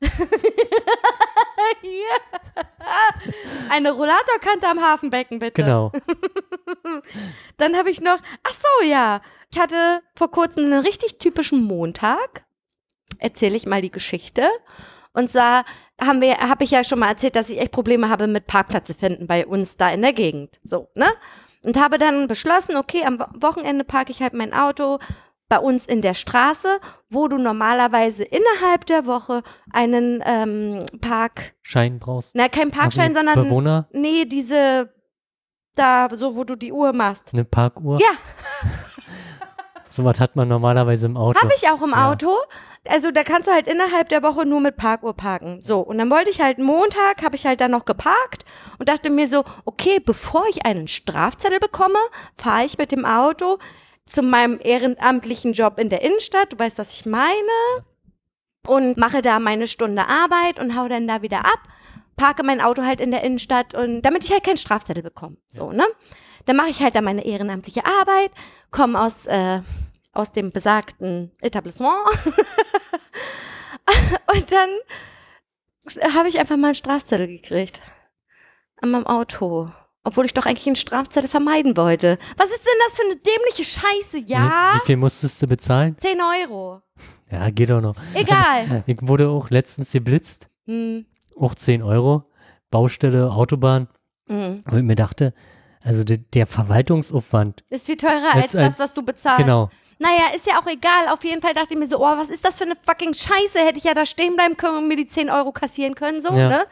[SPEAKER 1] Eine Rollatorkante am Hafenbecken, bitte.
[SPEAKER 2] Genau.
[SPEAKER 1] Dann habe ich noch, ach so, ja. Ich hatte vor kurzem einen richtig typischen Montag. erzähle ich mal die Geschichte. Und zwar haben wir, habe ich ja schon mal erzählt, dass ich echt Probleme habe mit Parkplätze finden bei uns da in der Gegend. So, ne? Und habe dann beschlossen, okay, am Wo- Wochenende parke ich halt mein Auto bei uns in der Straße, wo du normalerweise innerhalb der Woche einen ähm, Park,
[SPEAKER 2] Schein brauchst.
[SPEAKER 1] na kein Parkschein,
[SPEAKER 2] Also
[SPEAKER 1] sondern
[SPEAKER 2] Bewohner,
[SPEAKER 1] nee, diese da, so wo du die Uhr machst.
[SPEAKER 2] eine Parkuhr.
[SPEAKER 1] Ja.
[SPEAKER 2] Sowas hat man normalerweise im Auto.
[SPEAKER 1] Habe ich auch im
[SPEAKER 2] Ja.
[SPEAKER 1] Auto. Also da kannst du halt innerhalb der Woche nur mit Parkuhr parken. So, und dann wollte ich halt Montag, habe ich halt dann noch geparkt und dachte mir so, okay, bevor ich einen Strafzettel bekomme, fahre ich mit dem Auto zu meinem ehrenamtlichen Job in der Innenstadt. Du weißt, was ich meine. Und mache da meine Stunde Arbeit und hau dann da wieder ab. Parke mein Auto halt in der Innenstadt und damit ich halt keinen Strafzettel bekomme. So, ne? Dann mache ich halt da meine ehrenamtliche Arbeit, komme aus, äh, aus dem besagten Etablissement. und dann habe ich einfach mal einen Strafzettel gekriegt. An meinem Auto. Obwohl ich doch eigentlich einen Strafzettel vermeiden wollte. Was ist denn das für eine dämliche Scheiße? Ja?
[SPEAKER 2] Wie, wie viel musstest du bezahlen?
[SPEAKER 1] 10 Euro.
[SPEAKER 2] Ja, geht doch noch.
[SPEAKER 1] Egal.
[SPEAKER 2] Ich wurde auch letztens geblitzt.
[SPEAKER 1] Hm,
[SPEAKER 2] Auch 10 Euro. Baustelle, Autobahn.
[SPEAKER 1] hm.
[SPEAKER 2] Wo ich mir dachte, also der, der Verwaltungsaufwand.
[SPEAKER 1] Ist viel teurer als,
[SPEAKER 2] Als- als-
[SPEAKER 1] das, was du bezahlst.
[SPEAKER 2] Genau.
[SPEAKER 1] Naja, ist ja auch egal. Auf jeden Fall dachte ich mir so, oh, was ist das für eine fucking Scheiße? Hätte ich ja da stehen bleiben können und mir die 10 Euro kassieren können, so,
[SPEAKER 2] Ja.
[SPEAKER 1] ne?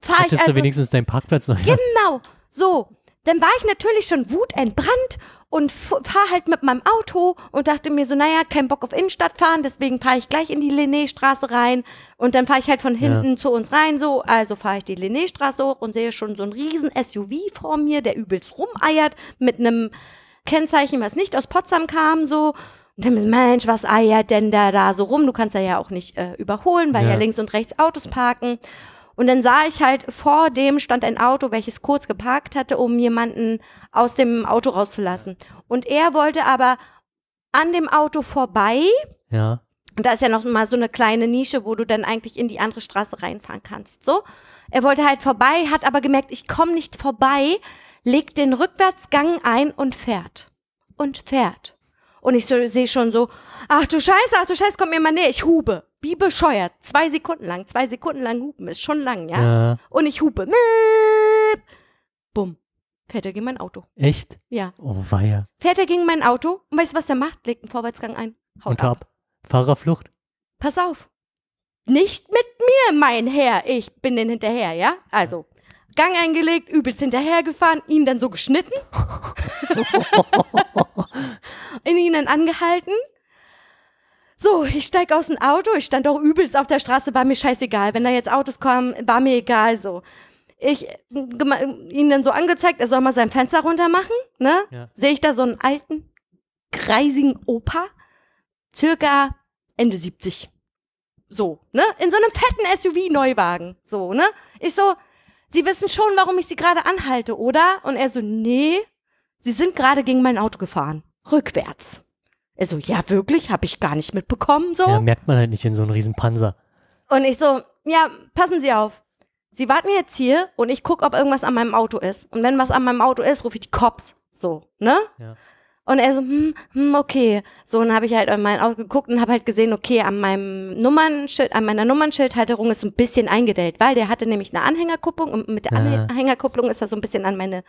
[SPEAKER 1] Fahr ich
[SPEAKER 2] Hattest
[SPEAKER 1] also,
[SPEAKER 2] du wenigstens deinen Parkplatz noch?
[SPEAKER 1] Genau, so. Dann war ich natürlich schon wutentbrannt und fahre halt mit meinem Auto und dachte mir so, naja, kein Bock auf Innenstadt fahren, deswegen fahre ich gleich in die Linnéstraße rein und dann fahre ich halt von hinten zu uns rein so, also fahre ich die Linnéstraße hoch und sehe schon so einen riesen SUV vor mir, der übelst rumeiert mit einem Kennzeichen, was nicht aus Potsdam kam, so. Und dann mir, Mensch, was eiert denn da da so rum? Du kannst ja ja auch nicht äh, überholen, weil ja.
[SPEAKER 2] Ja.
[SPEAKER 1] links und rechts Autos parken. Und dann sah ich halt, vor dem stand ein Auto, welches kurz geparkt hatte, um jemanden aus dem Auto rauszulassen. Und er wollte aber an dem Auto vorbei.
[SPEAKER 2] ja.
[SPEAKER 1] Und da ist ja noch mal so eine kleine Nische, wo du dann eigentlich in die andere Straße reinfahren kannst. So. Er wollte halt vorbei, hat aber gemerkt, ich komme nicht vorbei, legt den Rückwärtsgang ein und fährt. Und fährt. Und ich so, sehe schon so, ach du Scheiße, ach du Scheiße, komm mir mal näher, ich hube. Wie bescheuert. Zwei Sekunden lang, zwei Sekunden lang hupen, ist schon lang, ja?
[SPEAKER 2] ja.
[SPEAKER 1] Und ich hupe. Miep. Bumm. Fährt er gegen mein Auto.
[SPEAKER 2] Echt?
[SPEAKER 1] Ja.
[SPEAKER 2] Oh, weia.
[SPEAKER 1] Fährt er gegen mein Auto und weißt du, was er macht? Legt einen Vorwärtsgang ein. Haut
[SPEAKER 2] Und
[SPEAKER 1] ab.
[SPEAKER 2] ab. Fahrerflucht.
[SPEAKER 1] Pass auf. Nicht mit mir, mein Herr. Ich bin den hinterher, ja? Also, Gang eingelegt, übelst hinterhergefahren, ihn dann so geschnitten. in ihnen angehalten. So, ich steig aus dem Auto, ich stand auch übelst auf der Straße, war mir scheißegal. Wenn da jetzt Autos kommen, war mir egal so. Ich ihn dann so angezeigt, er soll mal sein Fenster runter machen, ne?
[SPEAKER 2] Ja.
[SPEAKER 1] Sehe ich da so einen alten, kreisigen Opa, circa Ende 70. So, ne? In so einem fetten SUV-Neuwagen. So, ne? Ich so, Sie wissen schon, warum ich Sie gerade anhalte, oder? Und er so, nee, Sie sind gerade gegen mein Auto gefahren. Rückwärts. Er so, ja, wirklich? Hab ich gar nicht mitbekommen, so.
[SPEAKER 2] Ja, merkt man halt nicht in so einem riesen Panzer.
[SPEAKER 1] Und ich so, ja, passen Sie auf. Sie warten jetzt hier und ich gucke, ob irgendwas an meinem Auto ist. Und wenn was an meinem Auto ist, rufe ich die Cops. So, ne?
[SPEAKER 2] Ja.
[SPEAKER 1] Und er so, hm, hm, okay. So, und dann habe ich halt an mein Auto geguckt und habe halt gesehen, okay, an meinem Nummernschild, an meiner Nummernschildhalterung ist so ein bisschen eingedellt, weil der hatte nämlich eine Anhängerkupplung und mit der
[SPEAKER 2] Ja.
[SPEAKER 1] Anhängerkupplung ist er so ein bisschen an meine,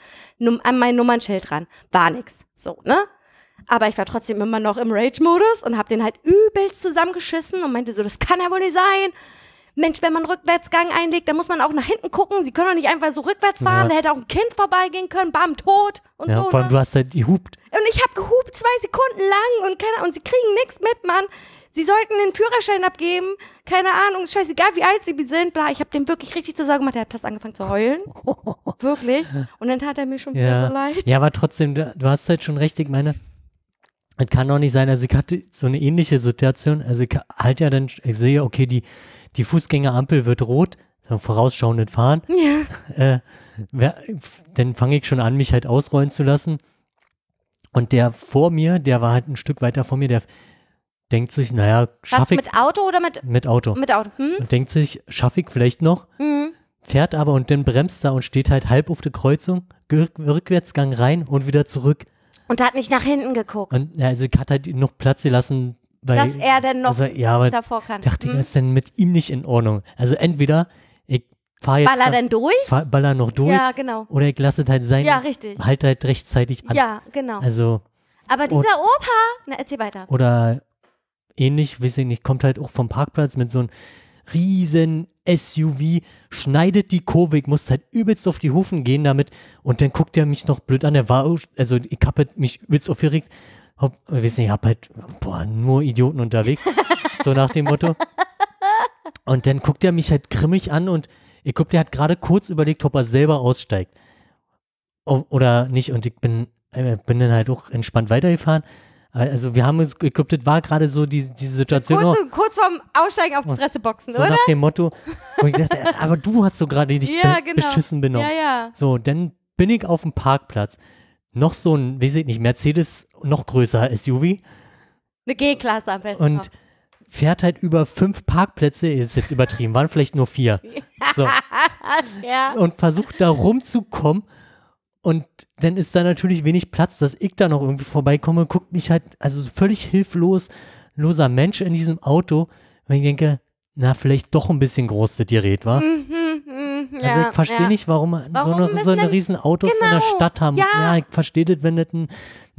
[SPEAKER 1] an mein Nummernschild dran. War nix. So, ne? Aber ich war trotzdem immer noch im Rage-Modus und habe den halt übelst zusammengeschissen und meinte so, das kann ja wohl nicht sein. Mensch, wenn man einen Rückwärtsgang einlegt, dann muss man auch nach hinten gucken. Sie können doch nicht einfach so rückwärts fahren.
[SPEAKER 2] Ja.
[SPEAKER 1] Da hätte auch ein Kind vorbeigehen können, bam, tot und
[SPEAKER 2] Ja,
[SPEAKER 1] so.
[SPEAKER 2] vor allem,
[SPEAKER 1] ne?
[SPEAKER 2] du hast halt gehupt.
[SPEAKER 1] Und ich habe gehupt zwei Sekunden lang und keine und sie kriegen nichts mit, Mann. Sie sollten den Führerschein abgeben. Keine Ahnung, scheißegal, wie alt sie sind. Bla, ich habe dem wirklich richtig zur Sorge gemacht. Der hat fast angefangen zu heulen. wirklich. Und dann tat er mir schon wieder
[SPEAKER 2] Ja.
[SPEAKER 1] so leid.
[SPEAKER 2] ja, aber trotzdem, du, du hast halt schon recht, ich meine, es kann doch nicht sein, also ich hatte so eine ähnliche Situation, also ich halt ja dann, ich sehe, okay, die, die Fußgängerampel wird rot, so vorausschauendes Fahren,
[SPEAKER 1] Ja.
[SPEAKER 2] äh, wer, dann fange ich schon an, mich halt ausrollen zu lassen. Und der vor mir, der war halt ein Stück weiter vor mir, der denkt sich, naja, schaffe ich
[SPEAKER 1] mit Auto oder mit,
[SPEAKER 2] mit Auto.
[SPEAKER 1] mit Auto? Hm?
[SPEAKER 2] Und denkt sich, schaffe ich vielleicht noch,
[SPEAKER 1] Hm.
[SPEAKER 2] fährt aber und dann bremst er und steht halt halb auf der Kreuzung, Rück- Rückwärtsgang rein und wieder zurück.
[SPEAKER 1] Und hat nicht nach hinten geguckt.
[SPEAKER 2] Und ja, also ich hatte halt noch Platz gelassen, weil,
[SPEAKER 1] dass er denn noch
[SPEAKER 2] also, ja, aber
[SPEAKER 1] davor kann.
[SPEAKER 2] dachte ich,
[SPEAKER 1] Hm?
[SPEAKER 2] ist denn mit ihm nicht in Ordnung? Also entweder ich fahre jetzt
[SPEAKER 1] Baller
[SPEAKER 2] da-
[SPEAKER 1] denn durch?
[SPEAKER 2] fahr, baller noch durch
[SPEAKER 1] Ja, genau.
[SPEAKER 2] oder ich lasse halt sein,
[SPEAKER 1] Ja, richtig.
[SPEAKER 2] halt halt rechtzeitig an.
[SPEAKER 1] Ja, genau.
[SPEAKER 2] Also,
[SPEAKER 1] Aber dieser Opa, na erzähl weiter.
[SPEAKER 2] oder ähnlich, weiß ich nicht, kommt halt auch vom Parkplatz mit so einem riesen SUV, schneidet die Kurve, ich musste halt übelst auf die Hufen gehen damit und dann guckt er mich noch blöd an, er war, also ich hab halt mich übelst aufgeregt, hab, ich weiß nicht, ich hab halt, boah, nur Idioten unterwegs, so nach dem Motto. Und dann guckt er mich halt grimmig an und ich glaube, der hat gerade kurz überlegt, ob er selber aussteigt. O oder nicht. Und ich bin, äh, bin dann halt auch entspannt weitergefahren. Also wir haben uns, glaube, das war gerade so die, diese Situation.
[SPEAKER 1] Kurz,
[SPEAKER 2] oh,
[SPEAKER 1] kurz vorm Aussteigen auf die Fresse boxen,
[SPEAKER 2] so
[SPEAKER 1] oder?
[SPEAKER 2] nach dem Motto, dachte, aber du hast so gerade dich
[SPEAKER 1] Ja, genau.
[SPEAKER 2] beschissen benommen.
[SPEAKER 1] Ja, ja.
[SPEAKER 2] So, dann bin ich auf dem Parkplatz. Noch so ein, weiß ich nicht, Mercedes, noch größer SUV
[SPEAKER 1] Eine G-Klasse am besten.
[SPEAKER 2] und fährt halt über fünf Parkplätze, ist jetzt übertrieben, waren vielleicht nur vier. So,
[SPEAKER 1] ja.
[SPEAKER 2] und versucht da rumzukommen. Und dann ist da natürlich wenig Platz, dass ich da noch irgendwie vorbeikomme, guckt mich halt, also völlig hilflos, loser Mensch in diesem Auto. Und ich denke, na, vielleicht doch ein bisschen groß das Gerät, war.
[SPEAKER 1] Mhm, mhm,
[SPEAKER 2] Also ich verstehe
[SPEAKER 1] ja.
[SPEAKER 2] nicht, warum,
[SPEAKER 1] Warum
[SPEAKER 2] so eine, so eine riesen Autos in der
[SPEAKER 1] Genau,
[SPEAKER 2] Stadt haben.
[SPEAKER 1] ja.
[SPEAKER 2] ja ich verstehe das, wenn das ein,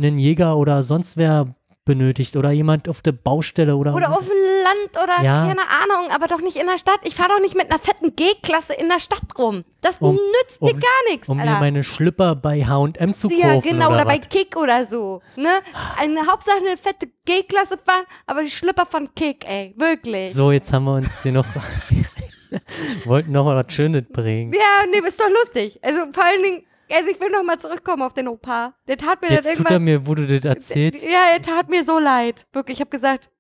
[SPEAKER 2] ein Jäger oder sonst wer benötigt oder jemand auf der Baustelle oder,
[SPEAKER 1] Oder auf dem Land oder
[SPEAKER 2] Ja.
[SPEAKER 1] keine Ahnung, aber doch nicht in der Stadt. Ich fahre doch nicht mit einer fetten G-Klasse in der Stadt rum. Das
[SPEAKER 2] Um-
[SPEAKER 1] nützt dir
[SPEAKER 2] um-
[SPEAKER 1] gar nichts.
[SPEAKER 2] um mir
[SPEAKER 1] Alter.
[SPEAKER 2] meine Schlüpper bei H&M zu kaufen
[SPEAKER 1] ja, genau, oder,
[SPEAKER 2] oder,
[SPEAKER 1] bei. Kick oder so. Ne? Eine Hauptsache eine fette G-Klasse fahren, aber die Schlüpper von Kick, ey. Wirklich.
[SPEAKER 2] So, jetzt haben wir uns hier noch, wollten noch was Schönes bringen.
[SPEAKER 1] Ja, nee, ist doch lustig. Also vor allen Dingen, also ich will noch mal zurückkommen auf den Opa. Der tat mir
[SPEAKER 2] Jetzt
[SPEAKER 1] dann
[SPEAKER 2] tut er mir, wo du das erzählst,
[SPEAKER 1] Ja, er tat mir so leid. Wirklich, ich habe gesagt,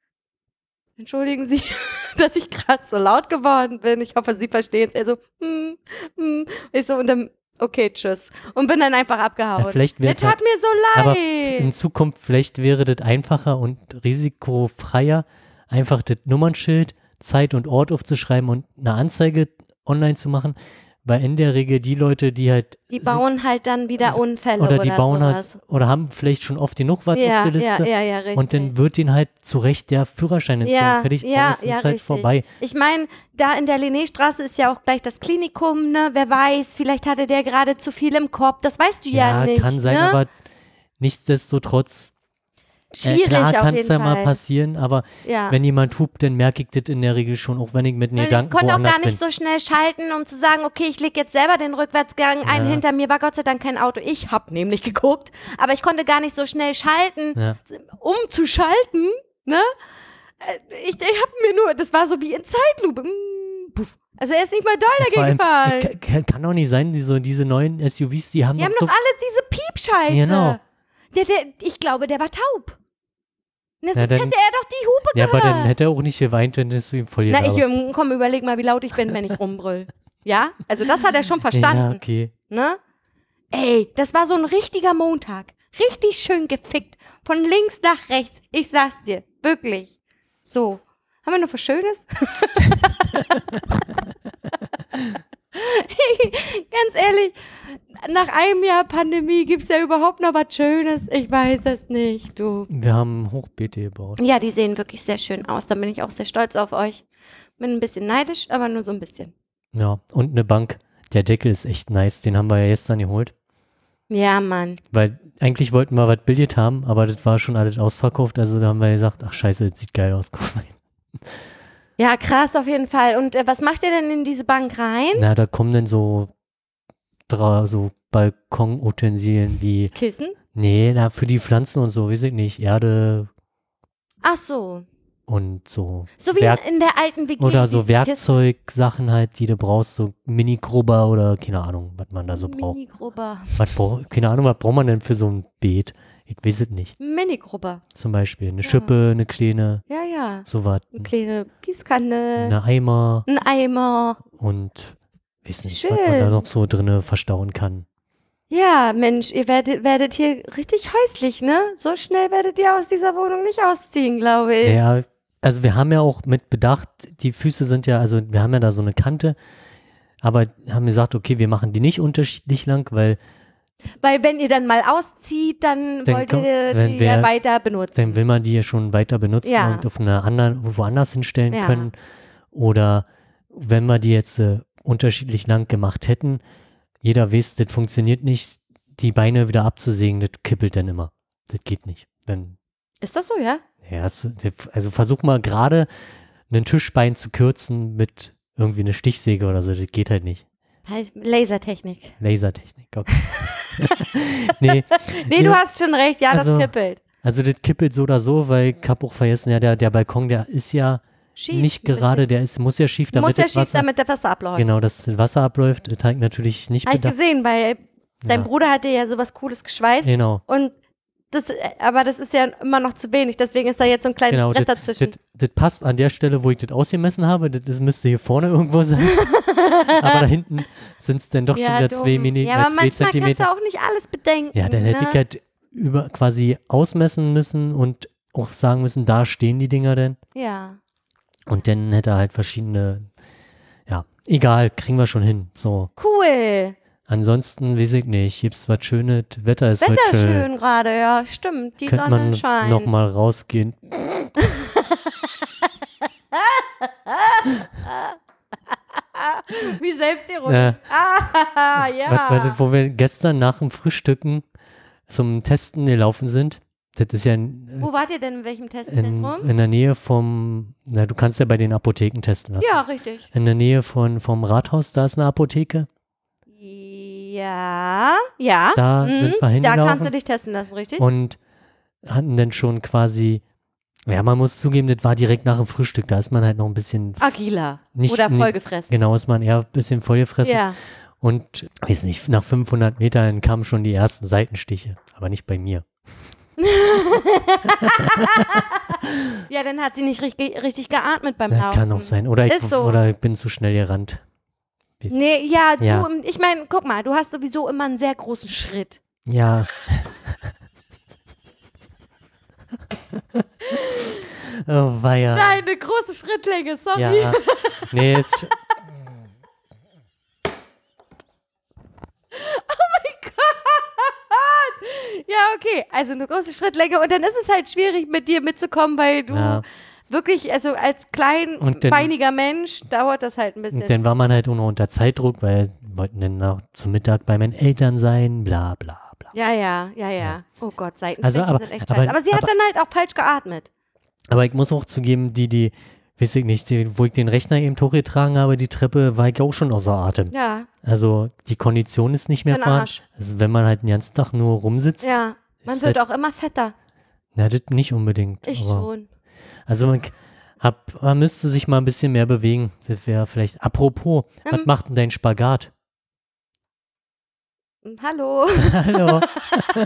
[SPEAKER 1] entschuldigen Sie, dass ich gerade so laut geworden bin. Ich hoffe, Sie verstehen es. Er so, hm, hm. Ich so, und dann, okay, tschüss. Und bin dann einfach abgehauen.
[SPEAKER 2] Ja, vielleicht
[SPEAKER 1] Der
[SPEAKER 2] wird
[SPEAKER 1] tat mir so
[SPEAKER 2] aber
[SPEAKER 1] leid.
[SPEAKER 2] in Zukunft vielleicht wäre das einfacher und risikofreier, einfach das Nummernschild, Zeit und Ort aufzuschreiben und eine Anzeige online zu machen, weil in der Regel die Leute, die halt
[SPEAKER 1] Die bauen halt dann wieder Unfälle
[SPEAKER 2] oder
[SPEAKER 1] oder,
[SPEAKER 2] die bauen
[SPEAKER 1] sowas.
[SPEAKER 2] halt oder haben vielleicht schon oft genug was
[SPEAKER 1] ja,
[SPEAKER 2] auf der
[SPEAKER 1] ja,
[SPEAKER 2] Liste
[SPEAKER 1] ja, ja, richtig.
[SPEAKER 2] und dann wird ihnen halt zu Recht der Führerschein entzogen.
[SPEAKER 1] ja,
[SPEAKER 2] Fertig,
[SPEAKER 1] ja,
[SPEAKER 2] ist
[SPEAKER 1] ja,
[SPEAKER 2] halt
[SPEAKER 1] richtig.
[SPEAKER 2] vorbei.
[SPEAKER 1] Ich meine, da in der Linnéstraße ist ja auch gleich das Klinikum, ne? Wer weiß, vielleicht hatte der gerade zu viel im Kopf. Das weißt du ja,
[SPEAKER 2] Ja,
[SPEAKER 1] nicht.
[SPEAKER 2] kann sein,
[SPEAKER 1] ne?
[SPEAKER 2] aber nichtsdestotrotz
[SPEAKER 1] Schwierig
[SPEAKER 2] äh, klar
[SPEAKER 1] auf
[SPEAKER 2] kann
[SPEAKER 1] jeden
[SPEAKER 2] es ja mal passieren, aber
[SPEAKER 1] Ja.
[SPEAKER 2] wenn jemand hupt, dann merke ich das in der Regel schon, auch wenn ich mit den
[SPEAKER 1] Weil ich
[SPEAKER 2] Gedanken
[SPEAKER 1] konnte auch gar nicht
[SPEAKER 2] bin.
[SPEAKER 1] so schnell schalten, um zu sagen, okay, ich leg jetzt selber den Rückwärtsgang ein.
[SPEAKER 2] Ja.
[SPEAKER 1] Hinter mir war Gott sei Dank kein Auto. Ich hab nämlich geguckt, aber ich konnte gar nicht so schnell schalten,
[SPEAKER 2] Ja.
[SPEAKER 1] um zu schalten, ne? Äh, Ich, ich hab mir nur, das war so wie in Zeitlupe. Mm, puff. Also er ist nicht mal doll dagegen
[SPEAKER 2] allem,
[SPEAKER 1] gefallen.
[SPEAKER 2] kann, kann doch nicht sein, die so, diese neuen SUVs, die haben
[SPEAKER 1] Die
[SPEAKER 2] doch
[SPEAKER 1] haben
[SPEAKER 2] so
[SPEAKER 1] doch alle diese Piepscheiße.
[SPEAKER 2] Genau.
[SPEAKER 1] Der, der, ich glaube, der war taub. Na,
[SPEAKER 2] Na,
[SPEAKER 1] sonst
[SPEAKER 2] dann-
[SPEAKER 1] hätte er doch die Hupe
[SPEAKER 2] Ja, aber
[SPEAKER 1] gehört.
[SPEAKER 2] dann hätte er auch nicht geweint, wenn das du ihm voll
[SPEAKER 1] Na, ich, ähm, komm, überleg mal, wie laut ich bin, wenn ich rumbrüll. Ja? Also das hat er schon verstanden.
[SPEAKER 2] Ja, okay.
[SPEAKER 1] Ne? Ey, das war so ein richtiger Montag. Richtig schön gefickt. Von links nach rechts. Ich sag's dir. Wirklich. So. Haben wir noch was Schönes? Ganz ehrlich, nach einem Jahr Pandemie gibt's ja überhaupt noch was Schönes. Ich weiß es nicht, du.
[SPEAKER 2] Wir haben Hochbeete gebaut.
[SPEAKER 1] Ja, die sehen wirklich sehr schön aus. Da bin ich auch sehr stolz auf euch. Bin ein bisschen neidisch, aber nur so ein bisschen.
[SPEAKER 2] Ja, und eine Bank. Der Deckel ist echt nice, den haben wir ja gestern geholt.
[SPEAKER 1] Ja, Mann.
[SPEAKER 2] Weil eigentlich wollten wir was Billard haben, aber das war schon alles ausverkauft. Also da haben wir gesagt, ach scheiße, das sieht geil aus. Guck mal.
[SPEAKER 1] Ja, krass auf jeden Fall. Und äh, was macht ihr denn in diese Bank rein?
[SPEAKER 2] Na, da kommen dann so, dra so Balkonutensilien wie,
[SPEAKER 1] Kissen?
[SPEAKER 2] nee, na, für die Pflanzen und so, weiß ich nicht, Erde
[SPEAKER 1] Ach so.
[SPEAKER 2] und so.
[SPEAKER 1] So wie
[SPEAKER 2] Werk-
[SPEAKER 1] in, in der alten WG.
[SPEAKER 2] Oder so
[SPEAKER 1] diese.
[SPEAKER 2] Werkzeugsachen halt, die du brauchst, so Mini-Grubber oder keine Ahnung, was man da so braucht.
[SPEAKER 1] Mini-Grubber.
[SPEAKER 2] Was brauch, keine Ahnung, was braucht man denn für so ein Beet? Ich weiß es nicht.
[SPEAKER 1] Mini-Grubber.
[SPEAKER 2] Zum Beispiel eine Schippe, eine kleine,
[SPEAKER 1] Ja, ja.
[SPEAKER 2] sowas.
[SPEAKER 1] Eine kleine Gießkanne.
[SPEAKER 2] Eine Eimer
[SPEAKER 1] Ein Eimer.
[SPEAKER 2] und weiß nicht, was man da
[SPEAKER 1] Schön.
[SPEAKER 2] noch so drinne verstauen kann.
[SPEAKER 1] Ja, Mensch, ihr werdet, werdet hier richtig häuslich, ne? So schnell werdet ihr aus dieser Wohnung nicht ausziehen, glaube ich.
[SPEAKER 2] Ja, also wir haben ja auch mit Bedacht, die Füße sind ja, also wir haben ja da so eine Kante, aber haben gesagt, okay, wir machen die nicht unterschiedlich lang, weil
[SPEAKER 1] Weil wenn ihr dann mal auszieht, dann,
[SPEAKER 2] Dann
[SPEAKER 1] wollt ihr
[SPEAKER 2] wenn
[SPEAKER 1] die
[SPEAKER 2] wer-
[SPEAKER 1] ja weiter benutzen.
[SPEAKER 2] Dann will man die ja schon weiter benutzen
[SPEAKER 1] Ja.
[SPEAKER 2] und auf einer anderen, woanders hinstellen
[SPEAKER 1] Ja.
[SPEAKER 2] können. Oder wenn wir die jetzt äh, unterschiedlich lang gemacht hätten, jeder weiß, das funktioniert nicht, die Beine wieder abzusägen, das kippelt dann immer. Das geht nicht. Wenn,
[SPEAKER 1] Ist das so, ja?
[SPEAKER 2] ja, also versuch mal gerade einen Tischbein zu kürzen mit irgendwie eine Stichsäge oder so, das geht halt nicht.
[SPEAKER 1] Lasertechnik.
[SPEAKER 2] Lasertechnik, okay. nee,
[SPEAKER 1] Nee, du
[SPEAKER 2] Ja.
[SPEAKER 1] hast schon recht, ja,
[SPEAKER 2] Also,
[SPEAKER 1] das kippelt.
[SPEAKER 2] also das kippelt so oder so, weil ich hab auch vergessen, ja, der, der Balkon, der ist ja
[SPEAKER 1] Schief.
[SPEAKER 2] nicht gerade, der ist, muss ja schief, damit
[SPEAKER 1] Muss ja
[SPEAKER 2] das
[SPEAKER 1] schief,
[SPEAKER 2] Wasser,
[SPEAKER 1] damit der Wasser abläuft.
[SPEAKER 2] genau, dass das Wasser abläuft. Das ich natürlich nicht
[SPEAKER 1] Habe ich gesehen, weil dein
[SPEAKER 2] Ja.
[SPEAKER 1] Bruder hatte ja sowas Cooles geschweißt
[SPEAKER 2] Genau,
[SPEAKER 1] und das, aber das ist ja immer noch zu wenig, deswegen ist da jetzt so ein kleines
[SPEAKER 2] genau.
[SPEAKER 1] Brett dazwischen.
[SPEAKER 2] das, passt an der Stelle, wo ich das ausgemessen habe. Das, müsste hier vorne irgendwo sein. aber da hinten sind es dann doch schon wieder zwei,
[SPEAKER 1] dumm.
[SPEAKER 2] Mini,
[SPEAKER 1] ja,
[SPEAKER 2] äh,
[SPEAKER 1] aber
[SPEAKER 2] zwei
[SPEAKER 1] manchmal kannst du
[SPEAKER 2] Zentimeter.
[SPEAKER 1] auch nicht alles bedenken.
[SPEAKER 2] Ja, dann hätte
[SPEAKER 1] ne?
[SPEAKER 2] ich halt über quasi ausmessen müssen und auch sagen müssen, da stehen die Dinger denn.
[SPEAKER 1] Ja.
[SPEAKER 2] Und dann hätte er halt verschiedene, ja, egal, kriegen wir schon hin. So.
[SPEAKER 1] Cool.
[SPEAKER 2] Ansonsten weiß ich nicht, gibt's was Schönes, Wetter ist
[SPEAKER 1] Wetter
[SPEAKER 2] heute schön.
[SPEAKER 1] schön gerade, ja, stimmt. Die
[SPEAKER 2] Könnte
[SPEAKER 1] Sonne
[SPEAKER 2] man
[SPEAKER 1] scheint.
[SPEAKER 2] noch mal rausgehen.
[SPEAKER 1] Wie selbstironisch.
[SPEAKER 2] Äh,
[SPEAKER 1] Ah, ja.
[SPEAKER 2] was, was, wo wir gestern nach dem Frühstücken zum Testen gelaufen sind. Das ist ja in,
[SPEAKER 1] Wo wart ihr denn in welchem
[SPEAKER 2] in,
[SPEAKER 1] Testzentrum?
[SPEAKER 2] in der Nähe vom, na, du kannst ja bei den Apotheken testen lassen.
[SPEAKER 1] ja, richtig.
[SPEAKER 2] In der Nähe von, vom Rathaus, da ist eine Apotheke.
[SPEAKER 1] Ja, ja.
[SPEAKER 2] Da
[SPEAKER 1] mhm.
[SPEAKER 2] sind wir
[SPEAKER 1] Da
[SPEAKER 2] hingelaufen.
[SPEAKER 1] kannst du dich testen lassen, richtig?
[SPEAKER 2] und hatten dann schon quasi, ja, man muss zugeben, das war direkt nach dem Frühstück. Da ist man halt noch ein bisschen,
[SPEAKER 1] Agiler.
[SPEAKER 2] Nicht-
[SPEAKER 1] Oder vollgefressen.
[SPEAKER 2] genau, ist man eher ein bisschen vollgefressen.
[SPEAKER 1] Ja.
[SPEAKER 2] Und, weiß nicht, nach 500 Metern kamen schon die ersten Seitenstiche. Aber nicht bei mir.
[SPEAKER 1] ja, dann hat sie nicht richtig, richtig geatmet beim
[SPEAKER 2] Ja,
[SPEAKER 1] Laufen.
[SPEAKER 2] kann auch sein. Oder ich,
[SPEAKER 1] so.
[SPEAKER 2] oder ich bin zu schnell gerannt.
[SPEAKER 1] Nee, ja, du,
[SPEAKER 2] Ja.
[SPEAKER 1] ich meine, guck mal, du hast sowieso immer einen sehr großen Schritt.
[SPEAKER 2] Ja. oh, weia.
[SPEAKER 1] Nein, eine große Schrittlänge, sorry.
[SPEAKER 2] Ja. Nee, ist,
[SPEAKER 1] Ja, okay. Also eine große Schrittlänge. Und dann ist es halt schwierig, mit dir mitzukommen, weil du
[SPEAKER 2] Ja.
[SPEAKER 1] Wirklich, also als
[SPEAKER 2] Und dann-
[SPEAKER 1] kleinbeiniger Mensch dauert das halt ein bisschen.
[SPEAKER 2] Und dann war man halt auch noch unter Zeitdruck, weil wir wollten dann noch zum Mittag bei meinen Eltern sein, bla bla bla.
[SPEAKER 1] ja, ja, ja, ja. Oh Gott, Seitenstechen
[SPEAKER 2] Also, aber-
[SPEAKER 1] sind echt
[SPEAKER 2] aber-
[SPEAKER 1] scheiße. Aber sie hat
[SPEAKER 2] aber-
[SPEAKER 1] dann halt auch falsch geatmet.
[SPEAKER 2] Aber ich muss auch zugeben, die, die, weiß ich nicht, die, wo ich den Rechner eben hochgetragen habe, die Treppe, war ich auch schon außer Atem.
[SPEAKER 1] Ja,
[SPEAKER 2] Also die Kondition ist nicht mehr vorhanden.
[SPEAKER 1] Arsch.
[SPEAKER 2] Also wenn man halt den ganzen Tag nur rumsitzt,
[SPEAKER 1] ja. Man wird
[SPEAKER 2] halt-
[SPEAKER 1] auch immer fetter.
[SPEAKER 2] na, das nicht unbedingt.
[SPEAKER 1] Ich schon.
[SPEAKER 2] Also man, hab, man müsste sich mal ein bisschen mehr bewegen. Das wäre vielleicht, apropos, was
[SPEAKER 1] Ähm.
[SPEAKER 2] macht denn dein Spagat?
[SPEAKER 1] Hallo.
[SPEAKER 2] Hallo. Hast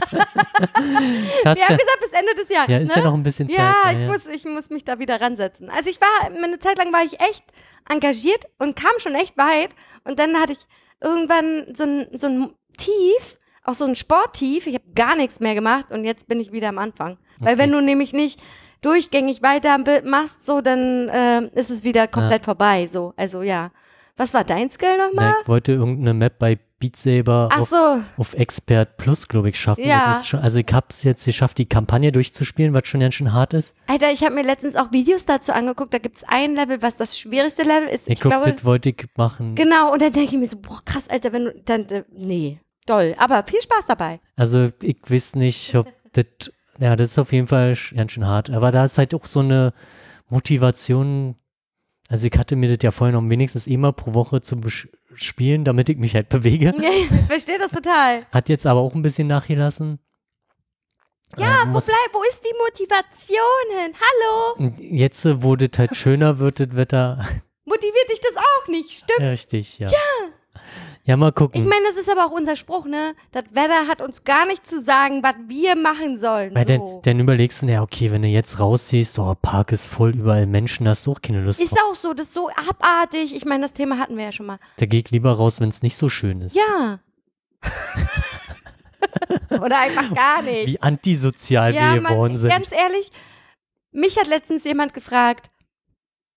[SPEAKER 1] Wir haben
[SPEAKER 2] ja,
[SPEAKER 1] gesagt, bis Ende des Jahres.
[SPEAKER 2] ja, ist
[SPEAKER 1] ne?
[SPEAKER 2] ja noch ein bisschen Zeit.
[SPEAKER 1] Ja, ich muss, ich muss mich da wieder ransetzen. Also ich war, eine Zeit lang war ich echt engagiert und kam schon echt weit. Und dann hatte ich irgendwann so ein, so ein Tief, auch so ein Sporttief. Ich habe gar nichts mehr gemacht und jetzt bin ich wieder am Anfang. Weil
[SPEAKER 2] Okay.
[SPEAKER 1] wenn du nämlich nicht durchgängig weiter machst, so, dann äh, ist es wieder komplett vorbei. So, also ja. Was war dein Skill nochmal?
[SPEAKER 2] Ich wollte irgendeine Map bei Beat Saber auf,
[SPEAKER 1] so,
[SPEAKER 2] auf Expert Plus, glaube ich, schaffen.
[SPEAKER 1] Ja.
[SPEAKER 2] Schon, also ich habe es jetzt geschafft, die Kampagne durchzuspielen, was schon ganz schön hart ist.
[SPEAKER 1] Alter, ich habe mir letztens auch Videos dazu angeguckt. Da gibt es ein Level, was das schwierigste Level ist.
[SPEAKER 2] Ich,
[SPEAKER 1] Ich,
[SPEAKER 2] glaube, das wollte ich machen.
[SPEAKER 1] Genau, und dann denke ich mir so, boah, krass, Alter, wenn du dann, äh, nee, toll, aber viel Spaß dabei.
[SPEAKER 2] Also ich weiß nicht, ob das, ja, das ist auf jeden Fall ganz schön hart. Aber da ist halt auch so eine Motivation. Also ich hatte mir das ja vorhin noch wenigstens immer pro Woche zu spielen, damit ich mich halt bewege.
[SPEAKER 1] ich verstehe das total.
[SPEAKER 2] Hat jetzt aber auch ein bisschen nachgelassen.
[SPEAKER 1] Ja,
[SPEAKER 2] Äh,
[SPEAKER 1] wo,
[SPEAKER 2] muss,
[SPEAKER 1] bleib, wo ist die Motivation hin? Hallo?
[SPEAKER 2] jetzt, äh, wo das halt schöner wird, das Wetter.
[SPEAKER 1] Motiviert dich das auch nicht, stimmt?
[SPEAKER 2] Ja, richtig, ja. Ja. Ja, mal gucken.
[SPEAKER 1] Ich meine, das ist aber auch unser Spruch, ne? Das Wetter hat uns gar nicht zu sagen, was wir machen sollen.
[SPEAKER 2] Weil
[SPEAKER 1] so.
[SPEAKER 2] dann, dann überlegst du, ja, okay, wenn du jetzt rausziehst, oh, Park ist voll, überall Menschen, hast du auch keine Lust
[SPEAKER 1] ist
[SPEAKER 2] drauf.
[SPEAKER 1] auch so, das ist so abartig. Ich meine, das Thema hatten wir ja schon mal.
[SPEAKER 2] Da geh ich lieber raus, wenn es nicht so schön ist.
[SPEAKER 1] Ja. Oder einfach gar nicht.
[SPEAKER 2] Wie antisozial wir
[SPEAKER 1] Ja,
[SPEAKER 2] geworden
[SPEAKER 1] man,
[SPEAKER 2] sind.
[SPEAKER 1] ganz ehrlich, mich hat letztens jemand gefragt,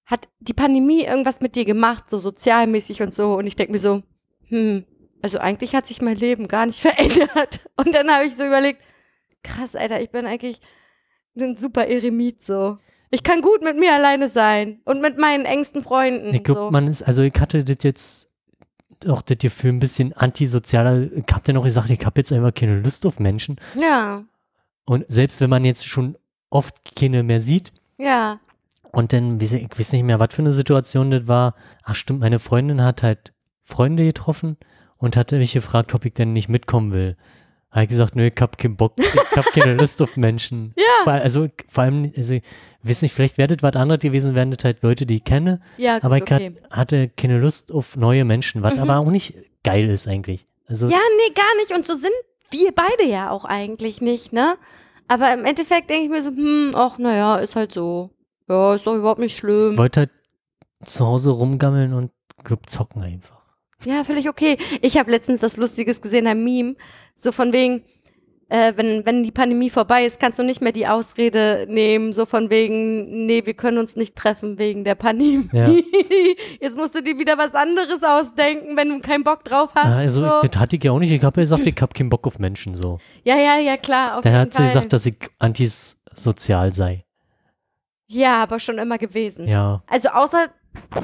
[SPEAKER 1] hat die Pandemie irgendwas mit dir gemacht, so sozialmäßig und so? Und ich denke mir so, hm, also eigentlich hat sich mein Leben gar nicht verändert. Und dann habe ich so überlegt, krass, Alter, ich bin eigentlich ein super Eremit so. Ich kann gut mit mir alleine sein und mit meinen engsten Freunden.
[SPEAKER 2] Ich glaube,
[SPEAKER 1] so.
[SPEAKER 2] man ist, also ich hatte das jetzt auch das Gefühl ein bisschen antisozialer. Ich hab dann auch gesagt, ich habe jetzt einfach keine Lust auf Menschen.
[SPEAKER 1] Ja,
[SPEAKER 2] Und selbst wenn man jetzt schon oft keine mehr sieht
[SPEAKER 1] ja.
[SPEAKER 2] und dann, ich weiß nicht mehr, was für eine Situation das war. Ach stimmt, meine Freundin hat halt Freunde getroffen und hatte mich gefragt, ob ich denn nicht mitkommen will. Habe ich gesagt, nö, ich hab keinen Bock, ich hab keine Lust auf Menschen.
[SPEAKER 1] Ja.
[SPEAKER 2] Also vor allem, also ich weiß nicht, vielleicht das was anderes gewesen, wären das halt Leute, die ich kenne,
[SPEAKER 1] Ja, gut,
[SPEAKER 2] aber ich
[SPEAKER 1] okay. Mhm.
[SPEAKER 2] hat, hatte keine Lust auf neue Menschen, was aber auch nicht geil ist eigentlich. Also
[SPEAKER 1] Ja, nee, gar nicht. Und so sind wir beide ja auch eigentlich nicht, ne? Aber im Endeffekt denke ich mir so, hm, ach, naja, ist halt so. Ja, ist doch überhaupt nicht schlimm.
[SPEAKER 2] wollte halt zu Hause rumgammeln und glaub, zocken einfach.
[SPEAKER 1] Ja, völlig okay. Ich habe letztens was Lustiges gesehen, ein Meme, so von wegen, äh, wenn, wenn die Pandemie vorbei ist, kannst du nicht mehr die Ausrede nehmen, so von wegen, nee, wir können uns nicht treffen wegen der Pandemie.
[SPEAKER 2] Ja.
[SPEAKER 1] Jetzt musst du dir wieder was anderes ausdenken, wenn du keinen Bock drauf hast.
[SPEAKER 2] Ja, also
[SPEAKER 1] so.
[SPEAKER 2] das hatte ich ja auch nicht. Ich habe ja gesagt, ich habe keinen Bock auf Menschen so.
[SPEAKER 1] ja, ja, ja, klar.
[SPEAKER 2] Dann hat sie
[SPEAKER 1] Fall.
[SPEAKER 2] gesagt, dass ich antisozial sei.
[SPEAKER 1] Ja, aber schon immer gewesen.
[SPEAKER 2] Ja.
[SPEAKER 1] Also außer,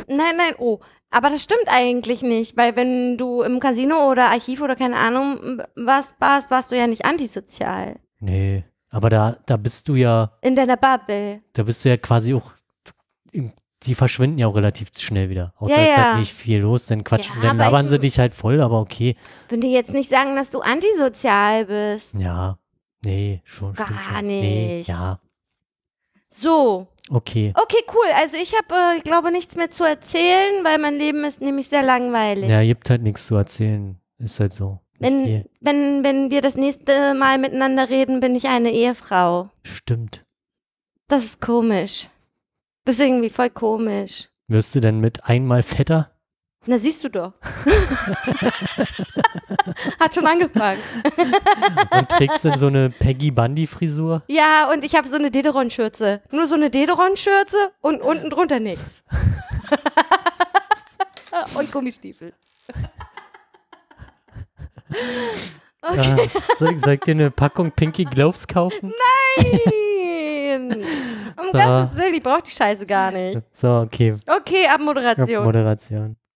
[SPEAKER 1] nein, nein, oh. Aber das stimmt eigentlich nicht, weil wenn du im Casino oder Archiv oder keine Ahnung was warst, warst du ja nicht antisozial.
[SPEAKER 2] Nee. Aber da, da bist du ja,
[SPEAKER 1] In deiner Bubble.
[SPEAKER 2] da bist du ja quasi auch, die verschwinden ja auch relativ schnell wieder. Außer
[SPEAKER 1] Ja,
[SPEAKER 2] es ist
[SPEAKER 1] ja.
[SPEAKER 2] halt nicht viel los, dann quatschen,
[SPEAKER 1] Ja,
[SPEAKER 2] dann
[SPEAKER 1] aber
[SPEAKER 2] labern sie dich halt voll, aber okay.
[SPEAKER 1] Würde jetzt nicht sagen, dass du antisozial bist.
[SPEAKER 2] Ja. Nee, schon, stimmt
[SPEAKER 1] Gar
[SPEAKER 2] schon. Nee,
[SPEAKER 1] nicht.
[SPEAKER 2] ja.
[SPEAKER 1] So.
[SPEAKER 2] Okay.
[SPEAKER 1] Okay, cool. Also ich habe, äh, ich glaube, nichts mehr zu erzählen, weil mein Leben ist nämlich sehr langweilig.
[SPEAKER 2] Ja, gibt halt nichts zu erzählen. Ist halt so.
[SPEAKER 1] Wenn, wenn, wenn wir das nächste Mal miteinander reden, bin ich eine Ehefrau.
[SPEAKER 2] Stimmt.
[SPEAKER 1] Das ist komisch. Das ist irgendwie voll komisch.
[SPEAKER 2] Wirst du denn mit einmal fetter?
[SPEAKER 1] Na, siehst du doch. Hat schon angefangen.
[SPEAKER 2] Und trägst denn so eine Peggy Bundy Frisur?
[SPEAKER 1] Ja, und ich habe so eine Dederon-Schürze. Nur so eine Dederon-Schürze und unten drunter nix. und Gummistiefel.
[SPEAKER 2] Ah, soll, ich, soll ich dir eine Packung Pinky Gloves kaufen?
[SPEAKER 1] Nein! Um
[SPEAKER 2] So.
[SPEAKER 1] Gottes Willen, ich brauche die Scheiße gar nicht.
[SPEAKER 2] So, okay.
[SPEAKER 1] Okay, Abmoderation.
[SPEAKER 2] Moderation.